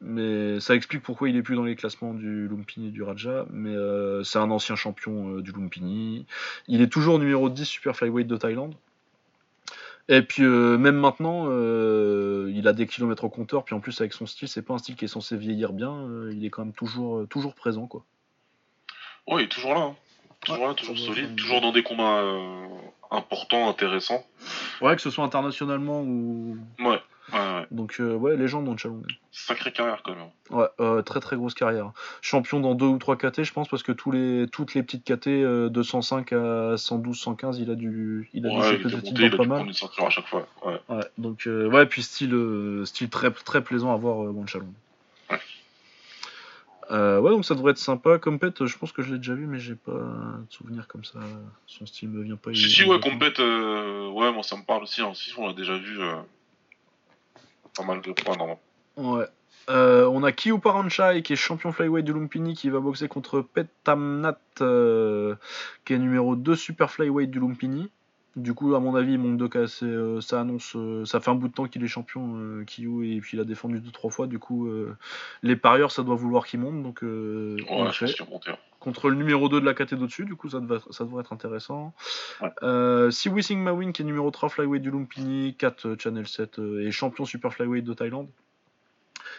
Mais ça explique pourquoi il est plus dans les classements du Lumpini et du Raja. Mais euh, c'est un ancien champion euh, du Lumpini. Il est toujours numéro 10 Super Flyweight de Thaïlande. Et puis même maintenant, il a des kilomètres au compteur. Puis en plus avec son style, c'est pas un style qui est censé vieillir bien. il est quand même toujours, toujours présent quoi. Ouais, il est toujours là. hein. Toujours Ouais, là, toujours solide, dans- toujours dans des combats euh, importants, intéressants. Ouais, que ce soit internationalement ou Ouais, ouais, ouais. donc euh, ouais, légende dans le Chalong. Sacrée carrière quand même. Ouais, euh, très très grosse carrière. Champion dans deux ou trois KT, je pense, parce que tous les, toutes les petites KT euh, de 105 à 112, 115, il a dû, il a dû Ouais, choper il monté, il dans a pas dû mal. une ceinture à chaque fois. Ouais. Ouais, donc euh, ouais, puis style, euh, style très très plaisant à voir euh, Wanchalong. Ouais. Euh, ouais, donc ça devrait être sympa. Comme pet, je pense que je l'ai déjà vu, mais j'ai pas de souvenir comme ça. Son style me vient pas. Si, si, ouais, compète, euh, ouais, moi ça me parle aussi. Hein. Si, on l'a déjà vu euh, pas mal de fois, non. Ouais. Euh, on a Kiyu Paranchai qui est champion flyweight du Lumpini qui va boxer contre Pet Tamnat euh, qui est numéro 2 super flyweight du Lumpini. Du coup, à mon avis, il manque de cas. c'est, euh, ça annonce, euh, ça fait un bout de temps qu'il est champion, euh, Kiyu, et puis il a défendu deux trois fois. Du coup, euh, les parieurs, ça doit vouloir qu'il monte. Donc, euh, on le Ouais, je fait contre le numéro 2 de la KT d'au-dessus, du coup ça devrait, ça devrait être intéressant. Ouais. Siwi Singh Mawin qui est numéro 3 flyweight du Lumpini, 4 euh, Channel 7 euh, et champion super flyweight de Thaïlande.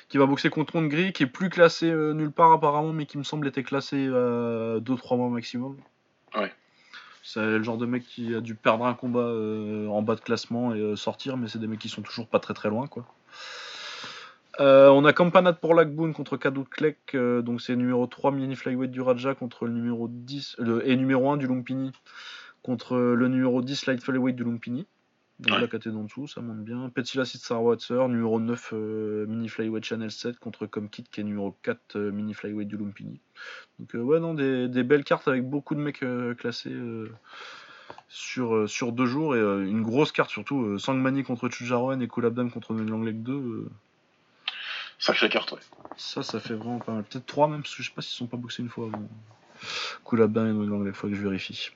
Qui va boxer contre Gris, qui est plus classé euh, nulle part apparemment, mais qui me semble était classé à 2-3 mois maximum. Ouais. C'est le genre de mec qui a dû perdre un combat euh, en bas de classement et euh, sortir, mais c'est des mecs qui sont toujours pas très très loin quoi. Euh, on a Campanat pour Lagboon contre Kadout Klek, donc c'est numéro 3 mini flyweight du Raja contre le numéro 10 le, et numéro 1 du Lumpini contre le numéro 10 light flyweight du Lumpini. Donc Ouais. la KT d'en dessous, ça monte bien. Petila Sarwatser, numéro 9 euh, mini flyweight Channel 7 contre Comkit qui est numéro 4 euh, mini flyweight du Lumpini. Donc euh, ouais non des, des belles cartes avec beaucoup de mecs classés sur, sur deux jours et une grosse carte surtout Sangmani contre Chujaroen et Kulabdam contre Langlek 2. euh, Sacrée carte, ouais. ça, ça fait vraiment pas mal. Peut-être 3 même, parce que je sais pas s'ils sont pas boxés une fois avant. Kulabdam et Langlek, faut que je vérifie.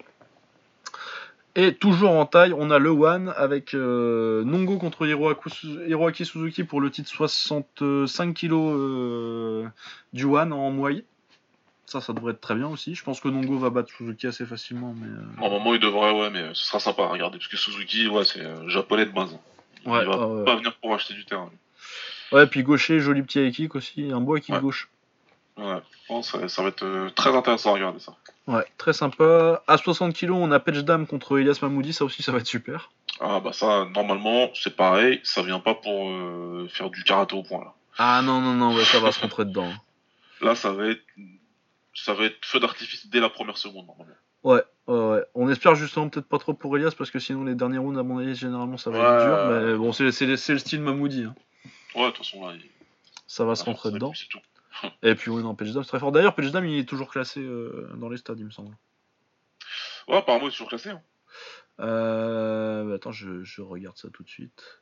Et toujours en taille, on a le One avec euh, Nongo contre Hiroaki Su- Hiroaki Suzuki pour le titre 65 kg euh, du One en Muay. Ça, ça devrait être très bien aussi. Je pense que Nongo va battre Suzuki assez facilement. Mais, euh, Normalement, il devrait, ouais, mais ce sera sympa à regarder. Parce que Suzuki, ouais, c'est japonais de base. Il Ouais, va ah pas venir pour acheter du terrain. lui. Ouais, puis gaucher, joli petit high kick aussi. Un beau high kick Ouais. gauche. Ouais, ça, ça va être euh, très intéressant à regarder ça. Ouais, très sympa. À 60 kg, on a Dam contre Elias Mamoudi. Ça aussi, ça va être super. Ah bah ça, normalement, c'est pareil, ça vient pas pour euh, faire du karaté au point là. Ah non, non, non, ouais, ça va se rentrer dedans. Là, ça va être, ça va être feu d'artifice dès la première seconde normalement. Ouais, ouais, ouais. On espère justement peut-être pas trop pour Elias parce que sinon les derniers rounds, à mon avis, généralement ça va être dur. Mais bon, c'est le style Mamoudi. hein. Ouais, de toute façon là, il... Ça va se ah, rentrer ça, dedans. c'est tout. Et puis oui, non, Dam c'est très fort. D'ailleurs, Dam il est toujours classé euh, dans les stades, il me semble. Ouais, apparemment, il est toujours classé. Hein. Euh... bah, attends, je, je regarde ça tout de suite.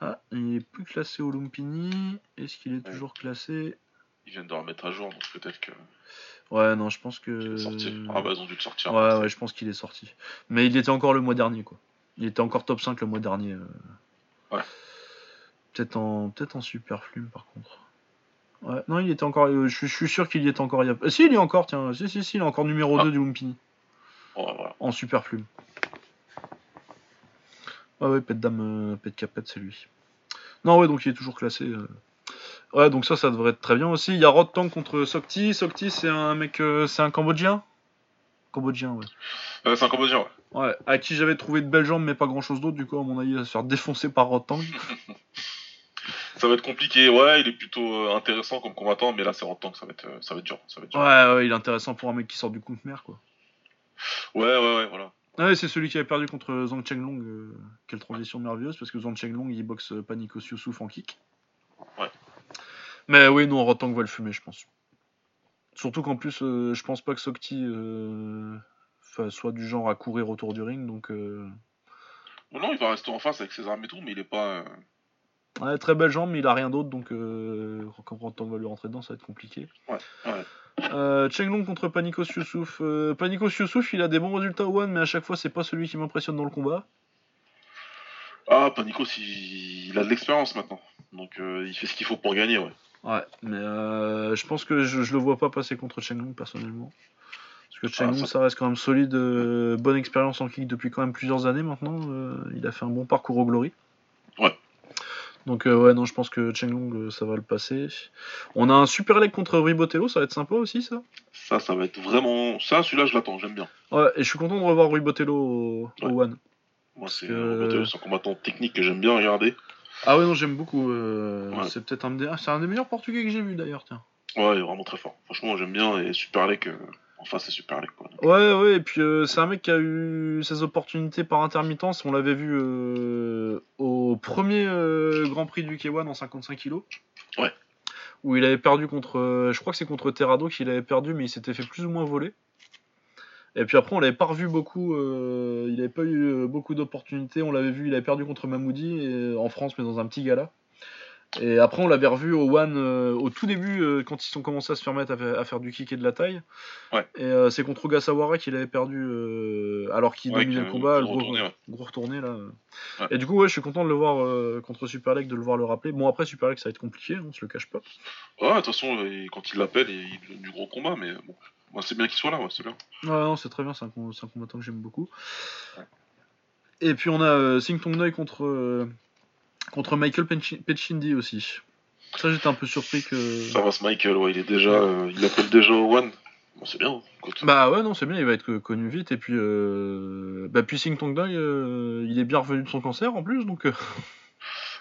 Ah, il est plus classé au Lumpini. Est-ce qu'il est toujours classé? Ils viennent de le remettre à jour, donc peut-être que Ouais, non, je pense que. est sorti. Ah bah ils ont dû le sortir. Ouais, ouais, je pense qu'il est sorti. Mais il était encore le mois dernier, quoi. Il était encore top 5 le mois dernier. euh. Ouais. Peut-être en, peut en super flume, par contre. Ouais, non, il était encore. euh, je, suis- je suis sûr qu'il y était encore. il y a- si, il est encore, tiens. Si, si, si, il est encore numéro Ah. 2 du Lumpini. Voilà. En super flume. Ah ouais, pet dame, euh, pet capette, c'est lui. Non, ouais, donc il est toujours classé. euh. Ouais, donc ça, ça devrait être très bien aussi. Il y a Rod Tang contre Sokti. Sokti, c'est un mec. euh, c'est un Cambodgien? Cambodgien, ouais. Euh, c'est un Cambodgien, ouais. Ouais, à qui j'avais trouvé de belles jambes, mais pas grand chose d'autre. Du coup, à mon avis, il va se faire défoncer par Rod Tang. Ça va être compliqué. Ouais, il est plutôt euh, intéressant comme combattant, mais là, c'est en que ça va être, euh, ça va être dur. Ça va être dur. Ouais, ouais, il est intéressant pour un mec qui sort du compte mer, quoi. Ouais, ouais, ouais, voilà. Ouais, c'est celui qui avait perdu contre Zhang Chenglong. Euh, quelle transition merveilleuse, parce que Zhang Chenglong, il boxe euh, Panikos Youssouf en kick. Ouais. Mais oui, non, Rotang va le fumer, je pense. Surtout qu'en plus, euh, je pense pas que Sokti euh, soit du genre à courir autour du ring, donc... Bon, non, il va rester en face avec ses armes et tout, mais il est pas. Euh, Ouais, très belle jambe, mais il a rien d'autre, donc euh, quand Rotang va lui rentrer dedans, ça va être compliqué. Ouais, ouais. Euh, Chenglong contre Panikos Youssouf. Euh, Panikos Youssouf, il a des bons résultats au One, mais à chaque fois, c'est pas celui qui m'impressionne dans le combat. Ah, Panikos, il... il a de l'expérience maintenant. Donc, euh, il fait ce qu'il faut pour gagner, ouais. Ouais, mais je pense que je, je le vois pas passer contre Chenglong personnellement. Parce que Chenglong, ça- ça... reste quand même solide, bonne expérience en kick depuis quand même plusieurs années maintenant. il a fait un bon parcours au Glory. Donc euh, ouais, non, je pense que Chenglong, euh, ça va le passer. On a un super leg contre Ribotello, ça va être sympa aussi ça. Ça, ça va être vraiment. Ça, celui-là, je l'attends, j'aime bien. Ouais, et je suis content de revoir Ribotello au, au. One. Moi, c'est que- euh, un combattant technique que j'aime bien regarder. Ah ouais, non, j'aime beaucoup. euh, Ouais. C'est peut-être un, des... c'est un des meilleurs portugais que j'ai vu d'ailleurs, tiens. Ouais, il est vraiment très fort. Franchement, j'aime bien. Et Super Lek, en face, c'est Super quoi. Ouais, ouais, et puis euh, c'est un mec qui a eu ses opportunités par intermittence. On l'avait vu euh, au premier euh, Grand Prix du K1 en 55 kg. Ouais. Où il avait perdu contre. je crois que c'est contre Terrado qu'il avait perdu, mais il s'était fait plus ou moins voler. Et puis après, on l'avait pas revu beaucoup. il n'avait pas eu beaucoup d'opportunités. On l'avait vu, il avait perdu contre Mamoudi en France, mais dans un petit gala. Et après, on l'avait revu au One euh, au tout début, euh, quand ils ont commencé à se permettre à, fa- à faire du kick et de la taille. Ouais. Et euh, c'est contre Ogasawara qu'il avait perdu alors qu'il Ouais, dominait le combat, le gros, retourné, ouais. gros retourné là. Ouais. Et du coup, ouais, je suis content de le voir contre Super League, de le voir le rappeler. Bon, après, Super League, ça va être compliqué, on se le cache pas. Ouais, de toute façon, quand il l'appelle, il donne du gros combat, mais bon. C'est bien qu'il soit là, ouais, c'est bien. Ouais, non, c'est très bien, c'est un, combattant que j'aime beaucoup. Ouais. Et puis on a Sing Tong Noi contre, contre Michael Petchindi aussi. Ça, j'étais un peu surpris que. Ça va, ce Michael, ouais, il est déjà. euh, il appelle déjà au One. Bon, c'est bien, écoute. Bah ouais, non, c'est bien, il va être co- connu vite. Et puis, euh... bah, puis Sing Tong Doi, euh, il est bien revenu de son cancer en plus, donc. euh,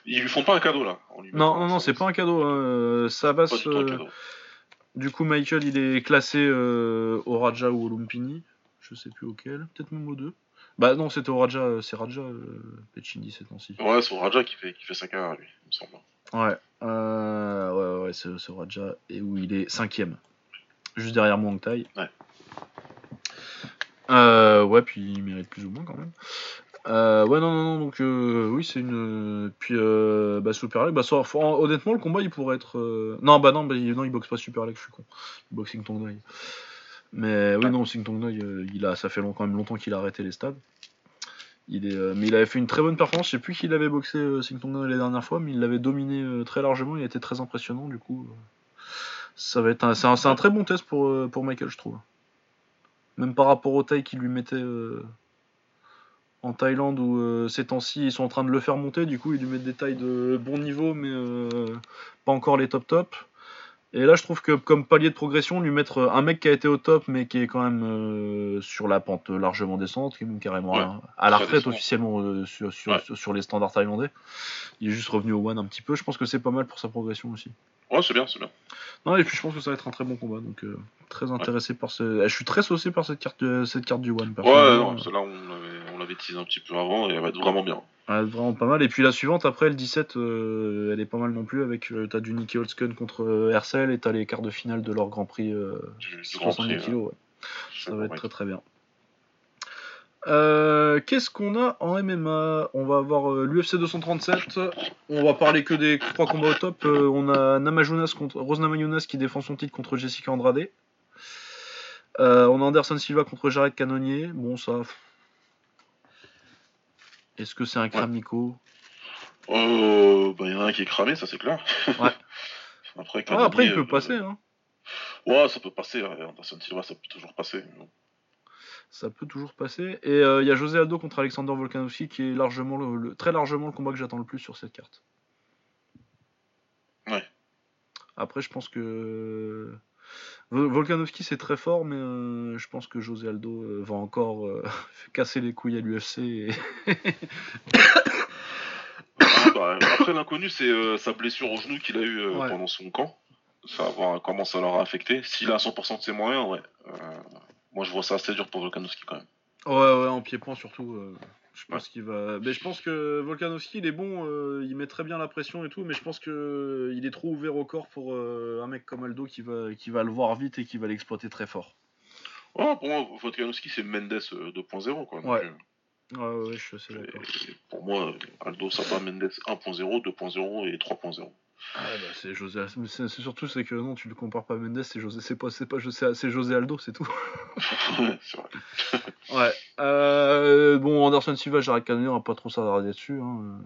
Ils lui font pas un cadeau, là. lui Non, non, non, c'est pas un cadeau. hein, euh, Ça passe. du euh. Du coup, Michael, il est classé euh, au Raja ou au Lumpini. Je sais plus auquel. Peut-être même aux deux. Bah non, c'était au Raja. euh, C'est Raja, euh, Petchindi ces temps-ci. Ouais, c'est au Raja qui fait, qui fait sa carrière, lui, il me semble. Ouais. Euh, ouais, ouais, c'est au Raja. Et où il est cinquième. Juste derrière Muang Thai. Ouais. Euh, ouais, puis il mérite plus ou moins quand même. Euh, ouais, non, non, non, donc euh, oui, c'est une. Puis, euh, bah, Super League, bah, ça- honnêtement, le combat il pourrait être. Non, bah non, bah, il, non, il boxe pas Super League, je suis con. Il boxe Tong. Mais oui, non, Sing Tong Doi, euh, il a, ça fait long- quand même longtemps qu'il a arrêté les stades. Il est, euh, mais il avait fait une très bonne performance. Je sais plus qui l'avait boxé euh, Sing Tong Doi les dernières fois, mais il l'avait dominé euh, très largement. Il était très impressionnant, du coup. ça va être un, c'est un, c'est un très bon test pour, pour Michael, je trouve. Même par rapport aux tailles qu'il lui mettait en Thaïlande, où ces temps-ci ils sont en train de le faire monter. Du coup, ils lui mettent des tailles de bon niveau, mais pas encore les top top. Et là, je trouve que comme palier de progression, lui mettre un mec qui a été au top, mais qui est quand même euh, sur la pente largement descendante, qui est même carrément Ouais, à, à la retraite officiellement euh, sur, sur, Ouais. sur, sur les standards thaïlandais. Il est juste revenu au one un petit peu. Je pense que c'est pas mal pour sa progression aussi. Ouais, c'est bien, c'est bien. Non, et puis je pense que ça va être un très bon combat. Donc, euh, très intéressé par ce. Je suis très saucé par cette carte, euh, cette carte du one. Ouais, non, celle-là, on on l'avait teasé un petit peu avant et elle va être vraiment bien. Ouais, vraiment pas mal. Et puis la suivante, après le 17, euh, elle est pas mal non plus. Avec euh, t'as du Nicky Holtzken contre euh, Hercel et t'as les quarts de finale de leur Grand Prix euh, Du, du Grand 70 Prix. kilos. ouais. Ça va être très très bien. Euh, Qu'est-ce qu'on a en MMA On va avoir l'UFC 237. On va parler que des trois combats au top. Euh, on a Namajunas contre Rose Namajunas qui défend son titre contre Jessica Andrade. On a Anderson Silva contre Jared Cannonier. Bon, ça. Est-ce que c'est un Kramiko Euh, bah, il y en a un qui est cramé, ça c'est clair. Ouais. après, Ah, Après, il peut passer. euh, Hein. Ouais, ça peut passer. ouais, Anderson Silva, ça peut toujours passer. Ça peut toujours passer. Et euh, il y a José Aldo contre Alexander Volkanovski qui est largement le- le- très largement le combat que j'attends le plus sur cette carte. Ouais. Après, je pense que Volkanovski c'est très fort, mais euh, je pense que José Aldo euh, va encore euh, casser les couilles à l'UFC. Et... Ah, bah, après, l'inconnu, c'est sa blessure au genou qu'il a eu Ouais. pendant son camp. Ça va voir comment ça l'aura affecté. S'il a 100% de ses moyens, ouais. Moi, je vois ça assez dur pour Volkanovski quand même. Ouais, ouais, en pied-point surtout. Je pense qu'il va. Mais je pense que Volkanovski, il est bon, euh, il met très bien la pression et tout, mais je pense que euh, il est trop ouvert au corps pour euh, un mec comme Aldo qui va, qui va le voir vite et qui va l'exploiter très fort. Pour moi, Volkanovski, c'est Mendes euh, 2.0. Quoi. Ouais. Ouais, ouais, je suis assez d'accord. pour moi, Aldo, ça bat Mendes 1.0, 2.0 et 3.0. Bah, c'est José. C'est surtout c'est que non, tu le compares pas à Mendes, c'est José, c'est pas, c'est pas, c'est c'est José Aldo, c'est tout. Ouais. Euh, bon, Anderson Silva, Jared Cannonier, on va pas trop s'attarder dessus. Hein.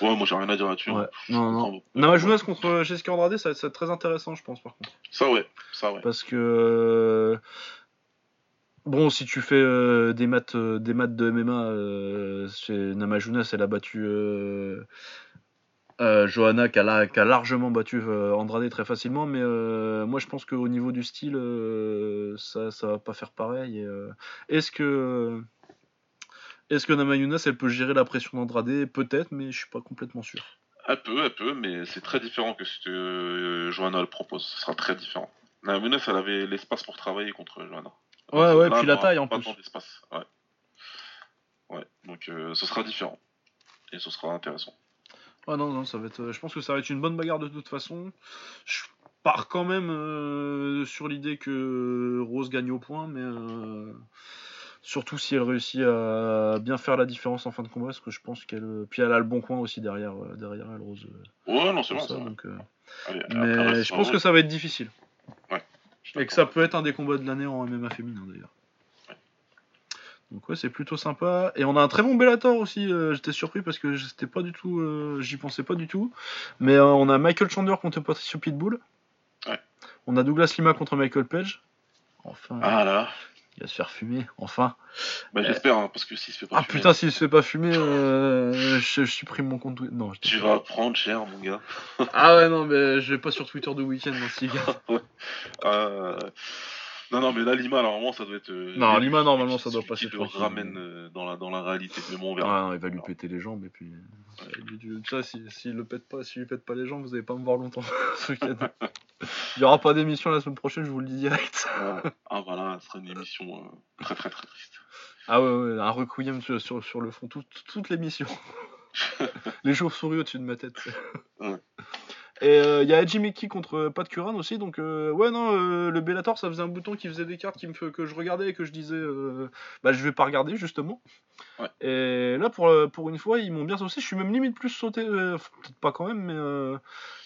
Ouais, moi, j'ai rien à dire là-dessus. Ouais. hein. Non, non. Bravo. Namajunas contre Jessica Andrade, ça va être très intéressant, je pense, par contre. Ça, ouais. Ça, ouais. Parce que euh, bon, si tu fais euh, des maths, euh, des maths de MMA, euh, chez Namajunas, elle a battu euh, Johanna, qui a, la- qui a largement battu euh, Andrade très facilement. Mais euh, moi, je pense qu'au niveau du style, euh, ça, ça va pas faire pareil. Est-ce que est-ce que Namajunas, elle peut gérer la pression d'Andrade? Peut-être, mais je suis pas complètement sûr. Un peu, un peu, mais c'est très différent que ce que Johanna le propose. Ce sera très différent. La menace, elle avait l'espace pour travailler contre Johanna. Ouais, ouais, Là, puis la taille, en pas plus. tant d'espace. Ouais. Ouais, donc ce sera différent. Et ce sera intéressant. Ah non, non, ça va être. euh, Je pense que ça va être une bonne bagarre de toute façon. Je pars quand même euh, sur l'idée que Rose gagne au point, mais euh, surtout si elle réussit à bien faire la différence en fin de combat, parce que je pense qu'elle. Puis elle a le bon coin aussi derrière, euh, derrière elle, Rose. Ouais, non, c'est bon, ça, ça. donc, Allez, Mais après, je pense en que ça va être difficile. Suis Et que ça peut être un des combats de l'année en MMA féminin d'ailleurs. Donc ouais, c'est plutôt sympa. Et on a un très bon Bellator aussi. euh, J'étais surpris parce que j'étais pas du tout, euh, j'y pensais pas du tout. Mais euh, on a Michael Chandler contre Patricio Pitbull. Ouais. On a Douglas Lima contre Michael Page. Enfin, Ah là, il va se faire fumer. Enfin. bah, j'espère, hein, parce que s'il se fait pas Ah fumer, putain, s'il se fait pas fumer, je, je supprime mon compte. Twitter. Non, je tu vas prendre cher, mon gars. Ah ouais, non, mais je vais pas sur Twitter de week-end, si, gars. Euh, Non, non, mais là, Lima, normalement, ça doit être. euh, Non, Lima, normalement, ça doit passer Qui le ramène euh, dans, la, dans la réalité. Mais bon, on Ah verra. non, il va lui péter les jambes et puis. Ça, s'il si, le pète pas, s'il lui pète pas les jambes, vous allez pas me voir longtemps ce week-end. Il y aura pas d'émission la semaine prochaine, je vous le dis direct. Ah, ah, voilà, ce sera une émission euh, très, très, très triste. Ah ouais, ouais, un requiem sur, sur, sur le fond, tout- tout- toute l'émission. les chauves-souris au-dessus de ma tête. Ouais. Et il y a Mickey contre Pat Curran aussi, donc euh, ouais, non, euh, le Bellator, ça faisait un bouton qui faisait des cartes qui me fait, que je regardais et que je disais, euh, bah je vais pas regarder justement. Ouais. Et là, pour, euh, pour une fois, ils m'ont bien saucé. Je suis même limite plus sauté, euh, peut-être pas quand même, mais euh,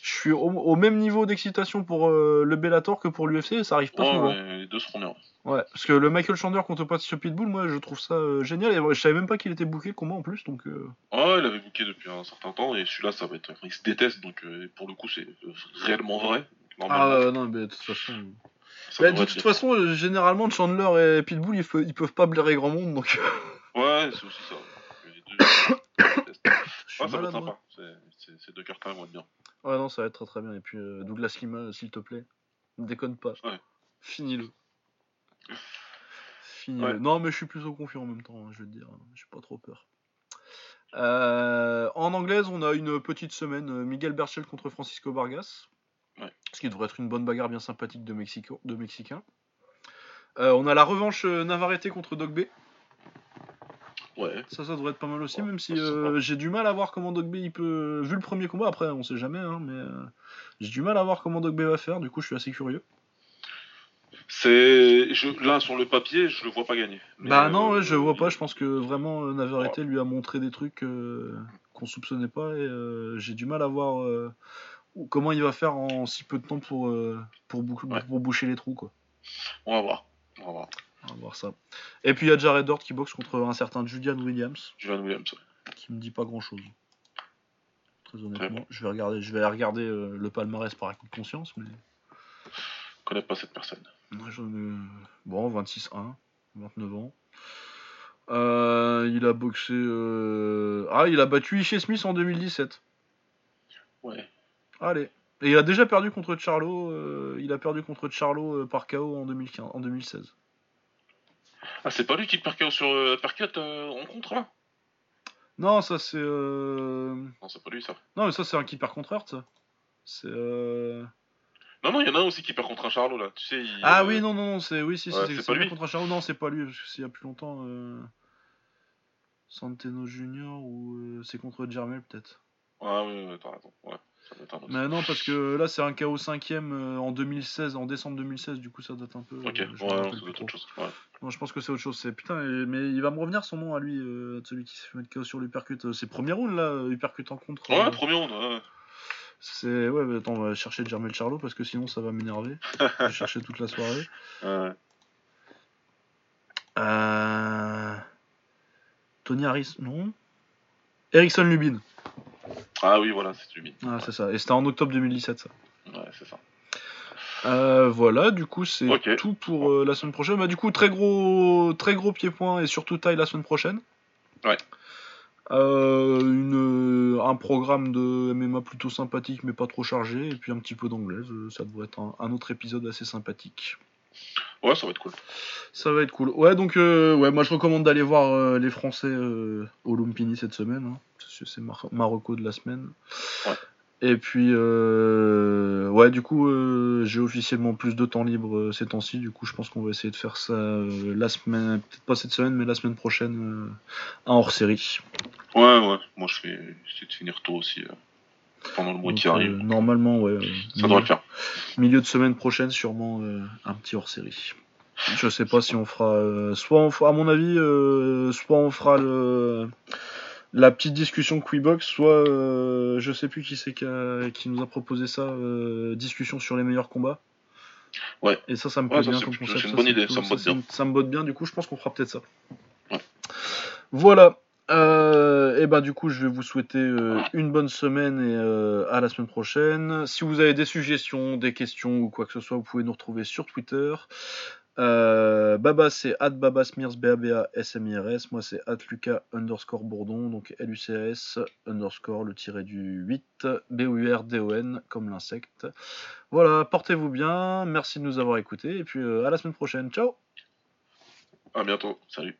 je suis au, au même niveau d'excitation pour euh, le Bellator que pour l'UFC, ça arrive pas souvent. ouais, les deux seront bien. Ouais, parce que le Michael Chandler contre Patricio Pitbull, moi je trouve ça euh, génial, et je savais même pas qu'il était booké le combat en plus, donc. euh, Ouais, il avait booké depuis un certain temps, et celui-là, ça va être. Il se déteste, donc pour le coup, c'est réellement vrai. Ah non, mais de toute façon. Bah, de toute façon, généralement, Chandler et Pitbull, ils, ils peuvent pas blairer grand monde, donc. Ouais, c'est aussi ça. Les deux, Ouais, ça va être moi. sympa. C'est- c'est- Ces deux cartes-là vont être bien. Ouais, non, ça va être très très bien. Et puis euh, Douglas Lima, s'il te plaît, ne déconne pas. Ouais. Finis-le. Finis-le. Ouais. Non, mais je suis plutôt confiant en même temps, hein, je vais te dire. J'ai pas trop peur. Euh, en anglaise, on a une petite semaine. euh, Miguel Berchel contre Francisco Vargas. Ouais. Ce qui devrait être une bonne bagarre bien sympathique de, Mexico, de Mexicains. Euh, on a la revanche euh, Navarrete contre Dogbe. Ouais. Ça, ça devrait être pas mal aussi, Ouais, même si euh, j'ai du mal à voir comment Dogbe il peut. Vu le premier combat, après on sait jamais, hein, mais euh, j'ai du mal à voir comment Dogbe va faire, du coup je suis assez curieux. C'est. Je... Là, sur le papier, je le vois pas gagner. Mais, bah non, euh, ouais, je vois il- pas, je pense que vraiment euh, Navarrete lui a montré des trucs euh, qu'on soupçonnait pas et euh, j'ai du mal à voir euh, comment il va faire en si peu de temps pour, euh, pour, bou- pour boucher les trous, quoi. On va voir. On va voir. On va voir ça. Et puis il y a Jared Dort qui boxe contre un certain Julian Williams. Julian Williams. ouais. qui me dit pas grand chose. Très honnêtement, je vais regarder, je vais regarder euh, le palmarès par acquis de conscience, mais Je connais pas cette personne. moi j'en ai bon 26-1, 29 ans. Euh, il a boxé, euh, ah il a battu Ishii Smith en 2017. Ouais. Allez. Et il a déjà perdu contre Charlo. euh, il a perdu contre Charlo par KO en 2015, en 2016. Ah, c'est pas lui qui percute sur euh, percute euh, en contre là Non, ça c'est, euh, Non, c'est pas lui ça. non mais ça c'est un keeper contre Hurt, ça. C'est. euh, Non, non, il y en a un aussi qui perd contre un Charlot là. Tu sais, il, Ah euh, oui, non, non, non, c'est oui, si, si, Ouais, c'est c'est c'est pas lui. contre un Charlot. Non, c'est pas lui, parce que c'est il y a plus longtemps. Euh... Santeno Junior ou euh, c'est contre Jermel peut-être. Ah oui, ouais, t'as raison. Ouais, Mais non, parce que là c'est un KO 5ème euh, en 2016, en décembre 2016, du coup ça date un peu. Ok, euh, ouais, je me non, ça doit être autre chose. Ouais. Non, je pense que c'est autre chose. C'est putain, mais il va me revenir son nom à lui, euh, celui qui s'est fait mettre KO sur l'uppercut. Euh, C'est premier round là, uppercut en contre. Ouais, euh, premier round, ouais. c'est ouais, mais attends, on va chercher Jermel Charlot parce que sinon ça va m'énerver. je vais chercher toute la soirée. ouais. Tony Harris, non Ericsson Lubin. Ah oui, voilà, c'est lui. Ah, c'est ça. Et c'était en octobre 2017, ça. Ouais, c'est ça. Euh, voilà, du coup, c'est tout pour euh, la semaine prochaine. Bah, du coup, très gros, très gros pied-point et surtout taille la semaine prochaine. Ouais. Euh, une, un programme de MMA plutôt sympathique mais pas trop chargé et puis un petit peu d'anglaise. Ça devrait être un, un autre épisode assez sympathique. Ouais, ça va être cool. Ça va être cool. Ouais, donc euh, ouais, moi je recommande d'aller voir euh, les Français euh, au Lumpini cette semaine. hein, c'est Mar- Marocco de la semaine. Ouais. Et puis, ouais, du coup, j'ai officiellement plus de temps libre ces temps-ci. Du coup, je pense qu'on va essayer de faire ça la semaine, peut-être pas cette semaine, mais la semaine prochaine, un hors-série. Ouais, ouais. Moi, je fais. J'essaie de finir tôt aussi. Pendant le mois qui euh, arrive. normalement, ouais. ça devrait le faire. milieu de semaine prochaine, sûrement euh, un petit hors-série. Je sais pas si on fera. euh, soit on fera, à mon avis, euh, soit on fera le, la petite discussion Quibox, soit euh, je sais plus qui c'est qui, nous a proposé ça, discussion sur les meilleurs combats. Ouais. Et ça, ça me plaît ça, bien c'est comme plutôt- concept. c'est une ça, bonne c'est idée, ça me botte bien. Ça me botte bien, du coup, je pense qu'on fera peut-être ça. Ouais. Voilà. Euh, et ben du coup, je vais vous souhaiter euh, une bonne semaine et euh, à la semaine prochaine. Si vous avez des suggestions, des questions ou quoi que ce soit, vous pouvez nous retrouver sur Twitter. Baba c'est at babasmirs b a b a s m i s moi c'est at underscore bourdon donc l u c s underscore le tiré du 8 b u r d o n comme l'insecte voilà portez-vous bien merci de nous avoir écoutés et puis à la semaine prochaine ciao À bientôt. Salut.